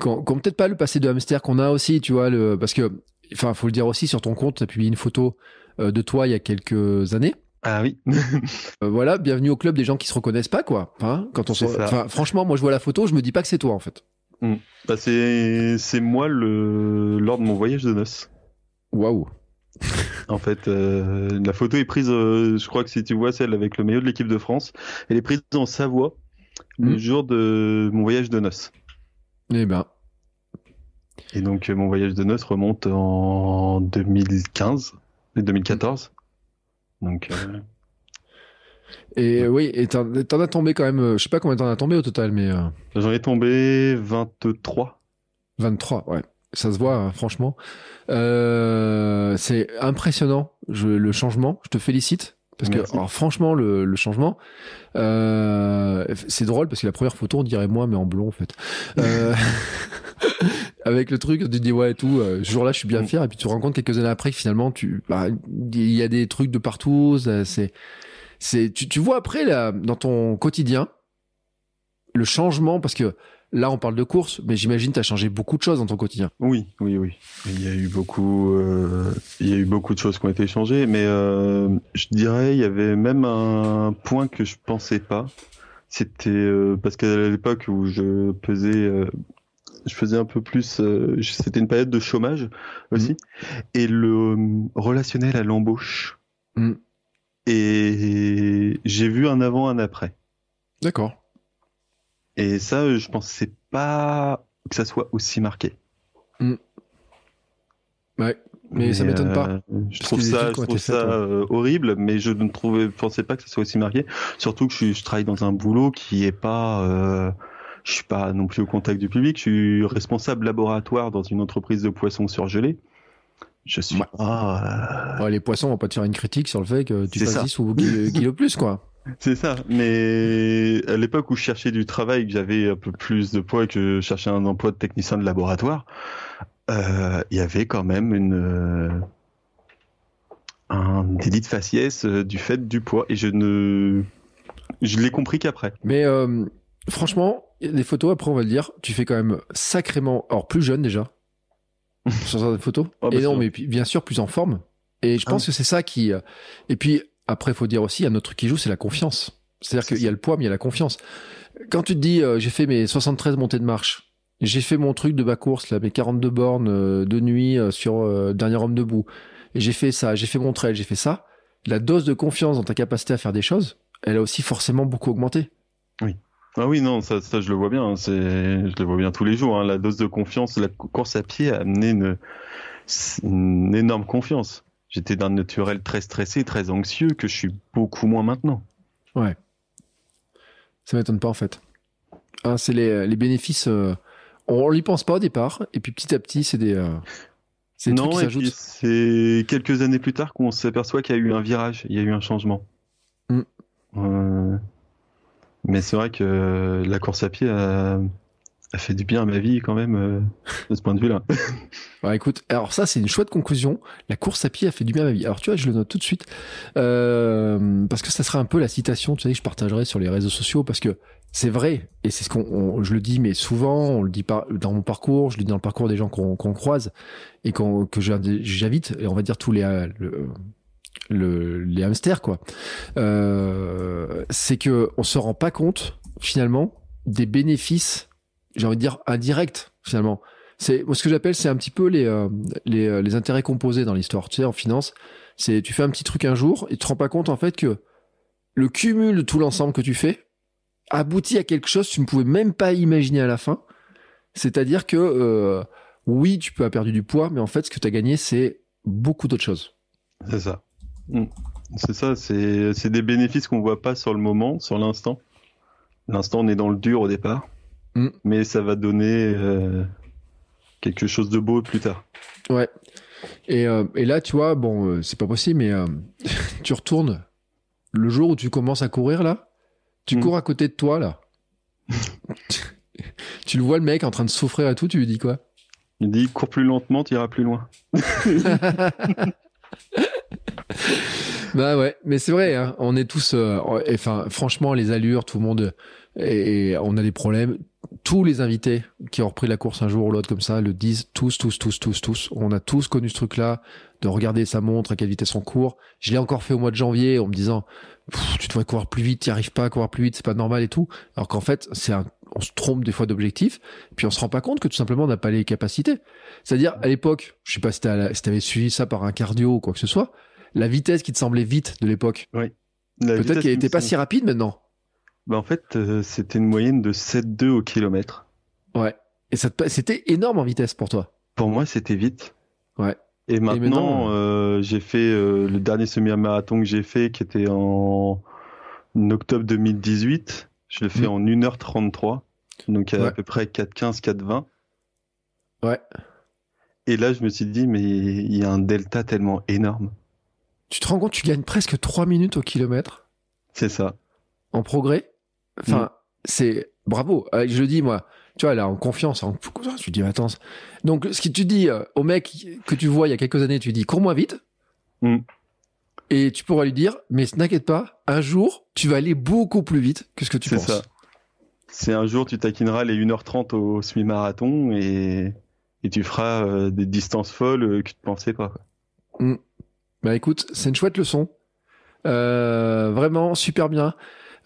Speaker 3: qui ont, qui ont peut-être pas le passé de hamster qu'on a aussi, tu vois, le, parce que, enfin, faut le dire aussi, sur ton compte, tu as publié une photo euh, de toi il y a quelques années.
Speaker 2: Ah oui.
Speaker 3: Euh, voilà, bienvenue au club des gens qui se reconnaissent pas, quoi. Hein, quand on se... Enfin, franchement, moi, je vois la photo, je me dis pas que c'est toi, en fait.
Speaker 2: Bah, c'est, moi le, lors de mon voyage de noces.
Speaker 3: Waouh.
Speaker 2: En fait, euh, la photo est prise, euh, je crois que si tu vois celle avec le maillot de l'équipe de France, elle est prise en Savoie le
Speaker 3: Mhm.
Speaker 2: jour de mon voyage de noces.
Speaker 3: Eh ben,
Speaker 2: Et donc mon voyage de noces remonte en 2015 et 2014. Donc euh,
Speaker 3: Et oui, et t'en as tombé quand même, euh, je sais pas combien t'en as tombé au total, mais euh,
Speaker 2: j'en ai tombé 23.
Speaker 3: 23, ouais. Ça se voit, hein, franchement. Euh, c'est impressionnant, je, le changement. Je te félicite. Parce que, alors, franchement, le, le changement, euh, c'est drôle parce que la première photo, on dirait moi, mais en blond, en fait. [LAUGHS] Avec le truc, tu te dis, ouais, et tout, euh, ce jour-là, je suis bien
Speaker 2: Mm.
Speaker 3: fier. Et puis, tu te rends compte quelques années après que finalement, tu, bah, il y a des trucs de partout. C'est, c'est, tu, tu vois après, là, dans ton quotidien, le changement, parce que là, on parle de course, mais j'imagine tu as changé beaucoup de choses dans ton quotidien.
Speaker 2: Oui, oui, oui. Il y a eu beaucoup, euh, il y a eu beaucoup de choses qui ont été changées, mais euh, je dirais il y avait même un point que je pensais pas. C'était euh, parce qu'à l'époque où je pesais, euh, je faisais un peu plus. euh, C'était une période de chômage aussi, et le euh, relationnel à l'embauche.
Speaker 3: Mhm.
Speaker 2: Et j'ai vu un avant, un après.
Speaker 3: D'accord.
Speaker 2: Et ça, je pensais pas que ça soit aussi marqué.
Speaker 3: Ouais. Mais ça m'étonne pas.
Speaker 2: euh, Je trouve ça, je trouve
Speaker 3: ouais.
Speaker 2: euh, horrible, mais je ne trouvais, pensais pas que ça soit aussi marqué. Surtout que je, je travaille dans un boulot qui est pas, je suis pas non plus au contact du public. Je suis responsable laboratoire dans une entreprise de poissons surgelés. Je suis
Speaker 3: Ouais.
Speaker 2: euh,
Speaker 3: Ouais, les poissons vont pas te faire une critique sur le fait que tu
Speaker 2: ça.
Speaker 3: 10 ou kilos kilos plus, quoi. [LAUGHS]
Speaker 2: c'est ça. Mais à l'époque où je cherchais du travail, que j'avais un peu plus de poids et que je cherchais un emploi de technicien de laboratoire, euh, il y avait quand même une, euh, un délit de faciès euh, du fait du poids. Et je ne. Je l'ai compris qu'après.
Speaker 3: Mais euh, franchement, les photos, après, on va le dire, tu fais quand même sacrément. Alors, plus jeune déjà. [LAUGHS] sur certaines photos.
Speaker 2: Oh, bah,
Speaker 3: et non, mais puis, bien sûr, plus en forme. Et je
Speaker 2: Ah
Speaker 3: pense
Speaker 2: oui.
Speaker 3: que c'est ça qui. euh, Et puis, après, il faut dire aussi, il y a un autre truc qui joue, c'est la confiance. C'est-à-dire
Speaker 2: C'est
Speaker 3: qu'il y a le poids, mais il y a la confiance. Quand tu te dis, euh, j'ai fait mes 73 montées de marche, j'ai fait mon truc de bas course, là, mes 42 bornes euh, de nuit euh, sur Dernier homme debout, et j'ai fait ça, j'ai fait mon trail, j'ai fait ça, la dose de confiance dans ta capacité à faire des choses, elle a aussi forcément beaucoup augmenté.
Speaker 2: Ah oui, non, ça, ça je le vois bien. hein, C'est, je le vois bien tous les jours. hein, La dose de confiance, la course à pied a amené une, une énorme confiance. J'étais d'un naturel très stressé, très anxieux, que je suis beaucoup moins maintenant.
Speaker 3: Ça m'étonne pas en fait. Hein, c'est les, les bénéfices. euh, on n'y pense pas au départ, et puis petit à petit, c'est des, euh, c'est des trucs
Speaker 2: non,
Speaker 3: qui
Speaker 2: et puis
Speaker 3: s'ajoutent.
Speaker 2: c'est quelques années plus tard qu'on s'aperçoit qu'il y a eu un virage, il y a eu un changement.
Speaker 3: Mm.
Speaker 2: Euh, mais c'est vrai que la course à pied a, fait du bien à ma vie quand même euh, de ce point de vue-là. [LAUGHS]
Speaker 3: Bah, écoute, alors ça, c'est une chouette conclusion. La course à pied a fait du bien à ma vie. Alors tu vois, je le note tout de suite euh, parce que ça sera un peu la citation, tu sais, que je partagerai sur les réseaux sociaux parce que c'est vrai et c'est ce qu'on, on- je le dis, mais souvent, on le dit pas dans mon parcours, je le dis dans le parcours des gens qu'on croise et qu'on que j'in- j'invite, et on va dire tous les euh, le- les hamsters quoi. Euh, c'est que on se rend pas compte finalement des bénéfices, j'ai envie de dire indirects finalement. C'est ce que j'appelle, c'est un petit peu les, euh, euh, les intérêts composés dans l'histoire. Tu sais, en finance, c'est tu fais un petit truc un jour et tu te rends pas compte en fait que le cumul de tout l'ensemble que tu fais aboutit à quelque chose que tu ne pouvais même pas imaginer à la fin. C'est-à-dire que oui, tu peux avoir perdu du poids, mais en fait, ce que tu as gagné, c'est beaucoup d'autres choses.
Speaker 2: C'est ça. Mm. C'est ça, c'est c'est des bénéfices qu'on voit pas sur le moment, sur l'instant. L'instant, on est dans le dur au départ,
Speaker 3: Mm.
Speaker 2: mais ça va donner euh, quelque chose de beau plus tard.
Speaker 3: Ouais. Et, euh, et là, tu vois, bon, euh, c'est pas possible, mais [LAUGHS] tu retournes le jour où tu commences à courir là, tu
Speaker 2: Mm.
Speaker 3: cours à côté de toi là. [LAUGHS] tu le vois le mec en train de souffrir et tout, tu lui dis quoi?
Speaker 2: Il dit cours plus lentement, tu iras plus loin. [LAUGHS]
Speaker 3: Bah ouais, mais c'est vrai, hein, on est tous, euh, enfin, franchement, les allures, tout le monde, et, on a des problèmes. Tous les invités qui ont repris la course un jour ou l'autre comme ça le disent tous, tous, tous, tous, tous. On a tous connu ce truc-là de regarder sa montre, à quelle vitesse on court. Je l'ai encore fait au mois de janvier en me disant, tu devrais courir plus vite, tu arrives pas à courir plus vite, c'est pas normal et tout. Alors qu'en fait, c'est un, on se trompe des fois d'objectif, puis on se rend pas compte que tout simplement on n'a pas les capacités. C'est-à-dire, à l'époque, je sais pas si t'as- si t'avais suivi ça par un cardio ou quoi que ce soit, la vitesse qui te semblait vite de l'époque, peut-être qu'elle
Speaker 2: qui
Speaker 3: était
Speaker 2: me
Speaker 3: pas
Speaker 2: semble-
Speaker 3: si rapide maintenant.
Speaker 2: Bah, en fait, euh, c'était une moyenne de 7,2 au kilomètre.
Speaker 3: Ouais. Et c'était énorme en vitesse pour toi.
Speaker 2: Pour moi, c'était vite.
Speaker 3: Ouais.
Speaker 2: Et maintenant,
Speaker 3: maintenant,
Speaker 2: euh, j'ai fait euh, le dernier semi-marathon que j'ai fait, qui était en octobre 2018. Je le fais
Speaker 3: Mm.
Speaker 2: en 1h33. Donc à,
Speaker 3: Ouais.
Speaker 2: à peu près 4,15, 4,20.
Speaker 3: Ouais.
Speaker 2: Et là, je me suis dit, mais il y a un delta tellement énorme.
Speaker 3: Tu te rends compte, tu gagnes presque 3 minutes au kilomètre
Speaker 2: C'est ça.
Speaker 3: en progrès. Enfin,
Speaker 2: Mm.
Speaker 3: c'est bravo. Euh, je le dis moi. Tu vois, là, en confiance, en... tu dis attends. Donc, ce que tu dis euh, au mec que tu vois il y a quelques années, tu dis cours moins vite.
Speaker 2: Mm.
Speaker 3: Et tu pourras lui dire, mais n'inquiète pas, un jour, tu vas aller beaucoup plus vite que ce que tu
Speaker 2: C'est
Speaker 3: penses.
Speaker 2: ça. C'est un jour, tu taquineras les 1h30 au semi-marathon et, et tu feras euh, des distances folles que tu pensais pas. quoi.
Speaker 3: Bah écoute, c'est une chouette leçon. Euh, vraiment super bien.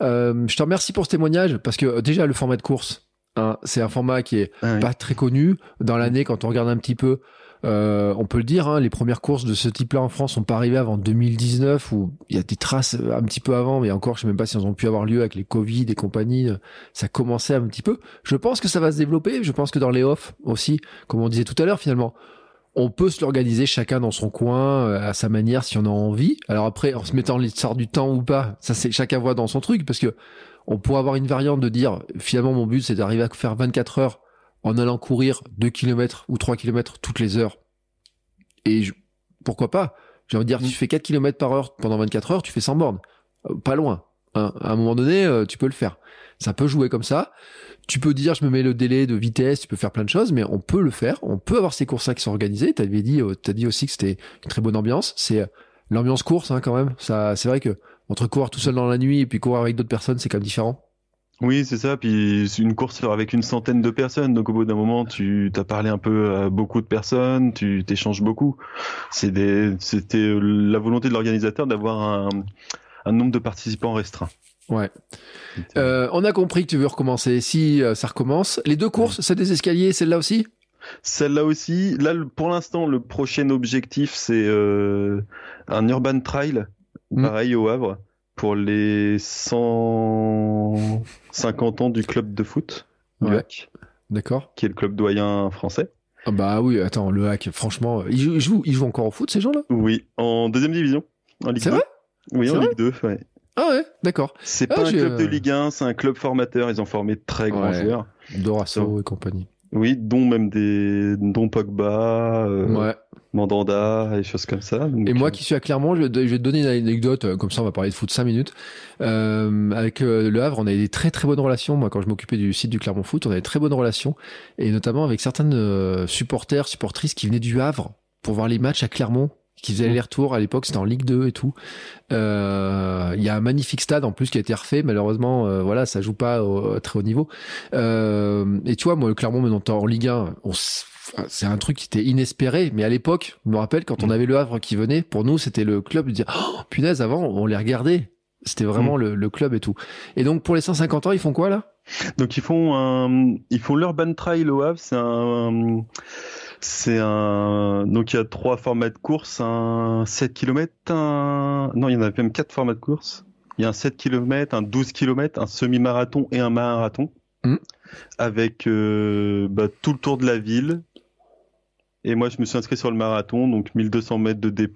Speaker 3: Euh, je te remercie pour ce témoignage parce que déjà le format de course, hein, c'est un format qui est
Speaker 2: Ah oui.
Speaker 3: pas très connu dans l'année quand on regarde un petit peu. euh, on peut le dire, hein, les premières courses de ce type-là en France sont pas arrivées avant 2019 où il y a des traces euh, un petit peu avant, mais encore je sais même pas si elles ont pu avoir lieu avec les Covid et compagnie. Ça commençait un petit peu. Je pense que ça va se développer. Je pense que dans les off aussi, comme on disait tout à l'heure finalement, on peut se l'organiser chacun dans son coin, euh, à sa manière, si on a envie. Alors après, en se mettant l'histoire du temps ou pas, ça c'est chacun voit dans son truc, parce que on pourrait avoir une variante de dire, finalement mon but c'est d'arriver à faire 24 heures en allant courir 2 km ou 3 km toutes les heures. Et je- pourquoi pas? J'ai envie de dire, si tu fais 4 km par heure pendant 24 heures, tu fais 100 bornes. Euh, pas loin. hein. À un moment donné, euh, tu peux le faire. Ça peut jouer comme ça. Tu peux dire, je me mets le délai de vitesse, tu peux faire plein de choses, mais on peut le faire. On peut avoir ces courses-là qui sont organisées. T'avais dit, euh, t'as dit aussi que c'était une très bonne ambiance. C'est L'ambiance course, hein, quand même. C'est vrai que entre courir tout seul dans la nuit et puis courir avec d'autres personnes, c'est quand même différent.
Speaker 2: Oui, c'est ça. Puis une course avec une centaine de personnes. Donc au bout d'un moment, tu as parlé un peu à beaucoup de personnes, tu t'échanges beaucoup. C'était la volonté de l'organisateur d'avoir un nombre de participants restreint.
Speaker 3: Ouais. Euh, on a compris que tu veux recommencer. Si euh, ça recommence, les deux courses, c'est des escaliers, celle-là aussi?
Speaker 2: Celle-là aussi. Là, pour l'instant, le prochain objectif, c'est euh, un urban trail,
Speaker 3: Mm.
Speaker 2: pareil au Havre, pour les 150 ans du club de foot, du
Speaker 3: Ouais.
Speaker 2: HAC,
Speaker 3: D'accord.
Speaker 2: qui est le club doyen français.
Speaker 3: Ah bah oui, attends, le hack, franchement, ils jouent, ils jouent, ils jouent encore au foot, ces gens-là?
Speaker 2: Oui, en deuxième division, en Ligue
Speaker 3: C'est
Speaker 2: 2.
Speaker 3: vrai?
Speaker 2: Oui, en Ligue 2, ouais.
Speaker 3: Ah ouais, d'accord.
Speaker 2: C'est
Speaker 3: Ah,
Speaker 2: pas un club de
Speaker 3: euh,
Speaker 2: Ligue 1, c'est un club formateur. Ils ont formé de très grands
Speaker 3: Ouais.
Speaker 2: joueurs.
Speaker 3: Dorasso et compagnie.
Speaker 2: Oui, dont même des, dont Pogba, euh,
Speaker 3: Ouais.
Speaker 2: Mandanda, et choses comme ça. Donc,
Speaker 3: Et moi
Speaker 2: euh,
Speaker 3: qui suis à Clermont, je, je vais te donner une anecdote, comme ça on va parler de foot 5 minutes. Euh, avec euh, Le Havre, on avait des très très bonnes relations. Moi, quand je m'occupais du site du Clermont Foot, on avait des très bonnes relations. Et notamment avec certaines euh, supporters, supportrices qui venaient du Havre pour voir les matchs à Clermont, qui faisaient
Speaker 2: Mhm.
Speaker 3: les retours. À l'époque, c'était en Ligue 2 et tout. Euh, Il y a un magnifique stade en plus qui a été refait. Malheureusement, euh, voilà, ça joue pas au, à très haut niveau. Euh, et tu vois, moi, le Clermont maintenant en Ligue 1, on c'est un truc qui était inespéré. Mais à l'époque, je me rappelle quand on
Speaker 2: Mm.
Speaker 3: avait le Havre qui venait, pour nous, c'était le club de dire, oh, punaise, avant, on les regardait. C'était vraiment le, le club et tout. Et donc, pour les 150 ans, ils font quoi, là?
Speaker 2: Donc ils font un, ils font l'Urban Trail au Havre. C'est un, c'est un, donc il y a trois formats de course, un 7 km, un, non, il y en a même quatre formats de course. Il y a un 7 km, un 12 km, un semi-marathon et un marathon.
Speaker 3: Mhm.
Speaker 2: Avec euh, bah, tout le tour de la ville. Et moi, je me suis inscrit sur le marathon, donc 1200 mètres de D+,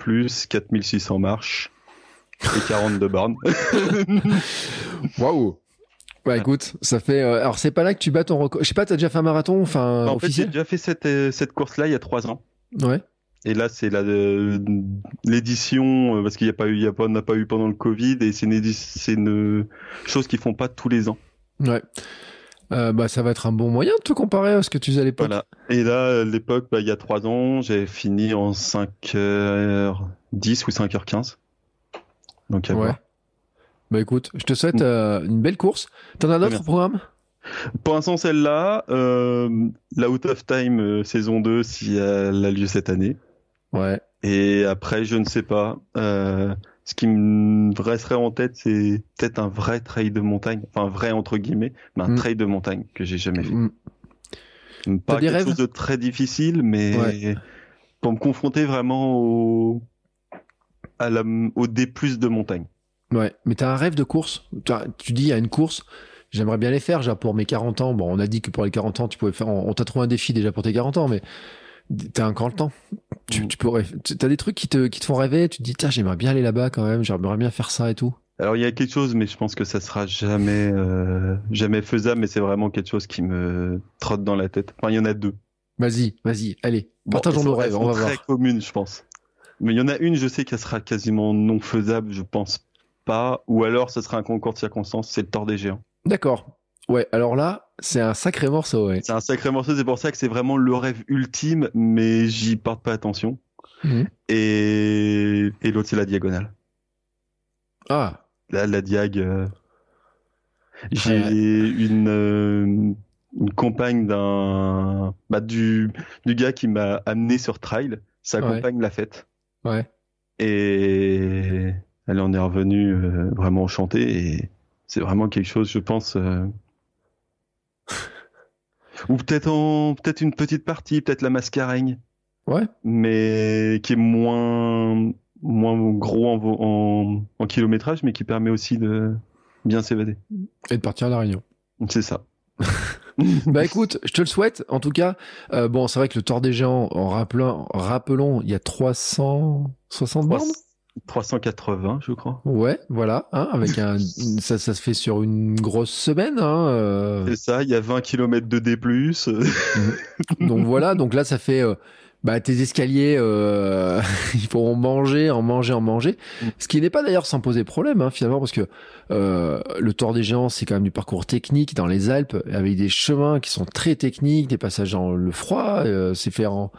Speaker 2: 4600 marches et 42 bornes. [LAUGHS]
Speaker 3: Waouh! Bah, écoute, ça fait, euh, alors c'est pas là que tu bats ton record. Je sais pas, t'as déjà fait un marathon, enfin,
Speaker 2: en fait, j'ai déjà fait cette, euh, cette course-là il y a trois ans.
Speaker 3: Ouais.
Speaker 2: Et là, c'est la euh, l'édition parce qu'il n'y a pas eu, il y a pas, on n'a pas eu pendant le Covid et c'est une, c'est une chose qu'ils font pas tous les ans.
Speaker 3: Ouais. Euh, bah, ça va être un bon moyen de te comparer à ce que tu faisais à l'époque.
Speaker 2: Voilà. Et là, à l'époque, bah, il y a trois ans, j'ai fini en 5h10 ou 5h15. Donc à
Speaker 3: Ouais.
Speaker 2: voir.
Speaker 3: Bah, écoute, je te souhaite euh, une belle course. T'en as d'autres au programme?
Speaker 2: Pour l'instant, celle-là, euh, la Out of Time euh, saison 2, si elle a lieu cette année.
Speaker 3: Ouais.
Speaker 2: Et après, je ne sais pas. Euh, ce qui me resterait en tête, c'est peut-être un vrai trail de montagne, enfin vrai entre guillemets, mais un
Speaker 3: Mm.
Speaker 2: trail de montagne que j'ai jamais fait.
Speaker 3: Mm.
Speaker 2: Pas
Speaker 3: T'as des
Speaker 2: quelque chose de très difficile, mais
Speaker 3: Ouais.
Speaker 2: pour me confronter vraiment au à la au D+ de montagne.
Speaker 3: Ouais, mais t'as un rêve de course. Tu dis, il y a une course, j'aimerais bien les faire, déjà pour mes 40 ans. Bon, on a dit que pour les 40 ans, tu pouvais faire, on t'a trouvé un défi déjà pour tes 40 ans, mais t'as encore le temps. Tu,
Speaker 2: Mm.
Speaker 3: tu pourrais, t'as des trucs qui te, qui te font rêver, tu te dis, tiens, j'aimerais bien aller là-bas quand même, j'aimerais bien faire ça et tout.
Speaker 2: Alors il y a quelque chose, mais je pense que ça sera jamais euh, jamais faisable, mais c'est vraiment quelque chose qui me trotte dans la tête. Enfin, il y en a deux.
Speaker 3: Vas-y, vas-y, allez, partageons nos rêves, on va
Speaker 2: sont
Speaker 3: voir.
Speaker 2: très communes, je pense. Mais il y en a une, je sais qu'elle sera quasiment non faisable, je pense pas. Ou alors, ce sera un concours de circonstances, c'est le Tour des Géants.
Speaker 3: D'accord. Ouais, alors là, c'est un sacré morceau, ouais.
Speaker 2: C'est un sacré morceau, c'est pour ça que c'est vraiment le rêve ultime, mais j'y porte pas attention.
Speaker 3: Mhm.
Speaker 2: Et, et l'autre, c'est la diagonale.
Speaker 3: Ah,
Speaker 2: Là, la diag. euh, J'ai
Speaker 3: Ouais.
Speaker 2: une, euh, une compagne d'un, bah, du, du gars qui m'a amené sur trail. Sa
Speaker 3: Ouais.
Speaker 2: compagne l'a faite.
Speaker 3: ouais.
Speaker 2: Et elle en est revenue euh, vraiment enchantée et c'est vraiment quelque chose, je pense. euh, [LAUGHS] Ou peut-être en peut-être une petite partie, peut-être la mascareigne,
Speaker 3: Ouais.
Speaker 2: mais qui est moins moins gros en, en kilométrage, mais qui permet aussi de bien s'évader.
Speaker 3: Et de partir à la Réunion.
Speaker 2: C'est ça. [LAUGHS]
Speaker 3: Bah écoute, je te le souhaite. En tout cas, euh, bon, c'est vrai que le Tour des Géants, en rappelant, rappelons, il y a 360 bornes?
Speaker 2: 380, je crois.
Speaker 3: Ouais, voilà, hein, avec un, ça, ça se fait sur une grosse semaine, hein, euh,
Speaker 2: C'est ça, il y a 20 km de D+. [LAUGHS]
Speaker 3: donc voilà, donc là ça fait, euh, bah tes escaliers, euh, il faut en manger, en manger, en manger,
Speaker 2: Mm.
Speaker 3: ce qui n'est pas d'ailleurs sans poser problème hein, finalement parce que euh, le Tour des Géants c'est quand même du parcours technique dans les Alpes avec des chemins qui sont très techniques, des passages dans le froid, euh, c'est fait en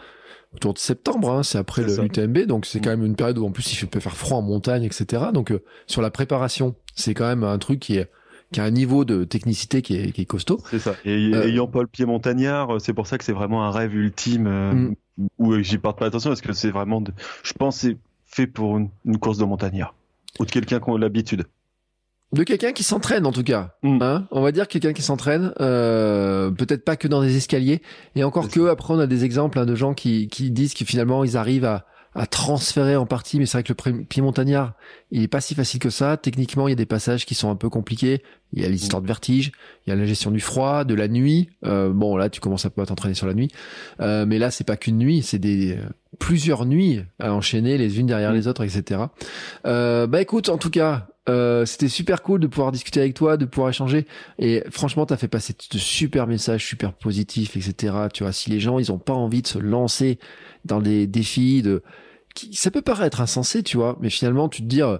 Speaker 3: autour de septembre, hein, c'est après
Speaker 2: ça.
Speaker 3: l'UTMB, donc c'est
Speaker 2: Mm.
Speaker 3: quand même une période où en plus il peut faire froid en montagne, etc. Donc euh, sur la préparation, c'est quand même un truc qui est qui a un niveau de technicité qui est, qui est costaud.
Speaker 2: C'est ça. Et
Speaker 3: Euh,
Speaker 2: ayant pas le pied montagnard, euh, c'est pour ça que c'est vraiment un rêve ultime euh,
Speaker 3: Mm.
Speaker 2: où euh, j'y porte pas attention parce que c'est vraiment, de... je pense, que c'est fait pour une, une course de montagnard ou de quelqu'un qui a l'habitude.
Speaker 3: De quelqu'un qui s'entraîne en tout cas,
Speaker 2: Mm.
Speaker 3: hein. On va dire quelqu'un qui s'entraîne, euh, peut-être pas que dans des escaliers, et encore que après on a des exemples hein, de gens qui, qui disent que finalement ils arrivent à, à transférer en partie, mais c'est vrai que le pied montagnard, il est pas si facile que ça. Techniquement, il y a des passages qui sont un peu compliqués. Il y a l'histoire de vertige, il y a la gestion du froid, de la nuit. Euh, bon, là, tu commences un peu à t'entraîner sur la nuit, Euh, mais là, c'est pas qu'une nuit, c'est des euh, plusieurs nuits à enchaîner les unes derrière
Speaker 2: Mm.
Speaker 3: les autres, etc. Euh, bah écoute, en tout cas, euh, c'était super cool de pouvoir discuter avec toi, de pouvoir échanger. Et franchement, t'as fait passer de super messages, super positifs, etc. Tu vois, si les gens, ils ont pas envie de se lancer dans des défis de, qui, ça peut paraître insensé, tu vois, mais finalement, tu te dis, euh,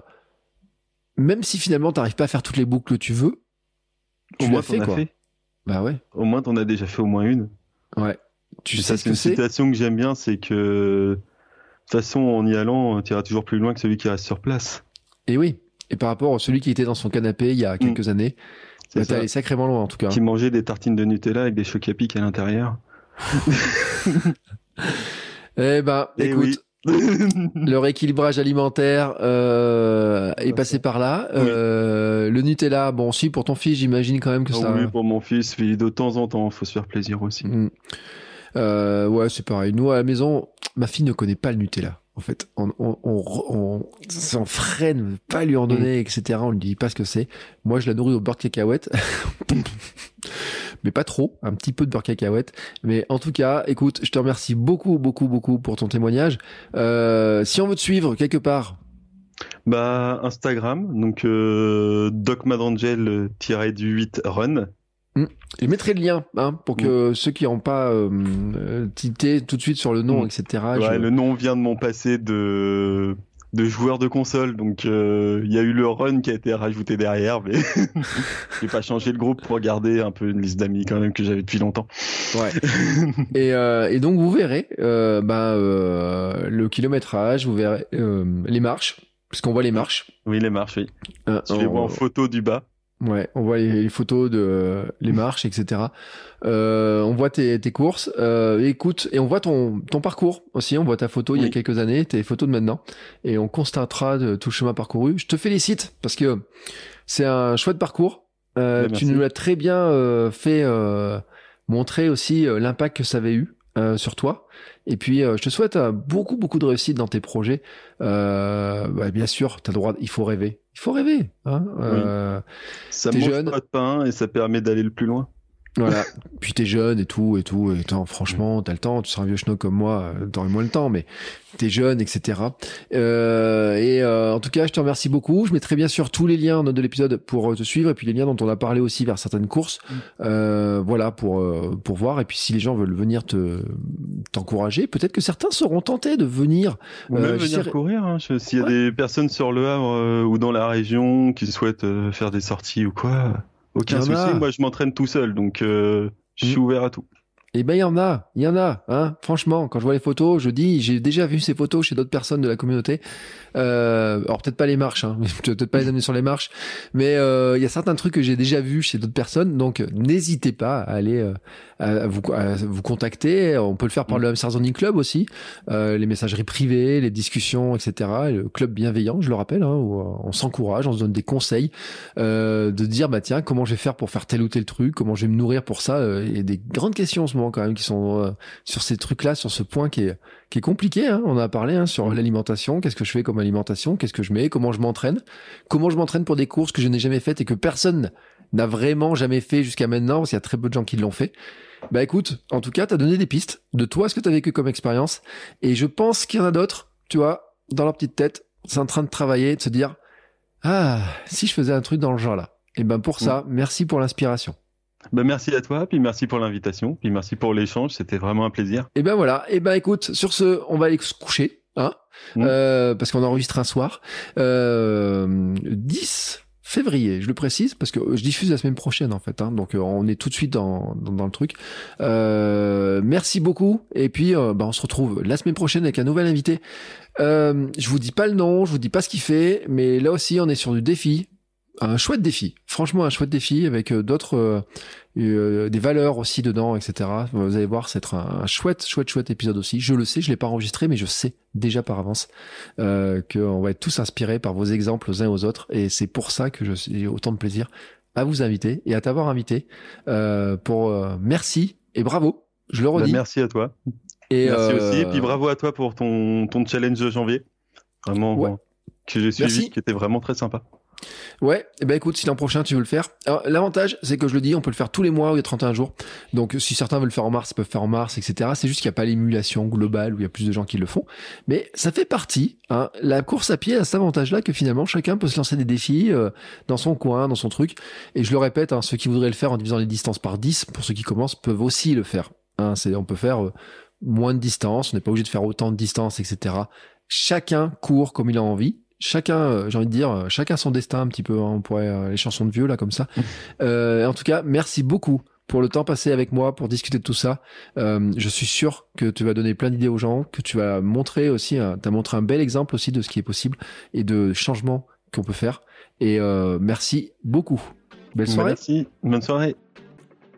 Speaker 3: même si finalement t'arrives pas à faire toutes les boucles que tu veux, tu
Speaker 2: Au moins,
Speaker 3: l'as fait,
Speaker 2: as
Speaker 3: quoi.
Speaker 2: fait.
Speaker 3: Bah ouais,
Speaker 2: Au moins, t'en as déjà fait au moins une.
Speaker 3: ouais. Tu sais
Speaker 2: ça,
Speaker 3: ce
Speaker 2: c'est
Speaker 3: que
Speaker 2: une
Speaker 3: c'est.
Speaker 2: citation que j'aime bien, c'est que de toute façon, en y allant, tu iras toujours plus loin que celui qui reste sur place.
Speaker 3: Et oui. Et par rapport à celui qui était dans son canapé il y a quelques années,
Speaker 2: C'est
Speaker 3: bah, t'es allé sacrément loin en tout cas.
Speaker 2: Qui mangeait des tartines de Nutella avec des chocs à pic à l'intérieur. [LAUGHS]
Speaker 3: Eh ben,
Speaker 2: Eh
Speaker 3: écoute,
Speaker 2: oui.
Speaker 3: Le rééquilibrage alimentaire euh, est passé par là. Euh, le Nutella, bon, si pour ton fils, j'imagine quand même que
Speaker 2: Ah
Speaker 3: ça.
Speaker 2: Oui, pour mon fils, de temps en temps, faut se faire plaisir aussi.
Speaker 3: Mm. Euh, ouais, c'est pareil. Nous à la maison, ma fille ne connaît pas le Nutella. En fait, on, on, on, on, on freine, veut pas lui en donner, etc. On lui dit pas ce que c'est. Moi, je la nourris au beurre de cacahuète. [LAUGHS] mais pas trop, un petit peu de beurre cacahuète. Mais en tout cas, écoute, je te remercie beaucoup, beaucoup, beaucoup pour ton témoignage. Euh, si on veut te suivre quelque part,
Speaker 2: Bah, Instagram, donc euh, docmadangel-du8
Speaker 3: je mettrai le lien hein, pour que ceux qui n'ont pas euh, euh, tilté tout de suite sur le nom,
Speaker 2: Mm.
Speaker 3: etc.
Speaker 2: Ouais,
Speaker 3: je-
Speaker 2: le nom vient de mon passé de de joueur de console, donc euh, il y a eu le run qui a été rajouté derrière, mais [LAUGHS] j'ai pas changé le groupe pour garder un peu une liste d'amis quand même que j'avais depuis longtemps.
Speaker 3: Ouais. [LAUGHS] et, euh, et donc vous verrez euh, euh, le kilométrage, vous verrez euh, les marches, parce qu'on voit les marches.
Speaker 2: Oui, les marches, oui.
Speaker 3: Euh,
Speaker 2: Je les vois en photo du bas.
Speaker 3: Ouais, on voit les, les photos de euh, les marches, etc. Euh, on voit tes, tes courses. Euh, écoute, et on voit ton, ton parcours aussi. On voit ta photo il y a quelques années, tes photos de maintenant, et on constatera de tout le chemin parcouru. Je te félicite parce que c'est un chouette parcours. Euh,
Speaker 2: Ben,
Speaker 3: tu nous l'as très bien euh, fait euh, montrer aussi l'impact que ça avait eu euh, sur toi. Et puis, euh, je te souhaite euh, beaucoup, beaucoup de réussite dans tes projets. Euh, bah, bien sûr, t'as le droit, il faut rêver. Il faut rêver. Hein euh,
Speaker 2: Ça mange
Speaker 3: jeune.
Speaker 2: pas de pain et ça permet d'aller le plus loin.
Speaker 3: Voilà. [LAUGHS] Puis t'es jeune et tout et tout. Et attends, franchement, t'as le temps. Tu seras un vieux schnock comme moi, euh, t'aurais moins le temps, mais t'es jeune, etc. Euh, et euh, en tout cas, je te remercie beaucoup. Je mettrai bien sûr tous les liens en note de l'épisode pour euh, te suivre et puis les liens dont on a parlé aussi vers certaines courses. Euh, voilà pour euh, pour voir. Et puis si les gens veulent venir te t'encourager, peut-être que certains seront tentés de venir.
Speaker 2: Ou
Speaker 3: Euh,
Speaker 2: même venir courir. hein. S'il y a
Speaker 3: Ouais.
Speaker 2: des personnes sur le Havre euh, ou dans la région qui souhaitent euh, faire des sorties ou quoi, aucun
Speaker 3: a.
Speaker 2: souci. Moi, je m'entraîne tout seul, donc euh, je suis
Speaker 3: Mm.
Speaker 2: ouvert à tout.
Speaker 3: Eh ben, il y en a, il y en a, hein. Franchement, quand je vois les photos, je dis, j'ai déjà vu ces photos chez d'autres personnes de la communauté. Euh, alors peut-être pas les marches, hein. [LAUGHS] Peut-être pas les amener sur les marches, mais euh, il y a certains trucs que j'ai déjà vus chez d'autres personnes. Donc, n'hésitez pas à aller euh, à, vous, à vous contacter. On peut le faire par le Hamster Zoning Club aussi, euh, les messageries privées, les discussions, etc. Et le club bienveillant, je le rappelle, hein, où euh, on s'encourage, on se donne des conseils, euh, de dire bah tiens, comment je vais faire pour faire tel ou tel truc, comment je vais me nourrir pour ça. euh, et des grandes questions en ce moment quand même qui sont euh, sur ces trucs-là, sur ce point qui est qui est compliqué. Hein, on a parlé hein, sur l'alimentation. Qu'est-ce que je fais comme alimentation Qu'est-ce que je mets Comment je m'entraîne Comment je m'entraîne pour des courses que je n'ai jamais faites et que personne n'a vraiment jamais fait jusqu'à maintenant parce qu'il y a très peu de gens qui l'ont fait. Bah écoute, en tout cas, t'as donné des pistes de toi, ce que t'as vécu comme expérience, et je pense qu'il y en a d'autres, tu vois, dans leur petite tête, c'est en train de travailler, de se dire, ah, si je faisais un truc dans le genre là. Et ben pour ça, merci pour l'inspiration.
Speaker 2: Ben, merci à toi, puis merci pour l'invitation, puis merci pour l'échange. C'était vraiment un plaisir.
Speaker 3: Et ben voilà. Et ben écoute, sur ce, on va aller se coucher, hein,
Speaker 2: Mm.
Speaker 3: euh, parce qu'on enregistre un soir. Euh, 10 février, je le précise, parce que je diffuse la semaine prochaine en fait, hein, donc on est tout de suite dans, dans, le truc. merci beaucoup, et puis bah, on se retrouve la semaine prochaine avec un nouvel invité. je vous dis pas le nom, je vous dis pas ce qu'il fait, mais là aussi on est sur du défi un chouette défi. Franchement, un chouette défi avec euh, d'autres, euh, euh, des valeurs aussi dedans, etc. Vous allez voir, c'est un, un, chouette, chouette, chouette épisode aussi. Je le sais, je l'ai pas enregistré, mais je sais déjà par avance euh, qu'on va être tous inspirés par vos exemples aux uns aux autres, et c'est pour ça que j'ai autant de plaisir à vous inviter et à t'avoir invité. Euh, pour merci et bravo. Je le bah, redis.
Speaker 2: merci à toi. Et merci aussi, et puis bravo à toi pour ton ton challenge de janvier. Vraiment que j'ai suivi, qui était vraiment très sympa.
Speaker 3: Ouais, et eh ben écoute, si l'an prochain tu veux le faire. l'avantage, c'est que je le dis, on peut le faire tous les mois ou les 31 jours. Donc si certains veulent le faire en mars, ils peuvent faire en mars, etc. C'est juste qu'il n'y a pas l'émulation globale où il y a plus de gens qui le font. Mais ça fait partie. Hein. La course à pied a cet avantage-là que finalement chacun peut se lancer des défis euh, dans son coin, dans son truc. Et je le répète, hein, ceux qui voudraient le faire en divisant les distances par 10, pour ceux qui commencent, peuvent aussi le faire. Hein. On peut faire euh, moins de distance, on n'est pas obligé de faire autant de distance, etc. Chacun court comme il a envie chacun, euh, j'ai envie de dire, euh, chacun son destin un petit peu. Hein, on pourrait euh, les chansons de vieux là comme ça. euh, en tout cas, merci beaucoup pour le temps passé avec moi pour discuter de tout ça. Euh, je suis sûr que tu vas donner plein d'idées aux gens, que tu vas montrer aussi, tu as montré un bel exemple aussi de ce qui est possible et de changements qu'on peut faire. Et euh, merci beaucoup. Belle soirée.
Speaker 2: Merci. Bonne soirée.